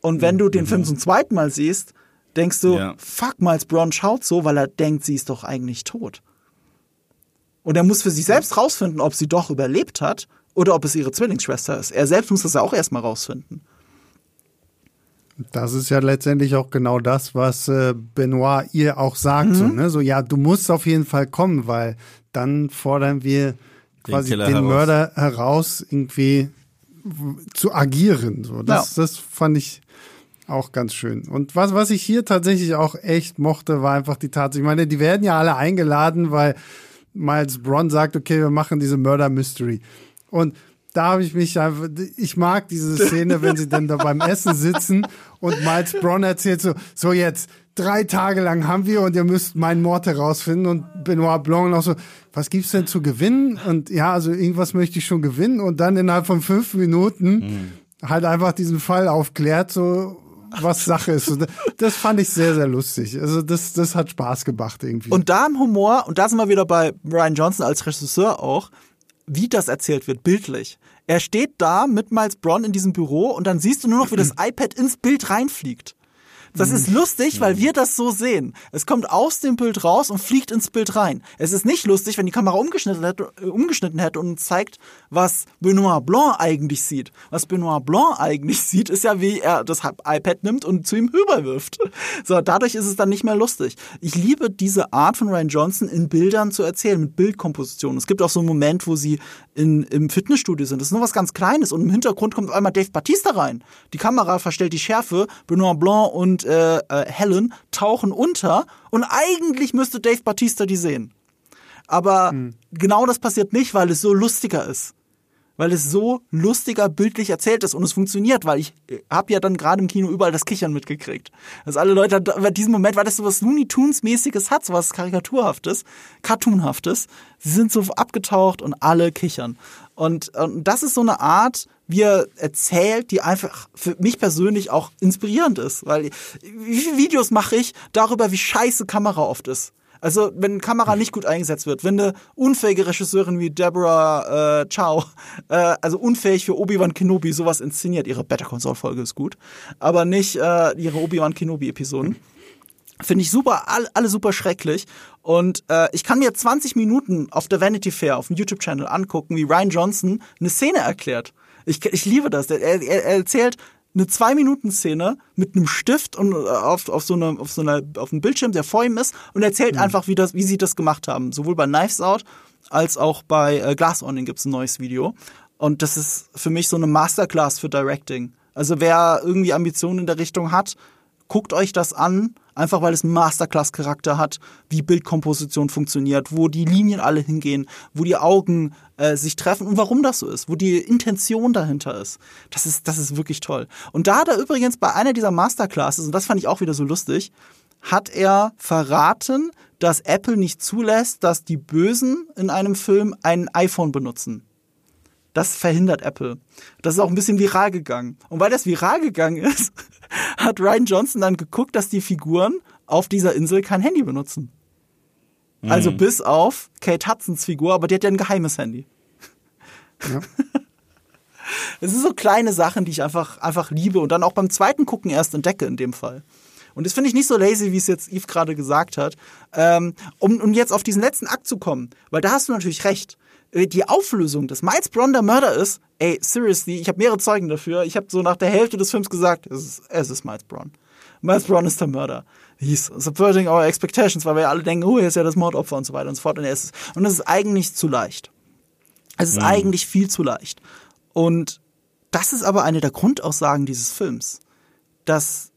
A: Und wenn du den mhm. Film zum zweiten Mal siehst, denkst du, ja. fuck, Miles Braun schaut so, weil er denkt, sie ist doch eigentlich tot. Und er muss für sich selbst rausfinden, ob sie doch überlebt hat oder ob es ihre Zwillingsschwester ist. Er selbst muss das ja auch erstmal rausfinden.
C: Das ist ja letztendlich auch genau das, was äh, Benoit ihr auch sagt. Mhm. So, ne? so, ja, du musst auf jeden Fall kommen, weil dann fordern wir quasi den, den heraus. Mörder heraus, irgendwie zu agieren. So, das, ja. das fand ich auch ganz schön. Und was, was ich hier tatsächlich auch echt mochte, war einfach die Tatsache. Ich meine, die werden ja alle eingeladen, weil Miles Bron sagt, okay, wir machen diese Murder Mystery. Und da habe ich mich einfach, ich mag diese Szene, wenn sie dann da beim Essen sitzen und Miles Braun erzählt so, so jetzt, drei Tage lang haben wir und ihr müsst meinen Mord herausfinden und Benoit Blanc noch so, was gibt's denn zu gewinnen? Und ja, also irgendwas möchte ich schon gewinnen und dann innerhalb von fünf Minuten mhm. halt einfach diesen Fall aufklärt, so, was Sache ist. Das fand ich sehr, sehr lustig. Also das, das hat Spaß gemacht irgendwie.
A: Und da im Humor, und da sind wir wieder bei Brian Johnson als Regisseur auch, wie das erzählt wird, bildlich. Er steht da mit Miles Braun in diesem Büro und dann siehst du nur noch, wie das iPad ins Bild reinfliegt. Das ist lustig, weil wir das so sehen. Es kommt aus dem Bild raus und fliegt ins Bild rein. Es ist nicht lustig, wenn die Kamera umgeschnitten hätte, umgeschnitten hätte und zeigt, was Benoit Blanc eigentlich sieht. Was Benoit Blanc eigentlich sieht, ist ja, wie er das iPad nimmt und zu ihm rüberwirft. So, dadurch ist es dann nicht mehr lustig. Ich liebe diese Art von Ryan Johnson in Bildern zu erzählen, mit Bildkomposition. Es gibt auch so einen Moment, wo sie in, im Fitnessstudio sind. Das ist nur was ganz Kleines und im Hintergrund kommt einmal Dave Batista rein. Die Kamera verstellt die Schärfe, Benoit Blanc und äh, äh, Helen tauchen unter und eigentlich müsste Dave Batista die sehen. Aber mhm. genau das passiert nicht, weil es so lustiger ist weil es so lustiger bildlich erzählt ist und es funktioniert, weil ich äh, habe ja dann gerade im Kino überall das Kichern mitgekriegt. Dass alle Leute bei diesem Moment, weil das so was Looney Tunes mäßiges hat, so was karikaturhaftes, cartoonhaftes, sie sind so abgetaucht und alle kichern. Und, und das ist so eine Art, wie er erzählt, die einfach für mich persönlich auch inspirierend ist, weil wie viele Videos mache ich darüber, wie scheiße Kamera oft ist. Also, wenn Kamera nicht gut eingesetzt wird, wenn eine unfähige Regisseurin wie Deborah äh, Chow, äh, also unfähig für Obi-Wan Kenobi sowas inszeniert, ihre Better Console Folge ist gut, aber nicht äh, ihre Obi-Wan Kenobi Episoden. Finde ich super, all, alle super schrecklich. Und äh, ich kann mir 20 Minuten auf der Vanity Fair, auf dem YouTube-Channel angucken, wie Ryan Johnson eine Szene erklärt. Ich, ich liebe das. Er, er, er erzählt eine zwei Minuten Szene mit einem Stift und äh, auf, auf so einer auf so einer auf einem Bildschirm, der vor ihm ist und erzählt mhm. einfach, wie das wie sie das gemacht haben, sowohl bei Knives Out als auch bei äh, Glass Onion gibt's ein neues Video und das ist für mich so eine Masterclass für Directing. Also wer irgendwie Ambitionen in der Richtung hat, guckt euch das an Einfach weil es Masterclass-Charakter hat, wie Bildkomposition funktioniert, wo die Linien alle hingehen, wo die Augen äh, sich treffen und warum das so ist, wo die Intention dahinter ist. Das ist, das ist wirklich toll. Und da hat er übrigens bei einer dieser Masterclasses, und das fand ich auch wieder so lustig, hat er verraten, dass Apple nicht zulässt, dass die Bösen in einem Film ein iPhone benutzen. Das verhindert Apple. Das ist auch ein bisschen viral gegangen. Und weil das viral gegangen ist, hat Ryan Johnson dann geguckt, dass die Figuren auf dieser Insel kein Handy benutzen. Mhm. Also bis auf Kate Hudsons Figur, aber die hat ja ein geheimes Handy. Ja. Es sind so kleine Sachen, die ich einfach, einfach liebe und dann auch beim zweiten Gucken erst entdecke in dem Fall. Und das finde ich nicht so lazy, wie es jetzt Yves gerade gesagt hat. Ähm, um, um jetzt auf diesen letzten Akt zu kommen, weil da hast du natürlich recht. Äh, die Auflösung, dass Miles Braun der Mörder ist, ey, seriously, ich habe mehrere Zeugen dafür. Ich habe so nach der Hälfte des Films gesagt, es ist, es ist Miles Braun. Miles Braun ist der Mörder. He's subverting our expectations, weil wir alle denken, oh, er ist ja das Mordopfer und so weiter und so fort. Und, er ist, und das ist eigentlich zu leicht. Es ist mhm. eigentlich viel zu leicht. Und das ist aber eine der Grundaussagen dieses Films. Dass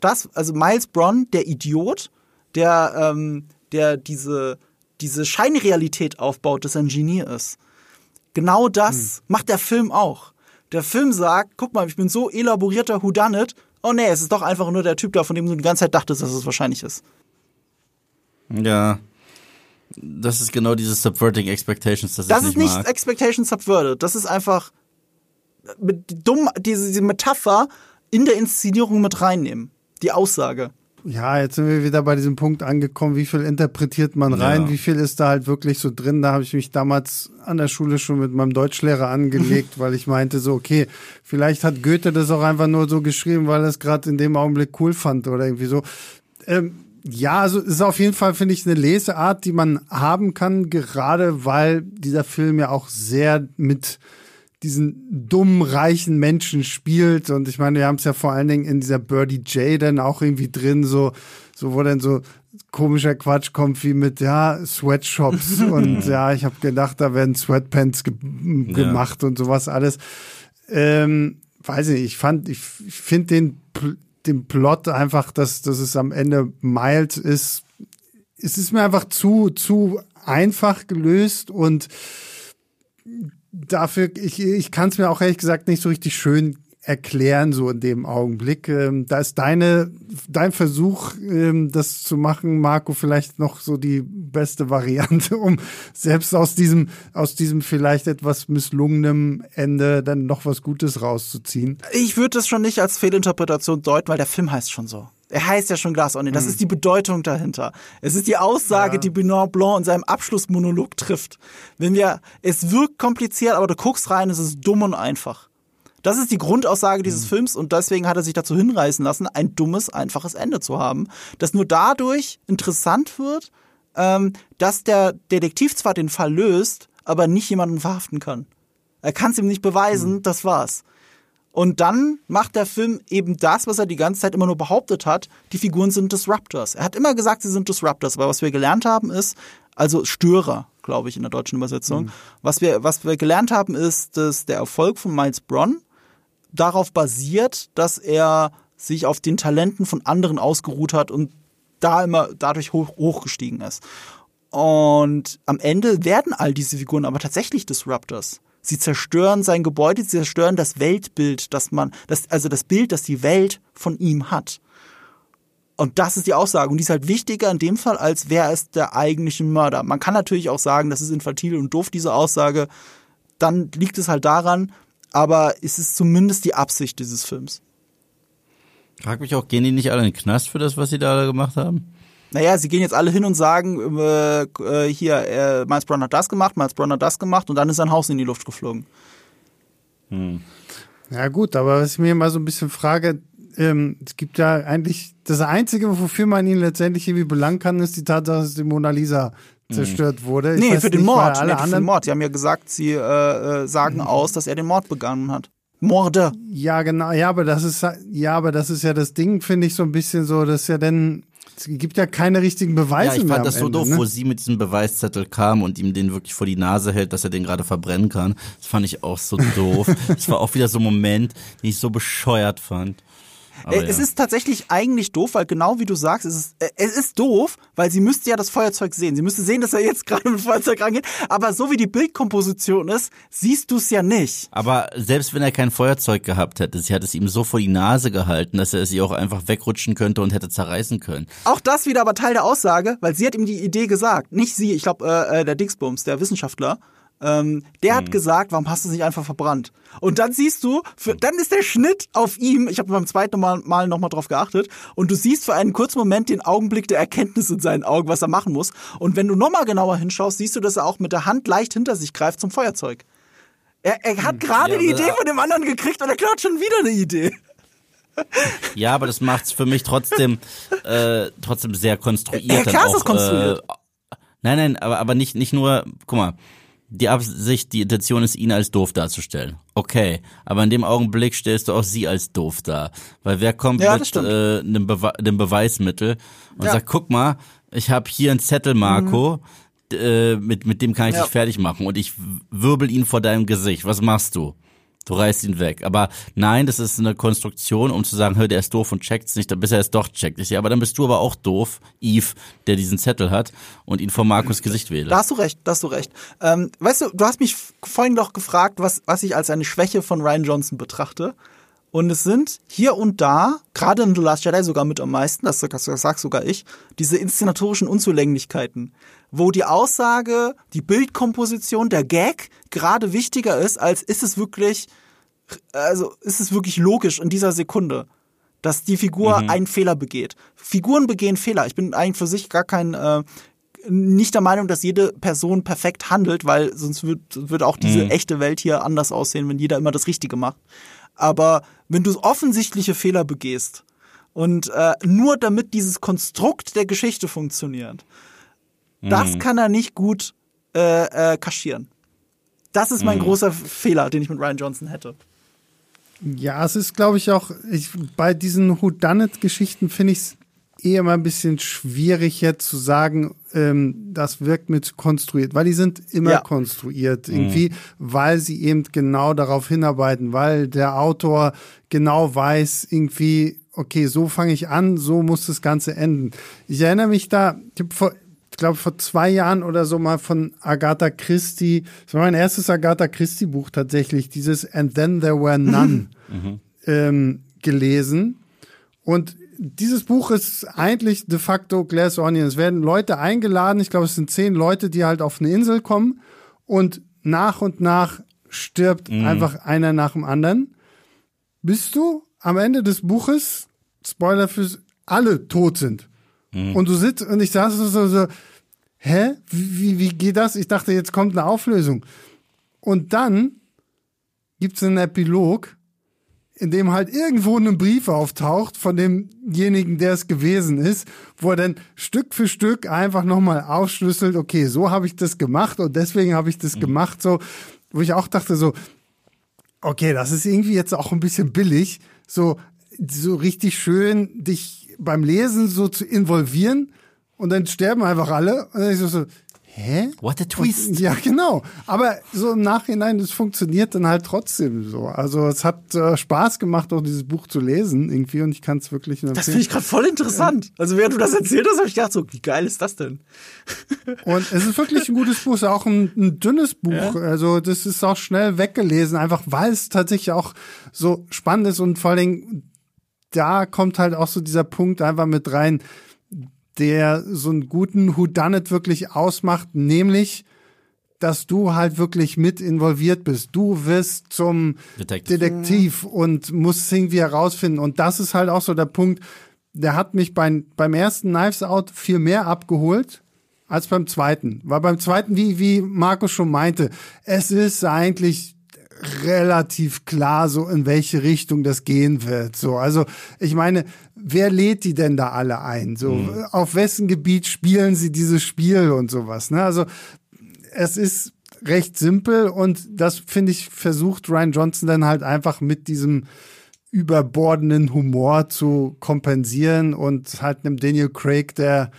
A: das, also Miles Braun, der Idiot, der, ähm, der diese diese Scheinrealität aufbaut, dass er ein Genie ist. Genau das hm. macht der Film auch. Der Film sagt, guck mal, ich bin so elaborierter Whodunit. Oh nee, es ist doch einfach nur der Typ da, von dem du die ganze Zeit dachtest, dass es wahrscheinlich ist.
B: Ja. Das ist genau dieses Subverting Expectations,
A: das,
B: das ist
A: nicht, mag. Expectations Subverted. Das ist einfach mit dumm, diese, diese Metapher in der Inszenierung mit reinnehmen. Die Aussage.
C: Ja, jetzt sind wir wieder bei diesem Punkt angekommen, wie viel interpretiert man rein, ja. wie viel ist da halt wirklich so drin. Da habe ich mich damals an der Schule schon mit meinem Deutschlehrer angelegt, weil ich meinte so, okay, vielleicht hat Goethe das auch einfach nur so geschrieben, weil er es gerade in dem Augenblick cool fand oder irgendwie so. Ähm, ja, also ist auf jeden Fall, finde ich, eine Leseart, die man haben kann, gerade weil dieser Film ja auch sehr mit diesen dummen, reichen Menschen spielt. Und ich meine, wir haben es ja vor allen Dingen in dieser Birdie J dann auch irgendwie drin, so, so wo dann so komischer Quatsch kommt wie mit, ja, Sweatshops. und ja, ich habe gedacht, da werden Sweatpants ge gemacht ja. und sowas alles. Ähm, weiß nicht, ich fand, ich, finde den, den Plot einfach, dass, dass es am Ende mild ist. Es ist mir einfach zu, zu einfach gelöst und dafür, ich, ich kann es mir auch ehrlich gesagt nicht so richtig schön erklären, so in dem Augenblick. Ähm, da ist deine, dein Versuch, ähm, das zu machen, Marco, vielleicht noch so die beste Variante, um selbst aus diesem, aus diesem vielleicht etwas misslungenen Ende dann noch was Gutes rauszuziehen.
A: Ich würde das schon nicht als Fehlinterpretation deuten, weil der Film heißt schon so. Er heißt ja schon Glass Onion. Das mhm. ist die Bedeutung dahinter. Es ist die Aussage, ja. die Benoit Blanc in seinem Abschlussmonolog trifft. Wenn wir, es wirkt kompliziert, aber du guckst rein, es ist dumm und einfach. Das ist die Grundaussage dieses mhm. Films und deswegen hat er sich dazu hinreißen lassen, ein dummes, einfaches Ende zu haben, das nur dadurch interessant wird, ähm, dass der Detektiv zwar den Fall löst, aber nicht jemanden verhaften kann. Er kann es ihm nicht beweisen, mhm. das war's. Und dann macht der Film eben das, was er die ganze Zeit immer nur behauptet hat, die Figuren sind Disruptors. Er hat immer gesagt, sie sind Disruptors, aber was wir gelernt haben ist, also Störer, glaube ich, in der deutschen Übersetzung. Mhm. Was wir, was wir gelernt haben, ist, dass der Erfolg von Miles Bronn darauf basiert, dass er sich auf den Talenten von anderen ausgeruht hat und da immer dadurch hoch, hochgestiegen ist. Und am Ende werden all diese Figuren aber tatsächlich Disruptors. Sie zerstören sein Gebäude, sie zerstören das Weltbild, das man, das, also das Bild, das die Welt von ihm hat. Und das ist die Aussage. Und die ist halt wichtiger in dem Fall, als wer ist der eigentliche Mörder. Man kann natürlich auch sagen, das ist infantil und doof, diese Aussage. Dann liegt es halt daran, aber es ist zumindest die Absicht dieses Films.
B: Frag mich auch, gehen die nicht alle in den Knast für das, was sie da gemacht haben?
A: Naja, sie gehen jetzt alle hin und sagen, äh, äh, hier, äh, Miles Brown hat das gemacht, Miles Brown hat das gemacht und dann ist sein Haus in die Luft geflogen.
C: Hm. Ja gut, aber was ich mir mal so ein bisschen frage, ähm, es gibt ja eigentlich, das Einzige, wofür man ihn letztendlich irgendwie belangen kann, ist die Tatsache, dass die Mona Lisa hm. zerstört wurde.
A: Ich nee, für den Mord. Alle nee, für den Mord. Sie haben ja gesagt, sie äh, äh, sagen mhm. aus, dass er den Mord begangen hat. Morde.
C: Ja, genau. Ja, aber das ist ja, aber das ist ja das Ding, finde ich so ein bisschen so, dass ja dann es gibt ja keine richtigen Beweise
B: mehr. Ja, ich fand
C: das
B: so
C: Ende,
B: doof,
C: ne?
B: wo sie mit diesem Beweiszettel kam und ihm den wirklich vor die Nase hält, dass er den gerade verbrennen kann. Das fand ich auch so doof. das war auch wieder so ein Moment, den ich so bescheuert fand.
A: Aber es ja. ist tatsächlich eigentlich doof, weil genau wie du sagst, es ist, äh, es ist doof, weil sie müsste ja das Feuerzeug sehen. Sie müsste sehen, dass er jetzt gerade mit dem Feuerzeug rangeht. Aber so wie die Bildkomposition ist, siehst du es ja nicht.
B: Aber selbst wenn er kein Feuerzeug gehabt hätte, sie hat es ihm so vor die Nase gehalten, dass er sie auch einfach wegrutschen könnte und hätte zerreißen können.
A: Auch das wieder aber Teil der Aussage, weil sie hat ihm die Idee gesagt. Nicht sie, ich glaube, äh, äh, der Dingsbums, der Wissenschaftler. Ähm, der mhm. hat gesagt, warum hast du es nicht einfach verbrannt? Und dann siehst du, für, dann ist der Schnitt auf ihm, ich habe beim zweiten Mal, mal nochmal drauf geachtet, und du siehst für einen kurzen Moment den Augenblick der Erkenntnis in seinen Augen, was er machen muss. Und wenn du nochmal genauer hinschaust, siehst du, dass er auch mit der Hand leicht hinter sich greift zum Feuerzeug. Er, er hat hm. gerade ja, die Idee von dem anderen gekriegt und er klaut schon wieder eine Idee.
B: Ja, aber das macht's für mich trotzdem äh, trotzdem sehr konstruiert.
A: Ja, klar ist es konstruiert.
B: Äh, nein, nein, aber aber nicht nicht nur, guck mal, die Absicht, die Intention ist, ihn als doof darzustellen. Okay, aber in dem Augenblick stellst du auch sie als doof dar. Weil wer kommt ja, mit äh, einem, Bewe einem, Beweismittel und ja. sagt, guck mal, ich habe hier einen Zettel, Marco, mhm. äh, mit, mit dem kann ich ja. dich fertig machen und ich wirbel ihn vor deinem Gesicht. Was machst du? Du reißt ihn weg. Aber nein, das ist eine Konstruktion, um zu sagen, hör, der ist doof und checkt's nicht, bis er es doch checkt. Ich, ja, aber dann bist du aber auch doof, Eve, der diesen Zettel hat und ihn vor Markus Gesicht wählt.
A: Da hast du recht, da hast du recht. Ähm, weißt du, du hast mich vorhin doch gefragt, was, was ich als eine Schwäche von Ryan Johnson betrachte. Und es sind hier und da, gerade in The Last Jedi sogar mit am meisten, das, sag sogar ich, diese inszenatorischen Unzulänglichkeiten, wo die Aussage, die Bildkomposition, der Gag gerade wichtiger ist, als ist es wirklich, also ist es wirklich logisch in dieser Sekunde, dass die Figur mhm. einen Fehler begeht. Figuren begehen Fehler. Ich bin eigentlich für sich gar kein, äh, nicht der Meinung, dass jede Person perfekt handelt, weil sonst wird, wird auch diese mhm. echte Welt hier anders aussehen, wenn jeder immer das Richtige macht. Aber wenn du offensichtliche Fehler begehst und äh, nur damit dieses Konstrukt der Geschichte funktioniert. Das kann er nicht gut äh, äh, kaschieren. Das ist mein mhm. großer Fehler, den ich mit Ryan Johnson hätte.
C: Ja, es ist, glaube ich, auch, ich, bei diesen Whodunit-Geschichten finde ich es eher mal ein bisschen schwierig jetzt zu sagen, ähm, das wirkt mit konstruiert, weil die sind immer ja. konstruiert irgendwie, mhm. weil sie eben genau darauf hinarbeiten, weil der Autor genau weiß irgendwie, okay, so fange ich an, so muss das Ganze enden. Ich erinnere mich da, ich habe vor glaube, vor zwei Jahren oder so mal von Agatha Christie. Das war mein erstes Agatha Christie-Buch tatsächlich, dieses And Then There Were None mhm. ähm, gelesen. Und dieses Buch ist eigentlich de facto Glass Onion. Es werden Leute eingeladen, ich glaube, es sind zehn Leute, die halt auf eine Insel kommen und nach und nach stirbt mhm. einfach einer nach dem anderen. Bis du am Ende des Buches, Spoiler fürs, alle tot sind. Mhm. Und du sitzt und ich saß so, so hä? Wie, wie geht das? Ich dachte, jetzt kommt eine Auflösung. Und dann gibt es einen Epilog in dem halt irgendwo ein Brief auftaucht von demjenigen, der es gewesen ist, wo er dann Stück für Stück einfach nochmal aufschlüsselt, okay, so habe ich das gemacht und deswegen habe ich das mhm. gemacht, so, wo ich auch dachte so, okay, das ist irgendwie jetzt auch ein bisschen billig, so, so richtig schön dich beim Lesen so zu involvieren und dann sterben einfach alle und dann ist so, hä?
B: What a twist.
C: Und, ja, genau. Aber so im Nachhinein, es funktioniert dann halt trotzdem so. Also es hat äh, Spaß gemacht, auch dieses Buch zu lesen irgendwie und ich kann es wirklich
A: empfehlen. Das finde ich gerade voll interessant. Also während du das erzählt hast, habe ich gedacht so, wie geil ist das denn?
C: und es ist wirklich ein gutes Buch, es ist auch ein, ein dünnes Buch. Ja? Also das ist auch schnell weggelesen, einfach weil es tatsächlich auch so spannend ist und vor allen Dingen da kommt halt auch so dieser Punkt einfach mit rein, der so einen guten Whodunit wirklich ausmacht, nämlich dass du halt wirklich mit involviert bist. Du wirst zum Detektiv, Detektiv und musst irgendwie herausfinden. Und das ist halt auch so der Punkt, der hat mich beim, beim ersten Knives Out viel mehr abgeholt als beim zweiten. Weil beim zweiten, wie, wie Markus schon meinte, es ist eigentlich relativ klar, so in welche Richtung das gehen wird. So, also ich meine, wer lädt die denn da alle ein? So, mhm. auf wessen Gebiet spielen sie dieses Spiel und sowas? Ne? Also es ist recht simpel und das finde ich versucht Ryan Johnson dann halt einfach mit diesem überbordenden Humor zu kompensieren und halt einem Daniel Craig, der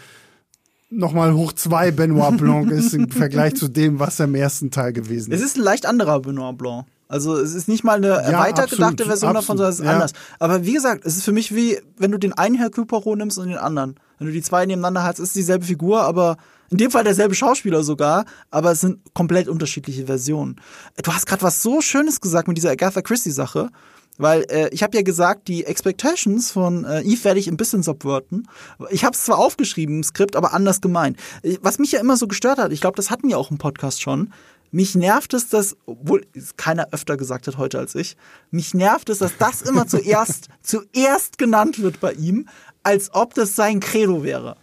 C: nochmal hoch zwei Benoit Blanc ist im Vergleich zu dem, was er im ersten Teil gewesen
A: ist. Es ist ein leicht anderer Benoit Blanc. Also es ist nicht mal eine ja, weitergedachte Version absolut, davon, sondern es ist ja. anders. Aber wie gesagt, es ist für mich wie, wenn du den einen Herr Poirot nimmst und den anderen. Wenn du die zwei nebeneinander hast, ist dieselbe Figur, aber in dem Fall derselbe Schauspieler sogar, aber es sind komplett unterschiedliche Versionen. Du hast gerade was so Schönes gesagt mit dieser Agatha Christie-Sache. Weil äh, ich habe ja gesagt, die Expectations von äh, Eve werde ich ein bisschen subverten. Ich habe es zwar aufgeschrieben im Skript, aber anders gemeint. Äh, was mich ja immer so gestört hat, ich glaube, das hatten wir auch im Podcast schon. Mich nervt es, dass, obwohl keiner öfter gesagt hat heute als ich, mich nervt es, dass das immer zuerst, zuerst genannt wird bei ihm, als ob das sein Credo wäre.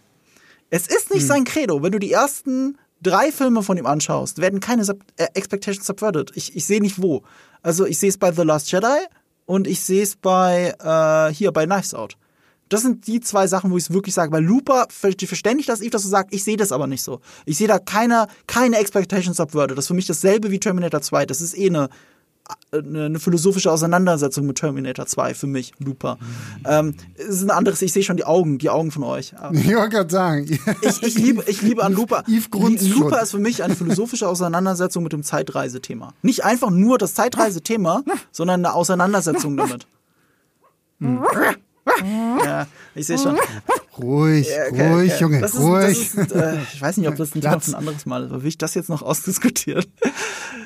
A: Es ist nicht hm. sein Credo. Wenn du die ersten drei Filme von ihm anschaust, werden keine Sub äh, Expectations subverted. Ich, ich sehe nicht wo. Also ich sehe es bei The Last Jedi, und ich sehe es bei äh, hier bei Knives Out. Das sind die zwei Sachen, wo ich es wirklich sage. Weil Looper, die verständigt das Eve, dass du sagst, ich sehe das aber nicht so. Ich sehe da keine, keine Expectations subverted. Das ist für mich dasselbe wie Terminator 2. Das ist eh eine eine, philosophische Auseinandersetzung mit Terminator 2 für mich, Looper. Ähm, es ist ein anderes, ich sehe schon die Augen, die Augen von euch.
C: Ich wollte gerade sagen.
A: Ich, ich, liebe, ich liebe an Looper. Looper ist für mich eine philosophische Auseinandersetzung mit dem Zeitreisethema. Nicht einfach nur das Zeitreisethema, sondern eine Auseinandersetzung damit. Hm. Ja, ich sehe schon.
C: Ruhig, okay, ruhig, okay. Junge,
A: ist,
C: ruhig.
A: Ist, äh, ich weiß nicht, ob das ein Thema für ein anderes Mal ist, aber will ich das jetzt noch ausdiskutieren?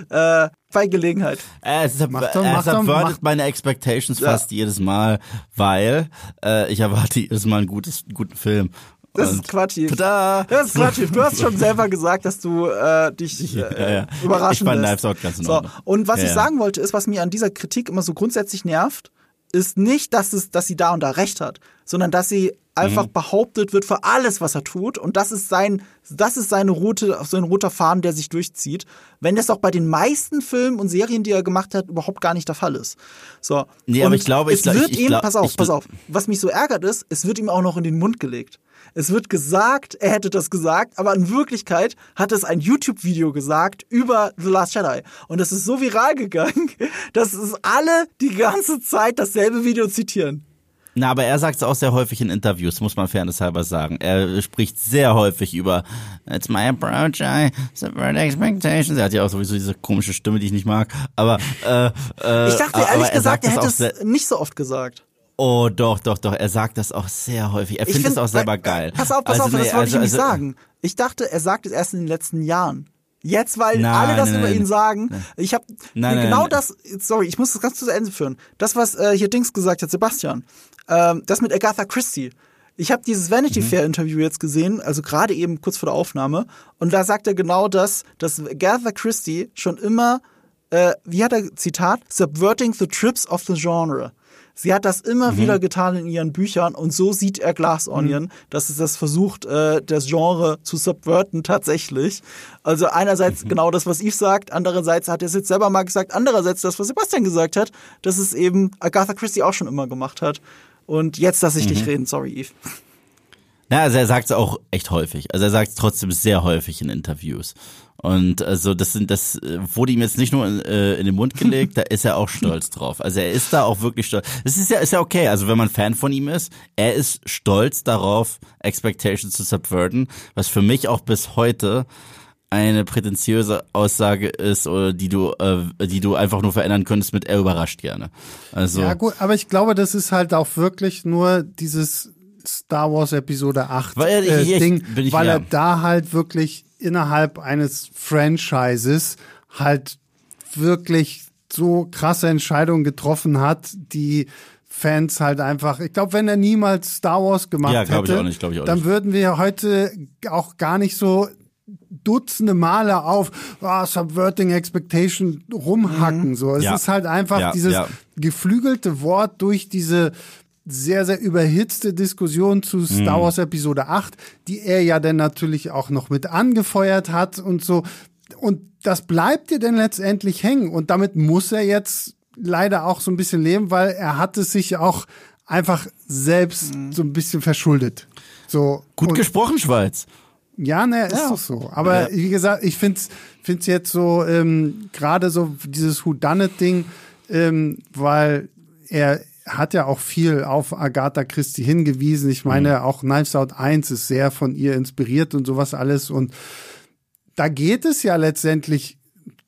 A: äh, bei Gelegenheit.
B: Äh, es ist, mach doch, mach es subvertet meine Expectations ja. fast jedes Mal, weil äh, ich erwarte jedes Mal einen gutes, guten Film.
A: Das ist Quatsch. Tada! Das ist Quatsch. Du hast schon selber gesagt, dass du äh, dich äh, ja, ja. überraschen Ich fand
B: Knives Out ganz in so.
A: Und was ja, ich sagen wollte, ist, was mir an dieser Kritik immer so grundsätzlich nervt, ist nicht, dass, es, dass sie da und da recht hat, sondern dass sie einfach mhm. behauptet wird für alles, was er tut. Und das ist sein, das ist seine rote, so ein roter Faden, der sich durchzieht. Wenn das auch bei den meisten Filmen und Serien, die er gemacht hat, überhaupt gar nicht der Fall ist. So.
B: Nee, und aber ich glaube,
A: es
B: ich,
A: wird
B: ich,
A: ihm,
B: glaub,
A: pass auf, pass auf. Was mich so ärgert ist, es wird ihm auch noch in den Mund gelegt. Es wird gesagt, er hätte das gesagt, aber in Wirklichkeit hat es ein YouTube-Video gesagt über The Last Jedi. Und das ist so viral gegangen, dass es alle die ganze Zeit dasselbe Video zitieren.
B: Na, aber er sagt es auch sehr häufig in Interviews, muss man fairness halber sagen. Er spricht sehr häufig über It's my approach, I subvert expectations. Er hat ja auch sowieso diese komische Stimme, die ich nicht mag. Aber äh,
A: äh, ich dachte ehrlich gesagt, er, er hätte es nicht so oft gesagt.
B: Oh, doch, doch, doch. Er sagt das auch sehr häufig. Er findet find, es auch selber geil.
A: Pass auf, pass also, auf, nee, das wollte also, ich nicht also, sagen. Ich dachte, er sagt es erst in den letzten Jahren. Jetzt, weil nein, alle das nein, über nein, ihn sagen. Ich habe genau das. Sorry, ich muss das ganz zu Ende führen. Das, was äh, hier Dings gesagt hat, Sebastian. Ähm, das mit Agatha Christie. Ich habe dieses Vanity mhm. Fair Interview jetzt gesehen, also gerade eben kurz vor der Aufnahme, und da sagt er genau das, dass Agatha Christie schon immer, äh, wie hat er Zitat, subverting the trips of the genre Sie hat das immer mhm. wieder getan in ihren Büchern und so sieht er Glass mhm. Onion, mhm. dass es das versucht, äh, das Genre zu subverten tatsächlich. Also einerseits mhm. genau das, was Yves sagt, andererseits hat er es jetzt selber mal gesagt, andererseits das, was Sebastian gesagt hat, dass es eben Agatha Christie auch schon immer gemacht hat. Und jetzt lasse ich dich mhm. reden, sorry Yves.
B: Na, also er sagt es auch echt häufig. Also er sagt es trotzdem sehr häufig in Interviews. Und also das sind das äh, wurde ihm jetzt nicht nur in, äh, in den Mund gelegt, da ist er auch stolz drauf. Also er ist da auch wirklich stolz. Es ist ja ist ja okay, also wenn man Fan von ihm ist, er ist stolz darauf, Expectations zu subverten, was für mich auch bis heute eine prätentiöse Aussage ist oder die du äh, die du einfach nur verändern könntest mit er überrascht gerne. Also
C: Ja gut, aber ich glaube, das ist halt auch wirklich nur dieses Star Wars Episode 8 weil, äh, ich, Ding, ich, weil er da halt wirklich innerhalb eines Franchises halt wirklich so krasse Entscheidungen getroffen hat, die Fans halt einfach, ich glaube, wenn er niemals Star Wars gemacht ja, hätte, ich auch nicht, ich auch dann nicht. würden wir heute auch gar nicht so Dutzende Male auf oh, Subverting Expectation rumhacken. Mhm. So, es ja. ist halt einfach ja, dieses geflügelte Wort durch diese sehr, sehr überhitzte Diskussion zu Star mhm. Wars Episode 8, die er ja dann natürlich auch noch mit angefeuert hat und so. Und das bleibt dir denn letztendlich hängen. Und damit muss er jetzt leider auch so ein bisschen leben, weil er hat es sich auch einfach selbst mhm. so ein bisschen verschuldet. So.
B: Gut gesprochen, Schweiz.
C: Ja, ne, ist ja. doch so. Aber ja. wie gesagt, ich find's, find's jetzt so, ähm, gerade so dieses Who Done It Ding, ähm, weil er hat ja auch viel auf Agatha Christie hingewiesen. Ich meine, mhm. auch Knives Out 1 ist sehr von ihr inspiriert und sowas alles. Und da geht es ja letztendlich,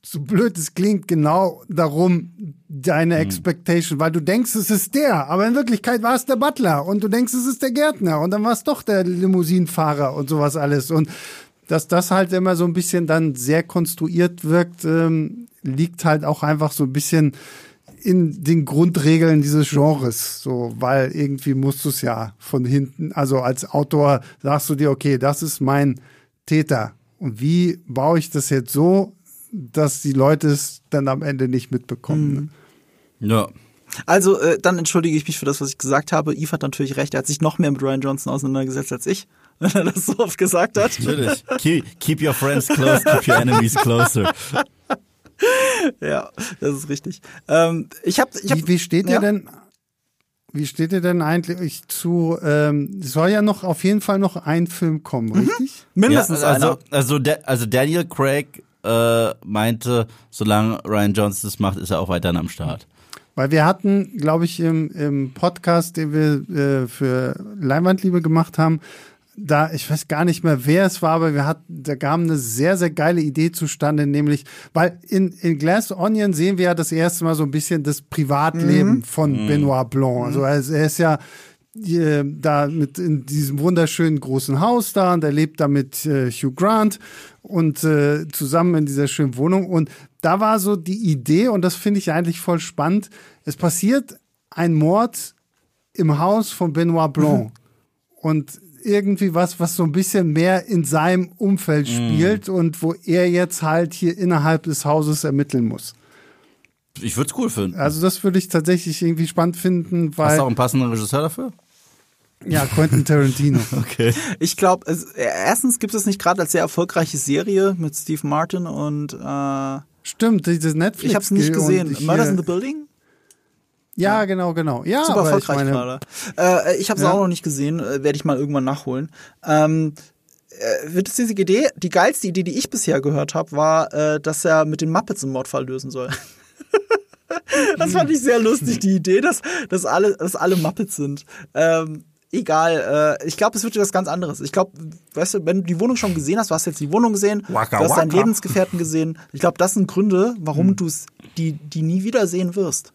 C: so blöd es klingt, genau darum, deine mhm. Expectation, weil du denkst, es ist der, aber in Wirklichkeit war es der Butler und du denkst, es ist der Gärtner und dann war es doch der Limousinenfahrer und sowas alles. Und dass das halt immer so ein bisschen dann sehr konstruiert wirkt, ähm, liegt halt auch einfach so ein bisschen in den Grundregeln dieses Genres, so, weil irgendwie musst du es ja von hinten, also als Autor sagst du dir, okay, das ist mein Täter. Und wie baue ich das jetzt so, dass die Leute es dann am Ende nicht mitbekommen?
B: Mhm. Ja.
A: Also, äh, dann entschuldige ich mich für das, was ich gesagt habe. Eve hat natürlich recht, er hat sich noch mehr mit Ryan Johnson auseinandergesetzt als ich, wenn er das so oft gesagt hat.
B: Natürlich. Keep, keep your friends close, keep your enemies closer.
A: ja, das ist richtig. Ähm, ich hab, ich hab,
C: wie, wie steht ja? ihr denn? Wie steht ihr denn eigentlich zu? Ähm, soll ja noch auf jeden Fall noch ein Film kommen, mhm. richtig?
B: Mindestens ja, also, einer. Also, also Daniel Craig äh, meinte, solange Ryan Johnson das macht, ist er auch weiterhin am Start.
C: Weil wir hatten, glaube ich, im, im Podcast, den wir äh, für Leinwandliebe gemacht haben, da, ich weiß gar nicht mehr, wer es war, aber wir hatten, da kam eine sehr, sehr geile Idee zustande, nämlich, weil in, in Glass Onion sehen wir ja das erste Mal so ein bisschen das Privatleben mhm. von mhm. Benoit Blanc. Also er, er ist ja äh, da mit in diesem wunderschönen großen Haus da und er lebt da mit äh, Hugh Grant und äh, zusammen in dieser schönen Wohnung. Und da war so die Idee, und das finde ich eigentlich voll spannend, es passiert ein Mord im Haus von Benoit Blanc. Mhm. Und irgendwie was, was so ein bisschen mehr in seinem Umfeld mhm. spielt mm. und wo er jetzt halt hier innerhalb des Hauses ermitteln muss.
B: Ich würde es cool finden.
C: Also das würde ich tatsächlich irgendwie spannend finden, weil.
B: Hast du auch einen passenden Regisseur dafür?
C: Ja, Quentin Tarantino.
B: okay.
A: Ich glaube, erstens gibt es nicht gerade als sehr erfolgreiche Serie mit Steve Martin und äh,
C: Stimmt, dieses Netflix.
A: Ich habe es nicht gesehen. Murders in the Building?
C: Ja, ja, genau, genau. Ja,
A: super erfolgreich ich meine, gerade. Äh, ich habe es ja. auch noch nicht gesehen, äh, werde ich mal irgendwann nachholen. Ähm, äh, wird es diese Idee? Die geilste Idee, die ich bisher gehört habe, war, äh, dass er mit den Muppets einen Mordfall lösen soll. das fand ich sehr lustig, die Idee, dass, dass, alle, dass alle Muppets sind. Ähm, egal, äh, ich glaube, es wird was ganz anderes. Ich glaube, weißt du, wenn du die Wohnung schon gesehen hast, du hast jetzt die Wohnung gesehen, waka, du hast deinen Lebensgefährten gesehen. Ich glaube, das sind Gründe, warum hm. du die, die nie wieder sehen wirst.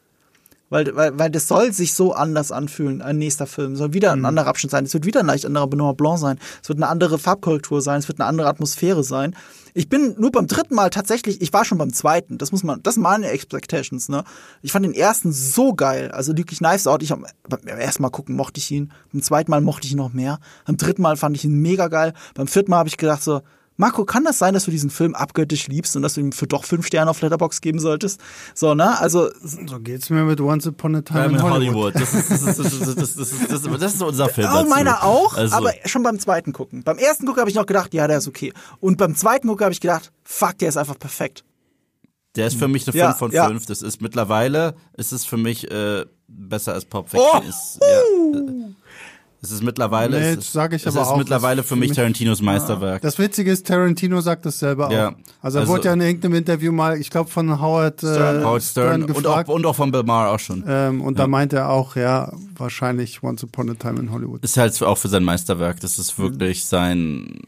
A: Weil, weil, weil das soll sich so anders anfühlen, ein nächster Film. Es soll wieder ein mhm. anderer Abschnitt sein. Es wird wieder ein leicht anderer Benoit Blanc sein. Es wird eine andere Farbkorrektur sein. Es wird eine andere Atmosphäre sein. Ich bin nur beim dritten Mal tatsächlich, ich war schon beim zweiten. Das muss man, das sind meine Expectations, ne? Ich fand den ersten so geil. Also wirklich nice out. Ich hab, beim ersten Mal gucken mochte ich ihn. Beim zweiten Mal mochte ich ihn noch mehr. Beim dritten Mal fand ich ihn mega geil. Beim vierten Mal habe ich gedacht so, Marco, kann das sein, dass du diesen Film abgöttisch liebst und dass du ihm für doch fünf Sterne auf Letterbox geben solltest? So, ne? Also.
C: So geht's mir mit Once Upon a Time
B: Ja,
C: in
B: mit
C: Hollywood.
B: Das ist, unser Film.
A: Oh, meiner auch,
B: Also,
A: aber schon beim zweiten gucken. Beim ersten gucken habe ich noch gedacht, ja, der ist okay. Und beim zweiten gucken habe ich gedacht, fuck, der ist einfach perfekt.
B: Der ist für mich eine 5
A: Ja,
B: von
A: ja.
B: 5. Das ist mittlerweile, ist es für mich äh, besser als Pop Fiction.
A: Oh!
B: Ist, ja, äh, es ist mittlerweile,
C: Nee,
B: es
C: das
B: ist,
C: sag ich
B: es
C: aber
B: ist
C: auch,
B: mittlerweile für mich Tarantinos Meisterwerk.
C: Das Witzige ist, Tarantino sagt das selber
B: Ja.
C: auch. Also er
B: Also-
C: wurde ja in irgendeinem Interview mal, ich glaube von Howard äh,
A: Stern.
B: Howard Stern und auch,
C: gefragt.
B: und auch von Bill Maher auch schon.
C: ähm, und da meinte er auch, ja, wahrscheinlich Once Upon a Time in Hollywood.
B: ist halt auch für sein Meisterwerk. Das ist wirklich sein.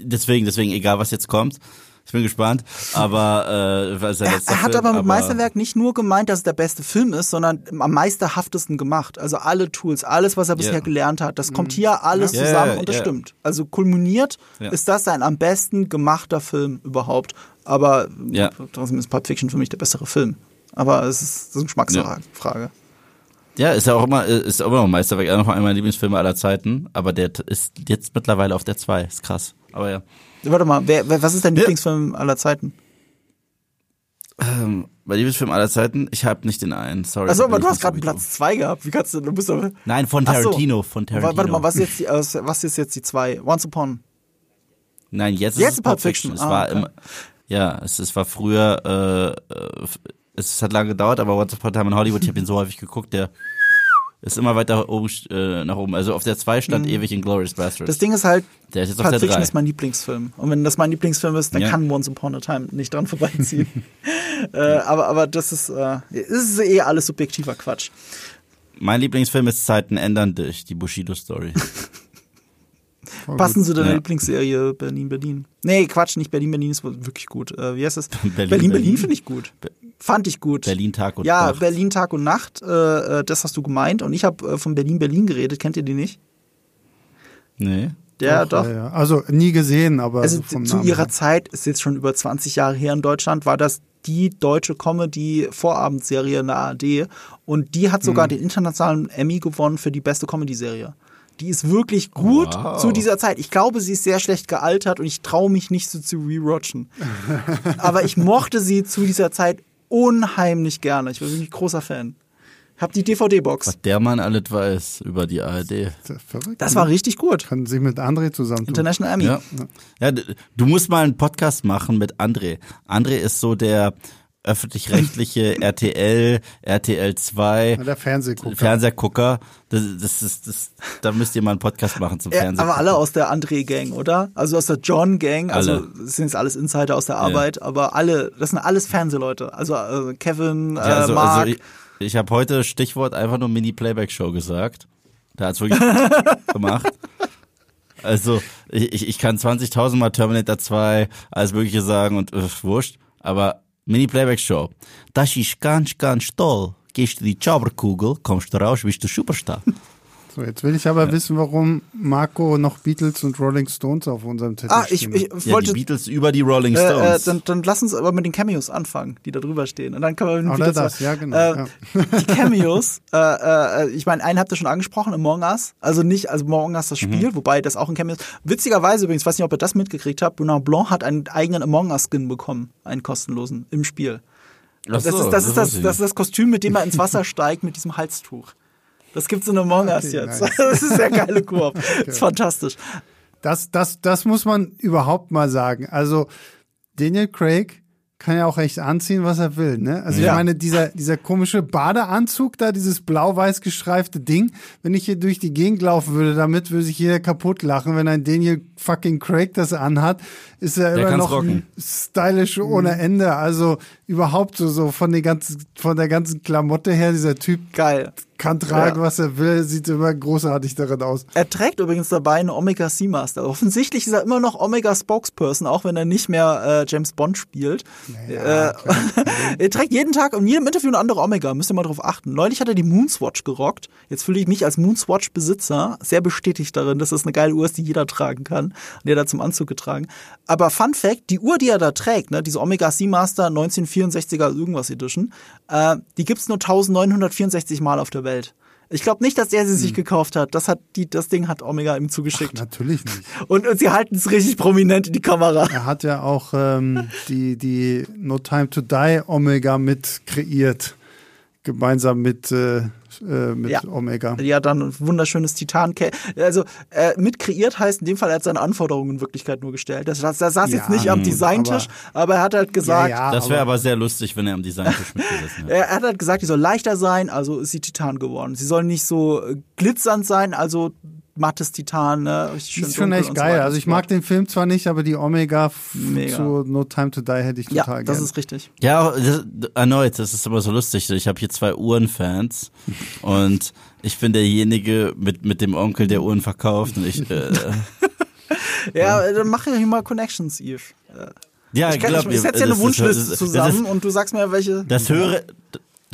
B: Deswegen, deswegen, egal was jetzt kommt. Ich bin gespannt. Aber äh, weil sein
A: Er,
B: letzter
A: er hat
B: Film,
A: aber mit Meisterwerk nicht nur gemeint, dass es der beste Film ist, sondern am meisterhaftesten gemacht. Also alle Tools, alles, was er bisher
B: Ja.
A: gelernt hat, das kommt hier alles
B: Ja,
A: zusammen
B: ja,
A: und das stimmt. Also kulminiert ist das ein am besten gemachter Film überhaupt. Aber
B: Ja.
A: trotzdem ist Pulp Fiction für mich der bessere Film. Aber es ist, das ist eine Geschmacksfrage.
B: Ja, ist ja auch immer, ist auch immer noch ein Meisterwerk. Einer meiner Lieblingsfilme aller Zeiten. Aber der ist jetzt mittlerweile auf der 2. Ist krass. Aber ja.
A: Warte mal, wer, wer, was ist dein
B: Ja.
A: Lieblingsfilm aller Zeiten?
B: Ähm, mein Lieblingsfilm aller Zeiten, ich habe nicht den einen. Sorry.
A: Achso, aber du hast gerade. Platz zwei gehabt. Wie kannst du, du bist doch,
B: Nein, von
A: Ach so.
B: Tarantino. Von Tarantino.
A: Warte mal, was ist jetzt die, äh, was ist jetzt die zwei? Once Upon.
B: Nein, jetzt,
A: Jetzt
B: ist es
A: Pulp
B: Pulp Fiction.
A: Fiction.
B: Es
A: Ah,
B: war
A: okay.
B: immer, ja, es, es war früher, äh, äh, es hat lange gedauert, aber Once Upon a Time in Hollywood, ich habe ihn so häufig geguckt, der ist immer weiter oben, äh, nach oben. Also auf der 2 stand ewig in Glorious Bastards.
A: Mhm. Das Ding ist halt,
B: der ist jetzt auf
A: Pulp
B: der
A: Fiction
B: 3.
A: ist mein Lieblingsfilm. Und wenn das mein Lieblingsfilm ist, dann
B: Ja.
A: kann Once Upon a Time nicht dran vorbeiziehen. äh, aber, aber das ist, äh, ist eh alles subjektiver Quatsch.
B: Mein Lieblingsfilm ist Zeiten ändern dich, die Bushido Story.
C: Voll
A: Passend zu deiner
B: Ja.
A: Lieblingsserie Berlin, Berlin. Nee, Quatsch, nicht Berlin, Berlin ist wirklich gut. Äh, wie heißt das?
B: Berlin,
A: Berlin, Berlin,
B: Berlin.
A: finde ich gut. Fand ich gut.
B: Berlin Tag und
A: ja,
B: Nacht.
A: Berlin Tag und Nacht, äh, äh, das hast du gemeint. Und ich habe äh, von Berlin, Berlin geredet. Kennt ihr die nicht?
B: Nee.
A: Der doch.
C: Ja, ja. Also nie gesehen, aber
A: Also
C: so vom
A: zu
C: Namen
A: ihrer
C: her.
A: Zeit, ist jetzt schon über 20 Jahre her in Deutschland, war das die deutsche Comedy-Vorabendserie in der ARD. Und die hat
C: Mhm.
A: sogar den internationalen Emmy gewonnen für die beste Comedy-Serie. Die ist wirklich gut
B: Wow.
A: zu dieser Zeit. Ich glaube, sie ist sehr schlecht gealtert und ich traue mich nicht so zu rewatchen. Aber ich mochte sie zu dieser Zeit unheimlich gerne. Ich war wirklich großer Fan. Hab die DVD-Box.
B: Was der Mann alles weiß über die ARD.
C: Verrückt.
A: Das war richtig gut.
C: Kann sich mit André zusammen.
A: International Emmy.
B: Ja. ja, du musst mal einen Podcast machen mit André. André ist so der öffentlich-rechtliche RTL, RTL 2
C: Der Fernsehgucker.
B: Fernsehgucker. Das, das ist, das, da müsst ihr mal einen Podcast machen zum
A: Ja,
B: Fernsehen.
A: aber alle aus der André-Gang, oder? Also aus der John-Gang. Also
B: Alle.
A: das sind jetzt alles Insider aus der Arbeit, aber alle, das sind alles Fernsehleute. Also äh, Kevin, äh,
B: Ja, also,
A: Mark.
B: also ich, ich habe heute Stichwort einfach nur Mini-Playback-Show gesagt. Da hat's wirklich gemacht. Also ich, ich, ich kann 20.000 Mal Terminator 2 alles mögliche sagen und äh, wurscht, aber Mini-Playback-Show. Das ist ganz, ganz toll. Gehst du die Zauberkugel, kommst du raus, bist du Superstar.
C: So, jetzt will ich aber wissen, warum Marco noch Beatles und Rolling Stones auf unserem Zettel
A: ah, ich, ich
C: hat.
B: Ja,
A: wollte.
B: die Beatles über die Rolling
A: äh, äh,
B: Stones.
A: dann, dann lass uns aber mit den Cameos anfangen, die da drüber stehen. Und dann können wir mit den
C: Oder
A: Beatles-
C: das, ja, genau,
A: Äh,
C: ja.
A: Die Cameos, äh, äh, ich meine, einen habt ihr schon angesprochen, Among Us. Also nicht, also Among Us das Spiel,
B: Mhm.
A: wobei das auch ein Cameo ist. Witzigerweise übrigens, weiß nicht, ob ihr das mitgekriegt habt, Bernard Blanc hat einen eigenen Among Us-Skin bekommen, einen kostenlosen, im Spiel.
B: Ach
A: Das,
B: so,
A: ist, das, ist das,
B: wusste ich
A: das ist das Kostüm, mit dem er ins Wasser steigt mit diesem Halstuch. Das gibt's in Among Us
C: Okay,
A: jetzt.
C: nice.
A: Das ist sehr geile Koop. Das ist fantastisch.
C: Das, das, das muss man überhaupt mal sagen. Also Daniel Craig kann ja auch echt anziehen, was er will. Ne? Also
A: Ja.
C: ich meine, dieser, dieser komische Badeanzug da, dieses blau-weiß gestreifte Ding, wenn ich hier durch die Gegend laufen würde, damit würde sich jeder kaputt lachen. Wenn ein Daniel fucking Craig das anhat, ist er
B: Der
C: immer noch
B: rocken.
C: stylisch ohne Ende. Also überhaupt so, so von, den ganzen, von der ganzen Klamotte her, dieser Typ
A: Geil.
C: kann tragen,
A: Ja.
C: was er will, sieht immer großartig darin aus.
A: Er trägt übrigens dabei eine Omega Seamaster. Offensichtlich ist er immer noch Omega Spokesperson, auch wenn er nicht mehr äh, James Bond spielt.
C: Ja,
A: äh, er trägt jeden Tag in jedem Interview eine andere Omega. Müsst ihr mal drauf achten. Neulich hat er die Moonswatch gerockt. Jetzt fühle ich mich als Moonswatch-Besitzer sehr bestätigt darin, dass das eine geile Uhr ist, die jeder tragen kann. Und der da zum Anzug getragen. Aber Fun Fact, die Uhr, die er da trägt, ne, diese Omega Seamaster 1964er irgendwas Edition, äh, die gibt's nur 1964 Mal auf der Welt. Ich glaube nicht, dass er sie sich gekauft hat. Das hat die, das Ding hat Omega ihm zugeschickt.
C: Natürlich nicht.
A: Und, und sie halten es richtig prominent in die Kamera.
C: Er hat ja auch ähm, die, die No Time to Die Omega mit kreiert. Gemeinsam mit, äh, äh, mit
A: Ja.
C: Omega.
A: Ja, dann ein wunderschönes titan Also äh, mit kreiert heißt in dem Fall, er hat seine Anforderungen in Wirklichkeit nur gestellt. Das, das, er saß
C: Ja,
A: jetzt nicht am
C: mh,
A: Designtisch, aber, er hat halt gesagt,
C: Ja, ja,
B: Das wäre
C: aber-
B: aber sehr lustig, wenn er am Designtisch mitgesessen hätte.
A: er hat halt gesagt, die soll leichter sein, also ist sie Titan geworden. Sie soll nicht so äh, glitzernd sein, also mattes Titan. Ne? richtig
C: Die
A: schön
C: ist schon echt
A: so
C: geil.
A: weiter
C: also ich
A: so
C: mag den Film zwar nicht, aber die Omega
A: Mega.
C: zu No Time to Die hätte ich
A: Ja,
C: total
A: das
C: gerne.
A: ist richtig.
B: Ja, das, erneut, das ist immer so lustig. Ich habe hier zwei Uhrenfans und ich bin derjenige mit, mit dem Onkel, der Uhren verkauft. Und ich, äh,
A: Ja, dann mach ja hier mal Connections, Eve.
B: ja,
A: Ich, kann-
B: glaub
A: ich, ich setze dir eine
B: das ist-
A: Wunschliste
B: das-
A: zusammen und du sagst mir, welche.
B: Das, das höre,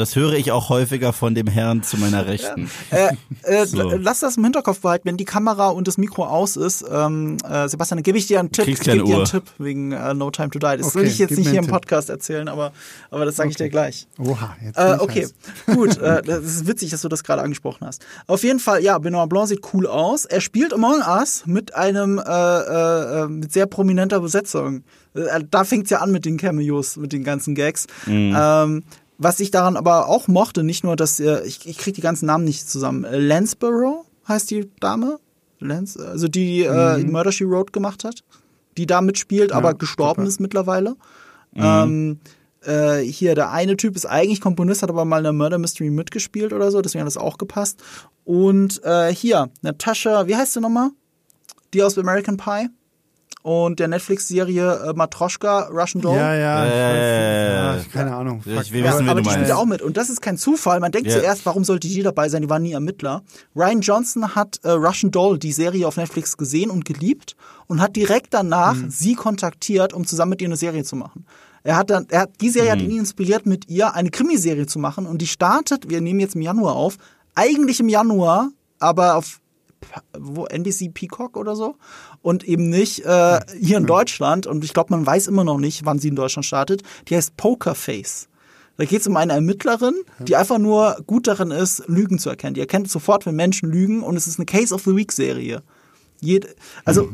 B: das höre ich auch häufiger von dem Herrn zu meiner Rechten.
A: Äh, äh,
B: So.
A: Lass das im Hinterkopf behalten, wenn die Kamera und das Mikro aus ist. Ähm, äh, Sebastian, dann gebe ich dir einen Tipp.
B: Kriegst
A: Ich gebe dir einen. Tipp wegen äh, No Time to Die. Das will
C: Okay,
A: ich jetzt nicht hier im. Podcast erzählen, aber, aber das sage ich dir gleich.
C: Oha, jetzt
A: Äh, okay, gut. Äh, das ist witzig, dass du das gerade angesprochen hast. Auf jeden Fall, ja, Benoit Blanc sieht cool aus. Er spielt Among Us mit einem äh, mit sehr prominenter Besetzung. Da fängt's ja an mit den Cameos, mit den ganzen Gags. Ähm, was ich daran aber auch mochte, nicht nur, dass äh, ich, ich kriege die ganzen Namen nicht zusammen. Äh, Lansborough heißt die Dame, Lance, also die äh, Murder She Wrote gemacht hat, die da mitspielt, aber gestorben
C: super.
A: ist mittlerweile. Ähm, äh, hier, der eine Typ ist eigentlich Komponist, hat aber mal in der Murder Mystery mitgespielt oder so, deswegen hat das auch gepasst. Und äh, hier, Natascha, wie heißt sie nochmal? Die aus American Pie. Und der Netflix-Serie äh, Matroschka, Russian Doll.
C: Ja, ja, ich
B: Äh,
C: weiß, ja, keine Ahnung.
B: ich will
A: Ja,
B: wissen, wen
A: aber
B: du
A: die spielt ja auch mit. Und das ist kein Zufall. Man denkt
B: Ja.
A: zuerst, warum sollte die dabei sein? Die waren nie Ermittler. Ryan Johnson hat äh, Russian Doll, die Serie auf Netflix, gesehen und geliebt und hat direkt danach
B: Hm.
A: sie kontaktiert, um zusammen mit ihr eine Serie zu machen. Er hat dann, er hat, die Serie
B: Hm.
A: hat ihn inspiriert, mit ihr eine Krimiserie zu machen. Und die startet, wir nehmen jetzt im Januar auf, eigentlich im Januar, aber auf wo NBC Peacock oder so und eben nicht äh, hier in Deutschland und ich glaube man weiß immer noch nicht wann sie in Deutschland startet die heißt Pokerface da geht es um eine Ermittlerin die einfach nur gut darin ist Lügen zu erkennen die erkennt sofort wenn Menschen lügen und es ist eine Case of the Week Serie Jed also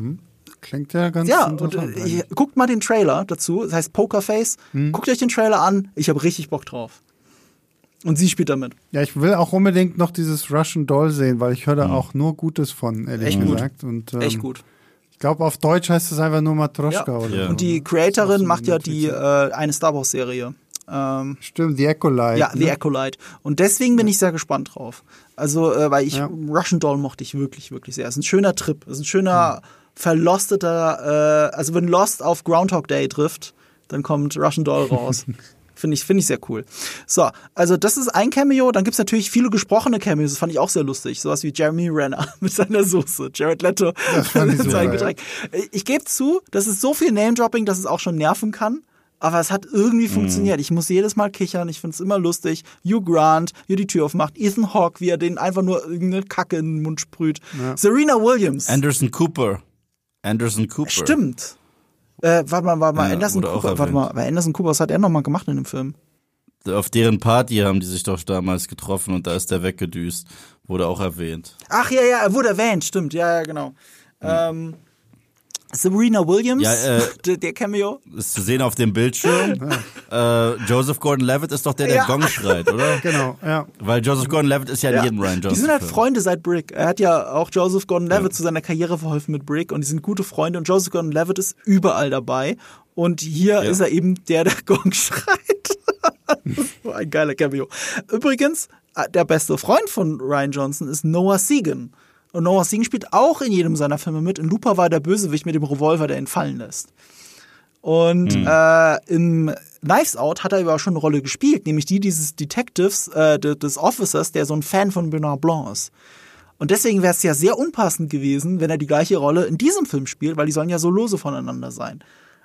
C: Klingt ja ganz
A: ja, und
C: interessant.
A: äh,
C: eigentlich.
A: ich, guckt mal den Trailer dazu. Das heißt Pokerface. Guckt euch den Trailer an. Ich habe richtig Bock drauf. Und sie spielt damit.
C: Ja, ich will auch unbedingt noch dieses Russian Doll sehen, weil ich höre da auch nur Gutes von, ehrlich
A: Echt gut.
C: gesagt. Und, ähm,
A: Echt gut.
C: Ich glaube, auf Deutsch heißt es einfach nur Matroschka
A: Ja.
C: oder
B: Ja.
A: Und die? Creatorin
C: so
A: macht ja die äh, eine Star Wars Serie. Ähm,
C: Stimmt, die Ecolite.
A: ja, The
C: ne?
A: Acolyte. Und deswegen bin ich sehr gespannt drauf. Also, äh, weil ich
C: Ja.
A: Russian Doll mochte ich wirklich, wirklich sehr. Es ist ein schöner Trip. Es ist ein schöner, verlosteter, äh, also wenn Lost auf Groundhog Day trifft, dann kommt Russian Doll raus. Finde ich, finde ich sehr cool. So, also das ist ein Cameo. Dann gibt's natürlich viele gesprochene Cameos. Das fand ich auch sehr lustig. Sowas wie Jeremy Renner mit seiner Soße. Jared Leto
C: Das fand ich
A: mit
C: super,
A: seinem
C: ja.
A: Getränk. Ich gebe zu, das ist so viel Name-Dropping, dass es auch schon nerven kann. Aber es hat irgendwie funktioniert. Ich muss jedes Mal kichern. Ich finde es immer lustig. Hugh Grant, wie er die Tür aufmacht. Ethan Hawke, wie er den einfach nur irgendeine Kacke in den Mund sprüht. Serena Williams.
B: Anderson Cooper. Anderson Cooper.
A: Stimmt. Äh, warte mal, warte mal.
B: Ja,
A: Anderson Cooper, warte mal. Bei Anderson Cooper, was hat er nochmal gemacht in dem Film?
B: Auf deren Party haben die sich doch damals getroffen und da ist der weggedüst. Wurde auch erwähnt.
A: Ach ja, ja, er wurde erwähnt, stimmt. Ja, ja, genau. Ähm, Serena Williams,
B: Ja, äh,
A: der, der Cameo.
B: Ist zu sehen auf dem Bildschirm. äh, Joseph Gordon-Levitt ist doch der, der
A: Ja.
B: Gong schreit, oder?
C: Genau, ja.
B: Weil Joseph Gordon-Levitt ist ja, in
A: Ja.
B: jedem Ryan Johnson.
A: Die sind halt. Freunde seit Brick. Er hat ja auch Joseph Gordon-Levitt zu seiner Karriere verholfen mit Brick und die sind gute Freunde und Joseph Gordon-Levitt ist überall dabei und hier ist er eben der, der Gong schreit. ein geiler Cameo. Übrigens, äh, der beste Freund von Ryan Johnson ist Noah Segan. Und Noah Segan spielt auch in jedem seiner Filme mit. In Looper war der Bösewicht mit dem Revolver, der ihn fallen lässt. Und äh, im Knives Out hat er aber schon eine Rolle gespielt, nämlich die dieses Detectives, äh, de- des Officers, der so ein Fan von Benoit Blanc ist. Und deswegen wäre es ja sehr unpassend gewesen, wenn er die gleiche Rolle in diesem Film spielt, weil die sollen ja so lose voneinander sein.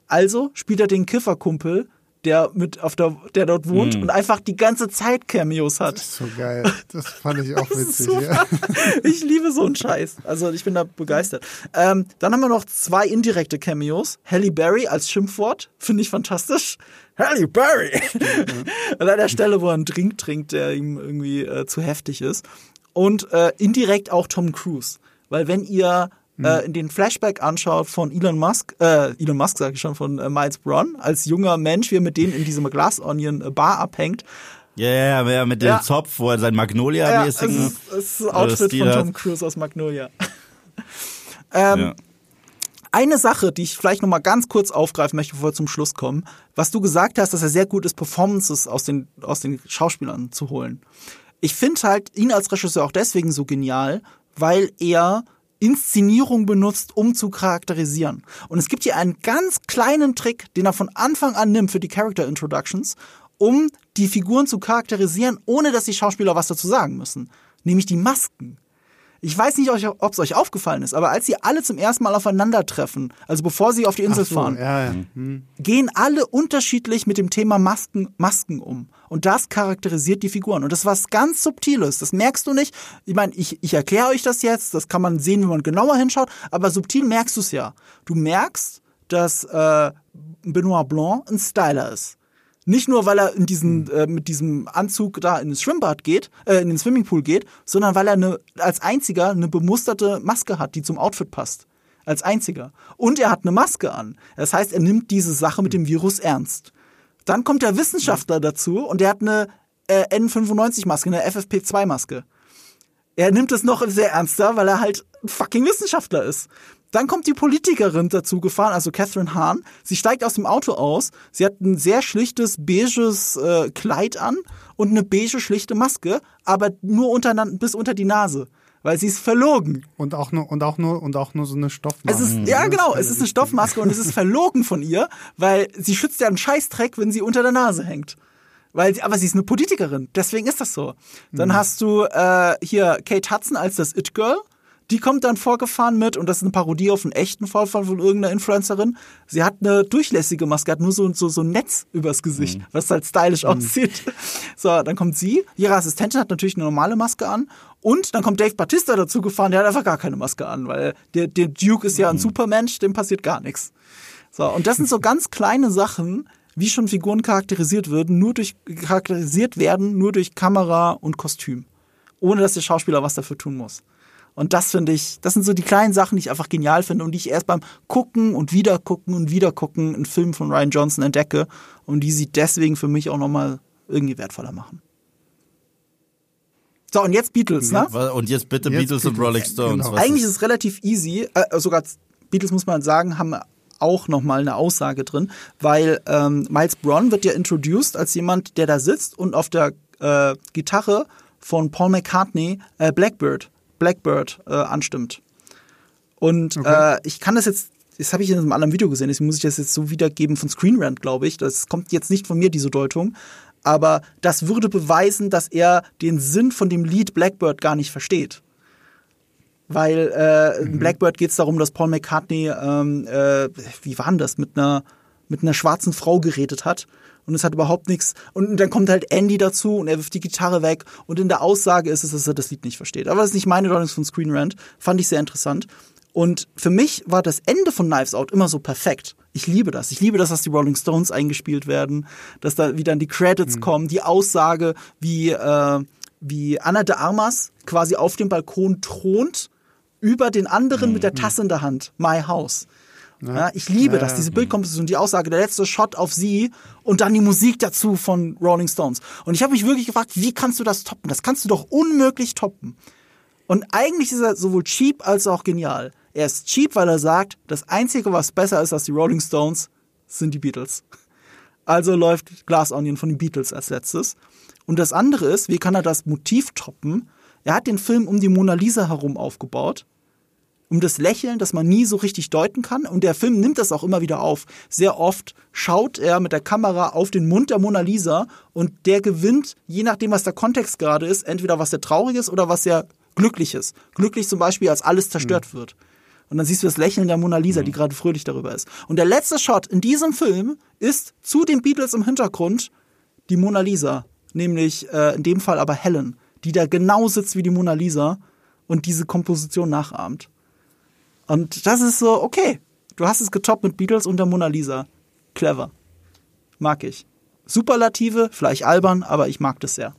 A: Also spielt er den Kifferkumpel, der mit auf der, der dort wohnt und einfach die ganze Zeit Cameos hat.
C: So geil. Das fand ich auch
A: Das ist
C: witzig. Ja.
A: Ich liebe so einen Scheiß. Also ich bin da begeistert. Ähm, dann haben wir noch zwei indirekte Cameos. Halle Berry als Schimpfwort. Finde ich fantastisch. Halle Berry. An einer Stelle, wo er einen Drink trinkt, der ihm irgendwie äh, zu heftig ist. und äh, indirekt auch Tom Cruise. Weil wenn ihr äh, in den Flashback anschaut von Elon Musk, äh, Elon Musk sage ich schon, von äh, Miles Braun, als junger Mensch, wie er mit denen in diesem Glass Onion äh, Bar abhängt.
B: Ja, yeah, yeah, mit dem
A: Ja.
B: Zopf, wo er sein
A: Ja,
B: Magnolia-mäßigen.
A: es ist, es ist das Outfit von. Tom Cruise aus Magnolia. ähm,
B: ja.
A: Eine Sache, die ich vielleicht noch mal ganz kurz aufgreifen möchte, bevor wir zum Schluss kommen, was du gesagt hast, dass er sehr gut ist, Performances aus den, aus den Schauspielern zu holen. Ich finde halt ihn als Regisseur auch deswegen so genial, weil er Inszenierung benutzt, um zu charakterisieren. Und es gibt hier einen ganz kleinen Trick, den er von Anfang an nimmt für die Character Introductions, um die Figuren zu charakterisieren, ohne dass die Schauspieler was dazu sagen müssen. Nämlich die Masken. Ich weiß nicht, ob es euch aufgefallen ist, aber als sie alle zum ersten Mal aufeinandertreffen, also bevor sie auf die Insel
C: so,
A: fahren,
C: Ja, ja. Hm.
A: gehen alle unterschiedlich mit dem Thema Masken, Masken um. Und das charakterisiert die Figuren. Und das ist was ganz Subtiles. Das merkst du nicht. Ich meine, ich, ich erkläre euch das jetzt. Das kann man sehen, wenn man genauer hinschaut. Aber subtil merkst du es ja. Du merkst, dass äh, Benoit Blanc ein Styler ist. Nicht nur, weil er in diesen, äh, mit diesem Anzug da in das Schwimmbad geht, äh, in den Swimmingpool geht, sondern weil er eine, als einziger eine bemusterte Maske hat, die zum Outfit passt. Als einziger. Und er hat eine Maske an. Das heißt, er nimmt diese Sache mit dem Virus ernst. Dann kommt der Wissenschaftler dazu und der hat eine äh, N95-Maske, eine FFP2-Maske. Er nimmt es noch sehr ernster, weil er halt fucking Wissenschaftler ist. Dann kommt die Politikerin dazu gefahren, also Catherine Hahn. Sie steigt aus dem Auto aus. Sie hat ein sehr schlichtes beiges äh, Kleid an und eine beige schlichte Maske, aber nur untereinander bis unter die Nase, weil sie ist verlogen.
C: Und auch nur und auch nur und auch nur so eine Stoffmaske.
A: Es ist, ja, genau, es ist eine Stoffmaske und es ist verlogen von ihr, weil sie schützt ja einen Scheißdreck, wenn sie unter der Nase hängt. Weil sie, aber sie ist eine Politikerin, deswegen ist das so. Dann hast du äh, hier Kate Hudson als das It-Girl. Die kommt dann vorgefahren mit, und das ist eine Parodie auf einen echten Vorfall von irgendeiner Influencerin. Sie hat eine durchlässige Maske, hat nur so, so, so ein Netz übers Gesicht, was halt stylisch aussieht. So, dann kommt sie. Ihre Assistentin hat natürlich eine normale Maske an. Und dann kommt Dave Batista dazu gefahren, der hat einfach gar keine Maske an, weil der, der Duke ist ja ein Supermensch, dem passiert gar nichts. So, und das sind so ganz kleine Sachen, wie schon Figuren charakterisiert werden, nur durch charakterisiert werden, nur durch Kamera und Kostüm. Ohne dass der Schauspieler was dafür tun muss. Und das finde ich, das sind so die kleinen Sachen, die ich einfach genial finde und die ich erst beim Gucken und wieder gucken und wieder gucken in Filmen von Ryan Johnson entdecke und die sie deswegen für mich auch nochmal irgendwie wertvoller machen. So, und jetzt Beatles, ne?
B: Und jetzt bitte
C: Jetzt
B: Beatles und
C: Beatles.
B: Rolling Stones.
C: Genau.
A: Eigentlich ist es relativ easy. Äh, sogar Beatles muss man sagen, haben auch nochmal eine Aussage drin, weil ähm, Miles Braun wird ja introduced als jemand, der da sitzt und auf der äh, Gitarre von Paul McCartney äh, Blackbird, Blackbird äh, anstimmt. Und
C: Okay.
A: äh, ich kann das jetzt, das habe ich in einem anderen Video gesehen, deswegen muss ich das jetzt so wiedergeben von Screen Rant, glaube ich. Das kommt jetzt nicht von mir, diese Deutung. Aber das würde beweisen, dass er den Sinn von dem Lied Blackbird gar nicht versteht. Weil äh, in Blackbird geht es darum, dass Paul McCartney, ähm, äh, wie war denn das, mit einer, mit einer schwarzen Frau geredet hat. Und es hat überhaupt nichts. Und dann kommt halt Andy dazu und er wirft die Gitarre weg. Und in der Aussage ist es, dass er das Lied nicht versteht. Aber das ist nicht meine Deutung von Screen Rant. Fand ich sehr interessant. Und für mich war das Ende von Knives Out immer so perfekt. Ich liebe das. Ich liebe das, dass die Rolling Stones eingespielt werden, dass da wieder die Credits kommen, die Aussage, wie, äh, wie Anna de Armas quasi auf dem Balkon thront, über den anderen mit der Tasse in der Hand. My House. Ja, ich liebe das, diese Bildkomposition, die Aussage, der letzte Shot auf sie und dann die Musik dazu von Rolling Stones. Und ich habe mich wirklich gefragt, wie kannst du das toppen? Das kannst du doch unmöglich toppen. Und eigentlich ist er sowohl cheap als auch genial. Er ist cheap, weil er sagt, das Einzige, was besser ist als die Rolling Stones, sind die Beatles. Also läuft Glass Onion von den Beatles als letztes. Und das andere ist, wie kann er das Motiv toppen? Er hat den Film um die Mona Lisa herum aufgebaut um das Lächeln, das man nie so richtig deuten kann. Und der Film nimmt das auch immer wieder auf. Sehr oft schaut er mit der Kamera auf den Mund der Mona Lisa und der gewinnt, je nachdem, was der Kontext gerade ist, entweder was sehr traurig ist oder was sehr glücklich ist. Glücklich zum Beispiel, als alles zerstört wird. Und dann siehst du das Lächeln der Mona Lisa, die gerade fröhlich darüber ist. Und der letzte Shot in diesem Film ist zu den Beatles im Hintergrund die Mona Lisa. Nämlich äh, in dem Fall aber Helen, die da genau sitzt wie die Mona Lisa und diese Komposition nachahmt. Und das ist so, okay, du hast es getoppt mit Beatles und der Mona Lisa. Clever. Mag ich. Superlative, vielleicht albern, aber ich mag das sehr.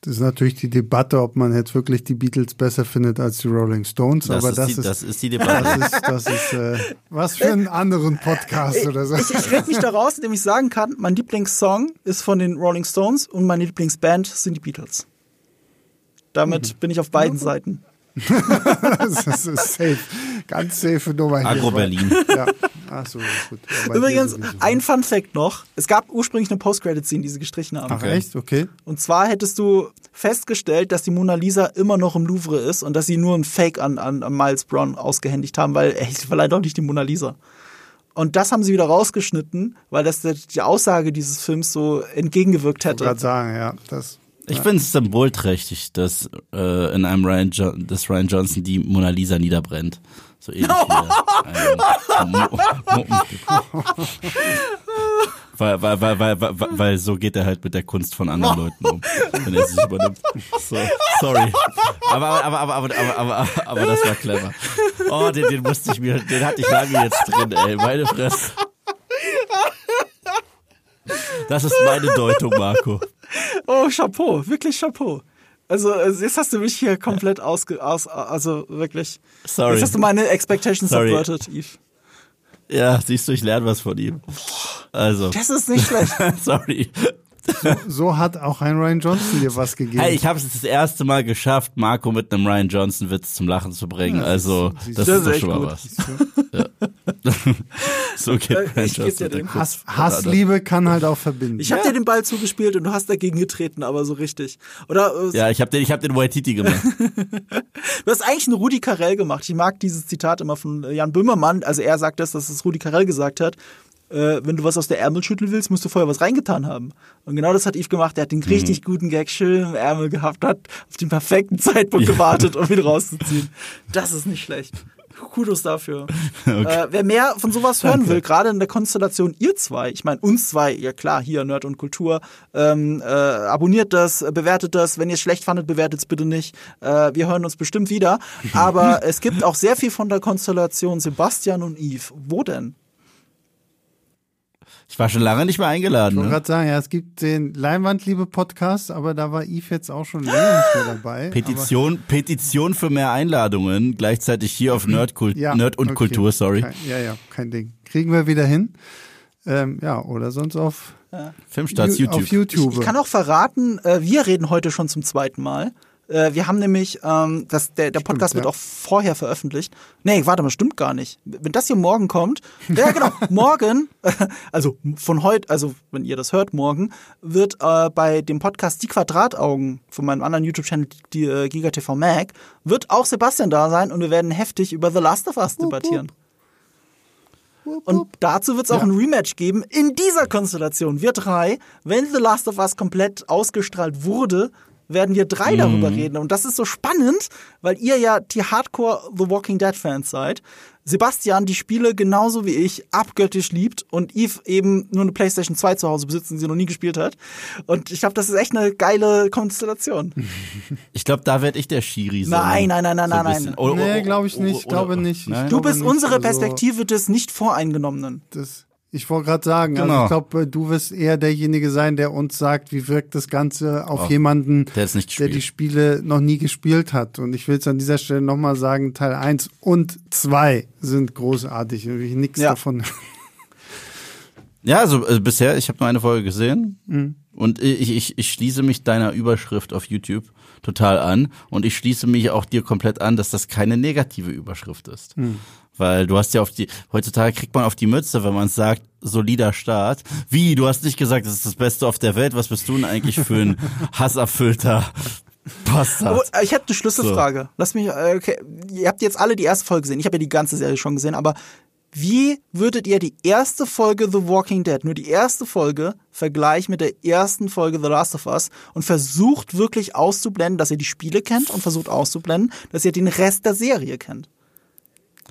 C: Das ist natürlich die Debatte, ob man jetzt wirklich die Beatles besser findet als die Rolling Stones,
B: Das,
C: aber
B: ist,
C: das,
B: die,
C: ist,
B: das ist die Debatte.
C: das ist, das ist äh, was für einen anderen Podcast oder so.
A: Ich, ich red mich da raus, indem ich sagen kann, mein Lieblingssong ist von den Rolling Stones und meine Lieblingsband sind die Beatles. Damit bin ich auf beiden Seiten.
C: Das ist safe. Ganz safe Nummer hier.
B: Agro Berlin.
C: Ja. Ach so, gut. Ja,
A: Übrigens, ein Fun Fact noch. Es gab ursprünglich eine Post-Credit-Scene, die sie gestrichen haben.
C: Ach echt? Okay.
A: Und zwar hättest du festgestellt, dass die Mona Lisa immer noch im Louvre ist und dass sie nur ein Fake an, an, an Miles Brown ausgehändigt haben, weil war leider doch nicht die Mona Lisa. Und das haben sie wieder rausgeschnitten, weil das die Aussage dieses Films so entgegengewirkt
C: Ich wollte
A: hätte.
C: gerade sagen, ja. Das,
B: Ich finde es symbolträchtig, dass äh, in einem Ryan, jo dass Ryan Johnson die Mona Lisa niederbrennt. So ähnlich weil, weil, weil, weil, weil, weil so geht er halt mit der Kunst von anderen Leuten um, wenn er sich übernimmt. So, sorry. Aber, aber, aber, aber, aber, aber, aber, aber das war clever. Oh, den, den musste ich mir, den hatte ich lange jetzt drin, ey. Meine Fresse. Das ist meine Deutung, Marco.
A: Oh, Chapeau, wirklich Chapeau. Also äh, jetzt hast du mich hier komplett ausge... Aus, also wirklich.
B: Sorry.
A: Jetzt hast du meine Expectations
B: Sorry.
A: subverted, Yves.
B: Ja, siehst du, ich lerne was von ihm. Also,
A: Das ist nicht schlecht.
B: sorry.
C: So hat auch ein Ryan Johnson dir was gegeben.
B: Hey, ich habe es das erste Mal geschafft, Marco mit einem Ryan Johnson Witz zum Lachen zu bringen. also,
C: siehst
B: das, ist doch
A: Das ist
B: schon mal was. so geht Ryan
A: ich
B: Johnson
A: dir
C: Hass,
B: von
C: Hass,
B: anderen.
C: Liebe kann halt auch verbinden.
A: Ich habe dir den Ball zugespielt und du hast dagegen getreten, aber so richtig. Oder äh,
B: Ja, ich habe den, ich hab den Waititi gemacht.
A: Du hast eigentlich einen Rudi Carell gemacht. Ich mag dieses Zitat immer von Jan Böhmermann. Also er sagt das, dass es Rudi Carell gesagt hat. Äh, wenn du was aus der Ärmel schütteln willst, musst du vorher was reingetan haben. Und genau das hat Yves gemacht. Er hat den richtig guten Gag schön im Ärmel gehabt, hat auf den perfekten Zeitpunkt gewartet, um ihn rauszuziehen. Das ist nicht schlecht. Kudos dafür. Äh, wer mehr von sowas hören will, gerade in der Konstellation ihr zwei, ich meine uns zwei, ja klar, hier Nerd und Kultur, ähm, äh, abonniert das, bewertet das. Wenn ihr es schlecht fandet, bewertet es bitte nicht. Äh, wir hören uns bestimmt wieder. Aber es gibt auch sehr viel von der Konstellation Sebastian und Yves. Wo denn?
B: Ich war schon lange nicht mehr eingeladen.
C: Ich wollte
B: Ne?
C: gerade sagen, ja, es gibt den Leinwandliebe-Podcast, aber da war Yves jetzt auch schon länger nicht mehr dabei.
B: Petition, Petition für mehr Einladungen, gleichzeitig hier auf Nerd, Kult,
C: Aber, ja,
B: Nerd und
C: okay.
B: Kultur, sorry.
C: Kein, ja, ja, kein Ding. Kriegen wir wieder hin. Ähm, ja, oder sonst auf,
B: Filmstarts
C: Ju-
B: YouTube.
C: auf YouTube.
A: Ich kann auch verraten, äh, wir reden heute schon zum zweiten Mal. Äh, wir haben nämlich, ähm, das, der, der Podcast wird
C: ja.
A: auch vorher veröffentlicht. Nee, warte mal, stimmt gar nicht. Wenn das hier morgen kommt, ja genau, morgen, also von heute, also wenn ihr das hört, morgen, wird äh, bei dem Podcast Die Quadrataugen von meinem anderen YouTube-Channel, die äh, GigaTV Mag, wird auch Sebastian da sein und wir werden heftig über The Last of Us debattieren. Und dazu wird es auch ein Rematch geben in dieser Konstellation. Wir drei, wenn The Last of Us komplett ausgestrahlt wurde, werden wir drei darüber reden. Und das ist so spannend, weil ihr ja die Hardcore The Walking Dead Fans seid. Sebastian die Spiele genauso wie ich abgöttisch liebt und Eve eben nur eine PlayStation 2 zu Hause besitzt und sie noch nie gespielt hat. Und ich glaube, das ist echt eine geile Konstellation.
B: Ich glaube, da werde ich der Schiri sein.
A: Nein, nein, nein, nein,
B: So ein
A: nein, nein.
C: Nee, glaube ich nicht. Glaube nicht. Ich?
A: Du
C: glaube
A: bist
C: nicht,
A: unsere
C: also-
A: Perspektive des nicht voreingenommenen.
C: Das, ich wollte gerade sagen, also
B: Genau.
C: ich glaube, du wirst eher derjenige sein, der uns sagt, wie wirkt das Ganze auf jemanden,
B: Der
C: der die Spiele noch nie gespielt hat. Und ich will es an dieser Stelle nochmal sagen, Teil 1 und 2 sind großartig. Und ich nichts
A: Ja.
C: davon.
B: Ja, also äh, bisher, ich habe nur eine Folge gesehen
C: Mhm.
B: und ich, ich, ich schließe mich deiner Überschrift auf YouTube total an und ich schließe mich auch dir komplett an, dass das keine negative Überschrift ist.
C: Mhm.
B: Weil du hast ja auf die, heutzutage kriegt man auf die Mütze, wenn man sagt, solider Start. Wie, du hast nicht gesagt, das ist das Beste auf der Welt, was bist du denn eigentlich für ein hasserfüllter Bastard?
A: Oh, ich habe eine Schlüsselfrage. Lass mich, äh, okay. Ihr habt jetzt alle die erste Folge gesehen. Ich habe ja die ganze Serie schon gesehen, aber wie würdet ihr die erste Folge The Walking Dead, nur die erste Folge, vergleichen mit der ersten Folge The Last of Us und versucht wirklich auszublenden, dass ihr die Spiele kennt und versucht auszublenden, dass ihr den Rest der Serie kennt?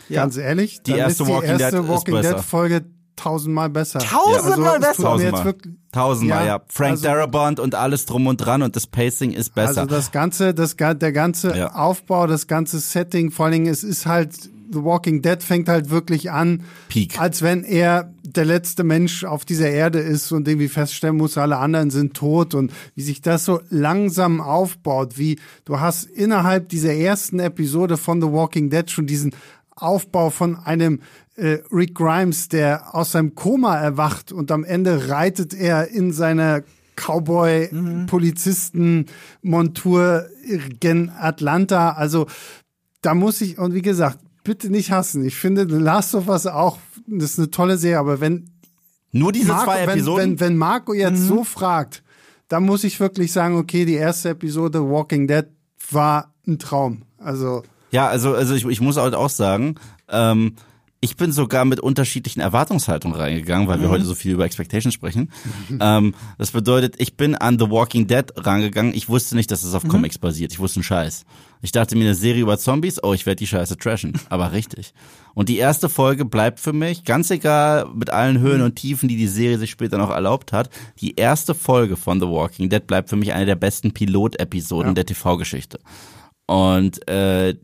A: Ja.
C: Ganz ehrlich,
B: Die
C: dann
B: erste
C: ist die
B: Walking Dead
C: erste
B: ist
C: Walking. Dead Folge tausendmal besser.
A: Tausendmal
C: tut
A: besser?
B: Tausendmal.
C: wirklich-
B: Tausendmal, ja.
C: Ja,
B: Frank
C: also-
B: Darabont und alles drum und dran und das Pacing ist besser.
C: Also das ganze, das, der ganze
B: Ja.
C: Aufbau, das ganze Setting, vor allen Dingen, es ist halt The Walking Dead fängt halt wirklich an,
B: Peak.
C: als wenn er der letzte Mensch auf dieser Erde ist und irgendwie feststellen muss, alle anderen sind tot und wie sich das so langsam aufbaut, wie du hast innerhalb dieser ersten Episode von The Walking Dead schon diesen Aufbau von einem äh, Rick Grimes, der aus seinem Koma erwacht und am Ende reitet er in seiner Cowboy-Polizisten-Montur gen Atlanta. Also da muss ich, und wie gesagt, bitte nicht hassen. Ich finde The Last of Us auch, das ist eine tolle Serie, aber wenn
B: Nur diese
C: Marco,
B: zwei
C: wenn,
B: Episoden.
C: wenn, wenn Marco jetzt so fragt, dann muss ich wirklich sagen, okay, die erste Episode Walking Dead war ein Traum. Also
B: Ja, also, also ich, ich muss halt auch sagen, ähm, ich bin sogar mit unterschiedlichen Erwartungshaltungen reingegangen, weil wir heute so viel über Expectations sprechen. ähm, das bedeutet, ich bin an The Walking Dead rangegangen. Ich wusste nicht, dass es auf Comics basiert. Ich wusste einen Scheiß. Ich dachte mir eine Serie über Zombies, oh, ich werde die Scheiße trashen. Aber richtig. Und die erste Folge bleibt für mich, ganz egal mit allen Höhen und Tiefen, die die Serie sich später noch erlaubt hat, die erste Folge von The Walking Dead bleibt für mich eine der besten Pilotepisoden der TV-Geschichte. Und äh,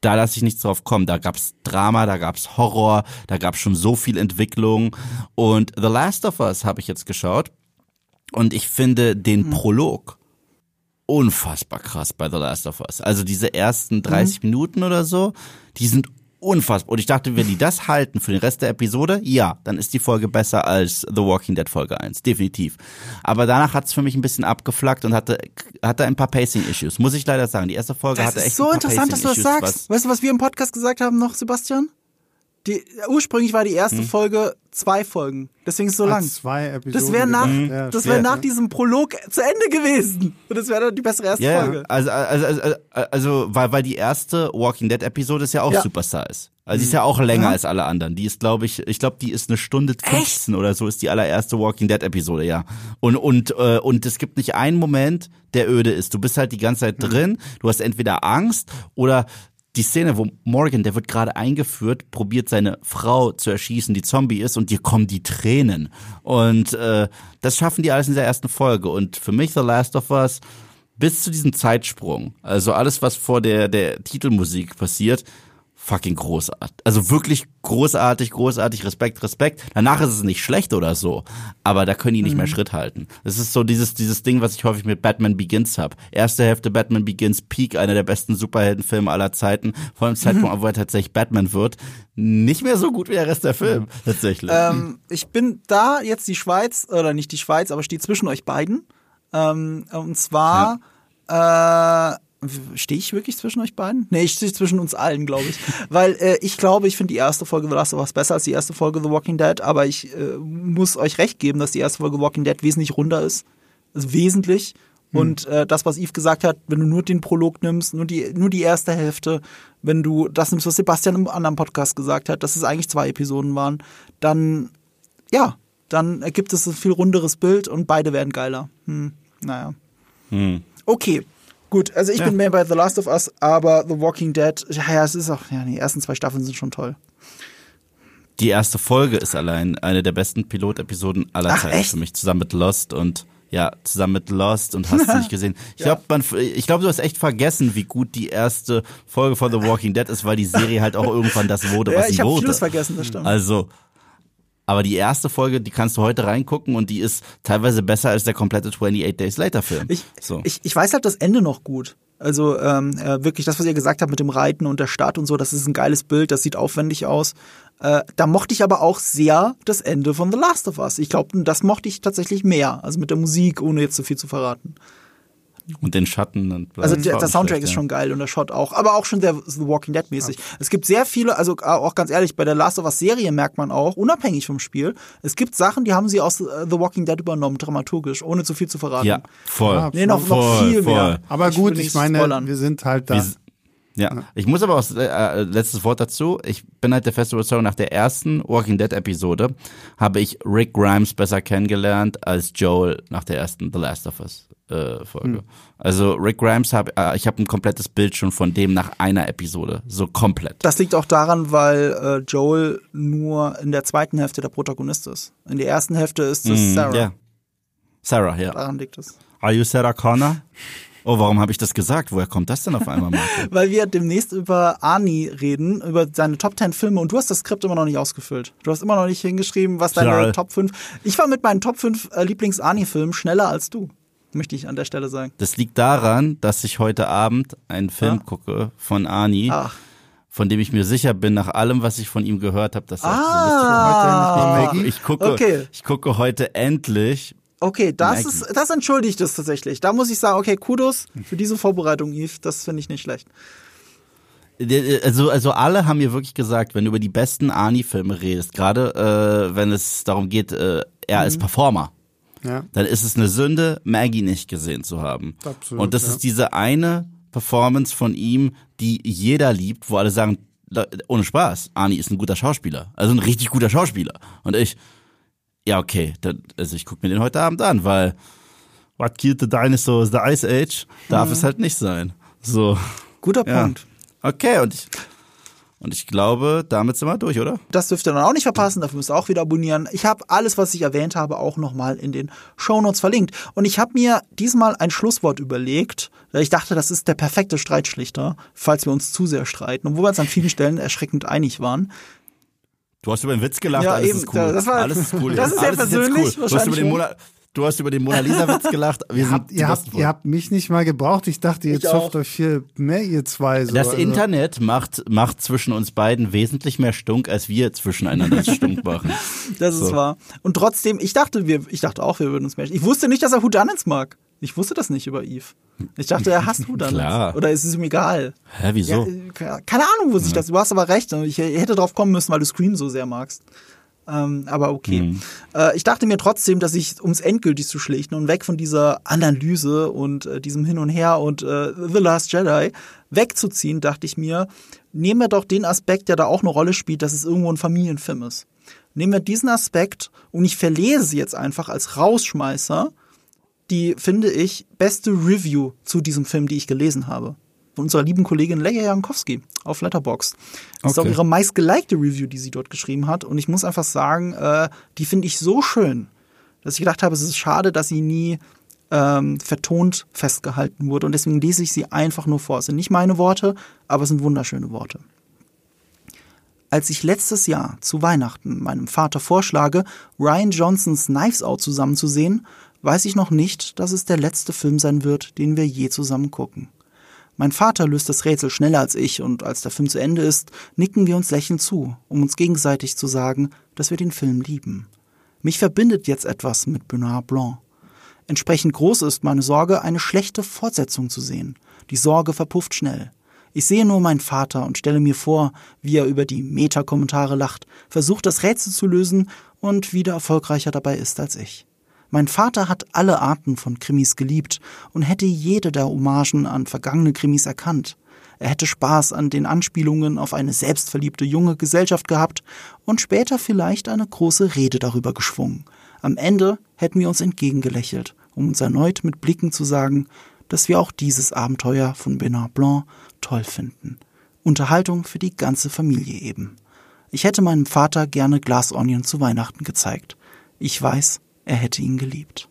B: da lasse ich nichts drauf kommen. Da gab's Drama, da gab's Horror, da gab's schon so viel Entwicklung. Und The Last of Us habe ich jetzt geschaut. Und ich finde den Prolog unfassbar krass bei The Last of Us. Also diese ersten 30 Minuten oder so, die sind unfassbar. Und ich dachte, wenn die das halten für den Rest der Episode, ja, dann ist die Folge besser als The Walking Dead Folge 1. Definitiv. Aber danach hat's für mich ein bisschen abgeflackt und hatte, hatte ein paar Pacing-Issues. Muss ich leider sagen. Die erste Folge
A: Das
B: hatte echt
A: ist so
B: ein paar
A: interessant, dass du das sagst. Weißt du, was wir im Podcast gesagt haben noch, Sebastian? Die, ursprünglich war die erste Folge zwei Folgen. Deswegen ist es so lang.
C: zwei Episoden.
A: Das wäre nach.
C: Ja,
A: das
C: stimmt.
A: wäre nach diesem Prolog zu Ende gewesen. Und das wäre dann die bessere erste
B: Ja,
A: Folge.
B: ja. Also, also, also, also, weil, weil die erste Walking Dead Episode ist ja auch
A: Ja.
B: super size. Also die ist ja auch länger als alle anderen. Die ist, glaube ich, ich glaube, die ist eine Stunde 15 oder so ist die allererste Walking Dead Episode, ja. Und und äh, und es gibt nicht einen Moment, der öde ist. Du bist halt die ganze Zeit drin. Du hast entweder Angst oder die Szene, wo Morgan, der wird gerade eingeführt, probiert seine Frau zu erschießen, die Zombie ist, und dir kommen die Tränen. Und äh, das schaffen die alles in der ersten Folge. Und für mich The Last of Us bis zu diesem Zeitsprung, also alles, was vor der, der Titelmusik passiert, fucking großartig. Also wirklich großartig, großartig, Respekt, Respekt. Danach ist es nicht schlecht oder so, aber da können die nicht mehr Schritt halten. Das ist so dieses, dieses Ding, was ich häufig mit Batman Begins hab. Erste Hälfte Batman Begins, Peak, einer der besten Superheldenfilme aller Zeiten. Vor allem Zeitpunkt, wo er tatsächlich Batman wird. Nicht mehr so gut wie der Rest der Film, tatsächlich.
A: Ähm, ich bin da jetzt die Schweiz, oder nicht die Schweiz, aber stehe zwischen euch beiden. Ähm, und zwar, äh, stehe ich wirklich zwischen euch beiden? Nee, ich stehe zwischen uns allen, glaube ich. Weil äh, ich glaube, ich finde die erste Folge The Last of Us besser als die erste Folge The Walking Dead, aber ich äh, muss euch recht geben, dass die erste Folge Walking Dead wesentlich runder ist. Also wesentlich. Und äh, das, was Yves gesagt hat, wenn du nur den Prolog nimmst, nur die, nur die erste Hälfte, wenn du das nimmst, was Sebastian im anderen Podcast gesagt hat, dass es eigentlich zwei Episoden waren, dann ja, dann ergibt es ein viel runderes Bild und beide werden geiler. Hm, naja.
B: Hm.
A: Okay. Gut, also ich bin mehr bei The Last of Us, aber The Walking Dead, ja, ja, es ist auch, ja, die ersten zwei Staffeln sind schon toll.
B: Die erste Folge ist allein eine der besten Pilotepisoden aller
A: Ach,
B: Zeiten für mich, zusammen mit Lost und ja, zusammen mit Lost und hast du nicht gesehen. Ich glaube, man, ich glaube, du hast echt vergessen, wie gut die erste Folge von The Walking Dead ist, weil die Serie halt auch irgendwann das wurde, was
A: Ja, ich
B: sie
A: habe
B: wurde.
A: vieles vergessen, das stimmt.
B: Also, aber die erste Folge, die kannst du heute reingucken und die ist teilweise besser als der komplette 28 Days Later Film.
A: Ich,
B: so.
A: ich, ich weiß halt das Ende noch gut. Also ähm, äh, wirklich das, was ihr gesagt habt mit dem Reiten und der Stadt und so, das ist ein geiles Bild, das sieht aufwendig aus. Äh, da mochte ich aber auch sehr das Ende von The Last of Us. Ich glaube, das mochte ich tatsächlich mehr. Also mit der Musik, ohne jetzt zu viel zu verraten.
B: Und den Schatten. Und.
A: Also der, der Soundtrack ist
B: ja.
A: schon geil und der Shot auch, aber auch schon sehr The Walking Dead mäßig. Es gibt sehr viele, also auch ganz ehrlich, bei der Last of Us Serie merkt man auch, unabhängig vom Spiel, es gibt Sachen, die haben sie aus äh, The Walking Dead übernommen, dramaturgisch, ohne zu viel zu verraten.
B: Ja, voll.
C: Ja,
A: Nee, noch, noch
B: Voll,
A: viel
B: voll.
A: mehr.
C: Aber
A: Ich
C: gut, ich meine,
A: spoilern.
C: wir sind halt da.
B: Wir- Ja, ich muss aber auch, äh, letztes Wort dazu, ich bin halt der festen Überzeugung, nach der ersten Walking Dead Episode habe ich Rick Grimes besser kennengelernt als Joel nach der ersten The Last of Us äh, Folge. Also Rick Grimes habe, äh, ich habe ein komplettes Bild schon von dem nach einer Episode, so komplett.
A: Das liegt auch daran, weil äh, Joel nur in der zweiten Hälfte der Protagonist ist. In der ersten Hälfte ist es
B: Mm,
A: Sarah.
B: Ja. Sarah, ja.
A: Daran liegt es.
B: Are you Sarah Connor? Oh, warum habe ich das gesagt? Woher kommt das denn auf einmal, Marco?
A: Weil wir demnächst über Arnie reden, über seine Top 10 Filme und du hast das Skript immer noch nicht ausgefüllt. Du hast immer noch nicht hingeschrieben, was deine
B: Klar.
A: Top 5. Ich war mit meinen Top 5 äh, Lieblings-Arnie-Filmen schneller als du, möchte ich an der Stelle sagen.
B: Das liegt daran, dass ich heute Abend einen Film
A: Ja.
B: gucke von Ani,
A: Ach.
B: von dem ich mir sicher bin, nach allem, was ich von ihm gehört habe, dass er
A: Ah,
C: Maggie?
B: ich gucke,
A: Okay.
B: ich gucke heute endlich.
A: Okay, das
B: Maggie.
A: ist, das entschuldigt es tatsächlich. Da muss ich sagen, okay, Kudos für diese Vorbereitung, Yves. Das finde ich nicht schlecht.
B: Also, also alle haben mir wirklich gesagt, wenn du über die besten Ani-Filme redest, gerade äh, wenn es darum geht, äh, er
A: Mhm.
B: als Performer,
C: Ja.
B: dann ist es eine Sünde, Maggie nicht gesehen zu haben.
C: Absolut,
B: Und das
C: ja.
B: ist diese eine Performance von ihm, die jeder liebt, wo alle sagen, ohne Spaß, Arnie ist ein guter Schauspieler. Also ein richtig guter Schauspieler. Und ich, ja, okay, dann, also ich gucke mir den heute Abend an, weil What Killed the Dinosaurs, The Ice Age, darf es halt nicht sein. So,
A: Guter
B: ja.
A: Punkt.
B: Okay, und ich, und ich glaube, damit sind wir durch, oder?
A: Das dürft ihr dann auch nicht verpassen, dafür müsst ihr auch wieder abonnieren. Ich habe alles, was ich erwähnt habe, auch nochmal in den Shownotes verlinkt. Und ich habe mir diesmal ein Schlusswort überlegt. weil Ich dachte, das ist der perfekte Streitschlichter, falls wir uns zu sehr streiten. Wo wir uns an vielen Stellen erschreckend einig waren.
B: Du hast über den Witz gelacht,
A: Ja,
B: alles
A: eben,
B: ist cool.
A: das war-
B: alles ist cool.
A: das ist sehr
B: alles
A: persönlich,
B: cool. Du hast, über den
A: schon.
B: Du hast über den Mona Lisa Witz gelacht. Wir
C: Habt, ihr, habt, ihr habt mich nicht mal gebraucht. Ich dachte, jetzt
A: Ich auch.
C: hofft euch viel mehr, ihr zwei. So.
B: Das
C: Also,
B: Internet macht, macht zwischen uns beiden wesentlich mehr Stunk, als wir zwischeneinander Stunk machen.
A: Das ist
B: So.
A: wahr. Und trotzdem, ich dachte, wir, ich dachte auch, wir würden uns mehr. Ich wusste nicht, dass er Whodunits mag. Ich wusste das nicht über Eve. Ich dachte, er hasst Whodunits.
B: Klar.
A: Oder ist es ihm egal?
B: Hä, wieso?
A: Ja, äh, keine Ahnung, wo sich das. Du hast aber recht. Ich hätte drauf kommen müssen, weil du Scream so sehr magst. Ähm, aber okay.
B: Mhm.
A: Äh, ich dachte mir trotzdem, dass ich, um es endgültig zu schlichten und weg von dieser Analyse und äh, diesem Hin und Her und äh, The Last Jedi wegzuziehen, dachte ich mir, nehmen wir doch den Aspekt, der da auch eine Rolle spielt, dass es irgendwo ein Familienfilm ist. Nehmen wir diesen Aspekt und ich verlese sie jetzt einfach als Rausschmeißer die, finde ich, beste Review zu diesem Film, die ich gelesen habe. Von unserer lieben Kollegin Leia Jankowski auf Letterboxd. Das ist auch
B: Okay.
A: ihre meistgelikte Review, die sie dort geschrieben hat. Und ich muss einfach sagen, äh, die finde ich so schön, dass ich gedacht habe, es ist schade, dass sie nie ähm, vertont festgehalten wurde. Und deswegen lese ich sie einfach nur vor. Es sind nicht meine Worte, aber es sind wunderschöne Worte. Als ich letztes Jahr zu Weihnachten meinem Vater vorschlage, Ryan Johnsons Knives Out zusammenzusehen, weiß ich noch nicht, dass es der letzte Film sein wird, den wir je zusammen gucken. Mein Vater löst das Rätsel schneller als ich und als der Film zu Ende ist, nicken wir uns lächelnd zu, um uns gegenseitig zu sagen, dass wir den Film lieben. Mich verbindet jetzt etwas mit Benoit Blanc. Entsprechend groß ist meine Sorge, eine schlechte Fortsetzung zu sehen. Die Sorge verpufft schnell. Ich sehe nur meinen Vater und stelle mir vor, wie er über die Meta-Kommentare lacht, versucht das Rätsel zu lösen und wieder erfolgreicher dabei ist als ich. Mein Vater hat alle Arten von Krimis geliebt und hätte jede der Hommagen an vergangene Krimis erkannt. Er hätte Spaß an den Anspielungen auf eine selbstverliebte junge Gesellschaft gehabt und später vielleicht eine große Rede darüber geschwungen. Am Ende hätten wir uns entgegengelächelt, um uns erneut mit Blicken zu sagen, dass wir auch dieses Abenteuer von Benoit Blanc toll finden. Unterhaltung für die ganze Familie eben. Ich hätte meinem Vater gerne Glass Onion zu Weihnachten gezeigt. Ich weiß, er hätte ihn geliebt.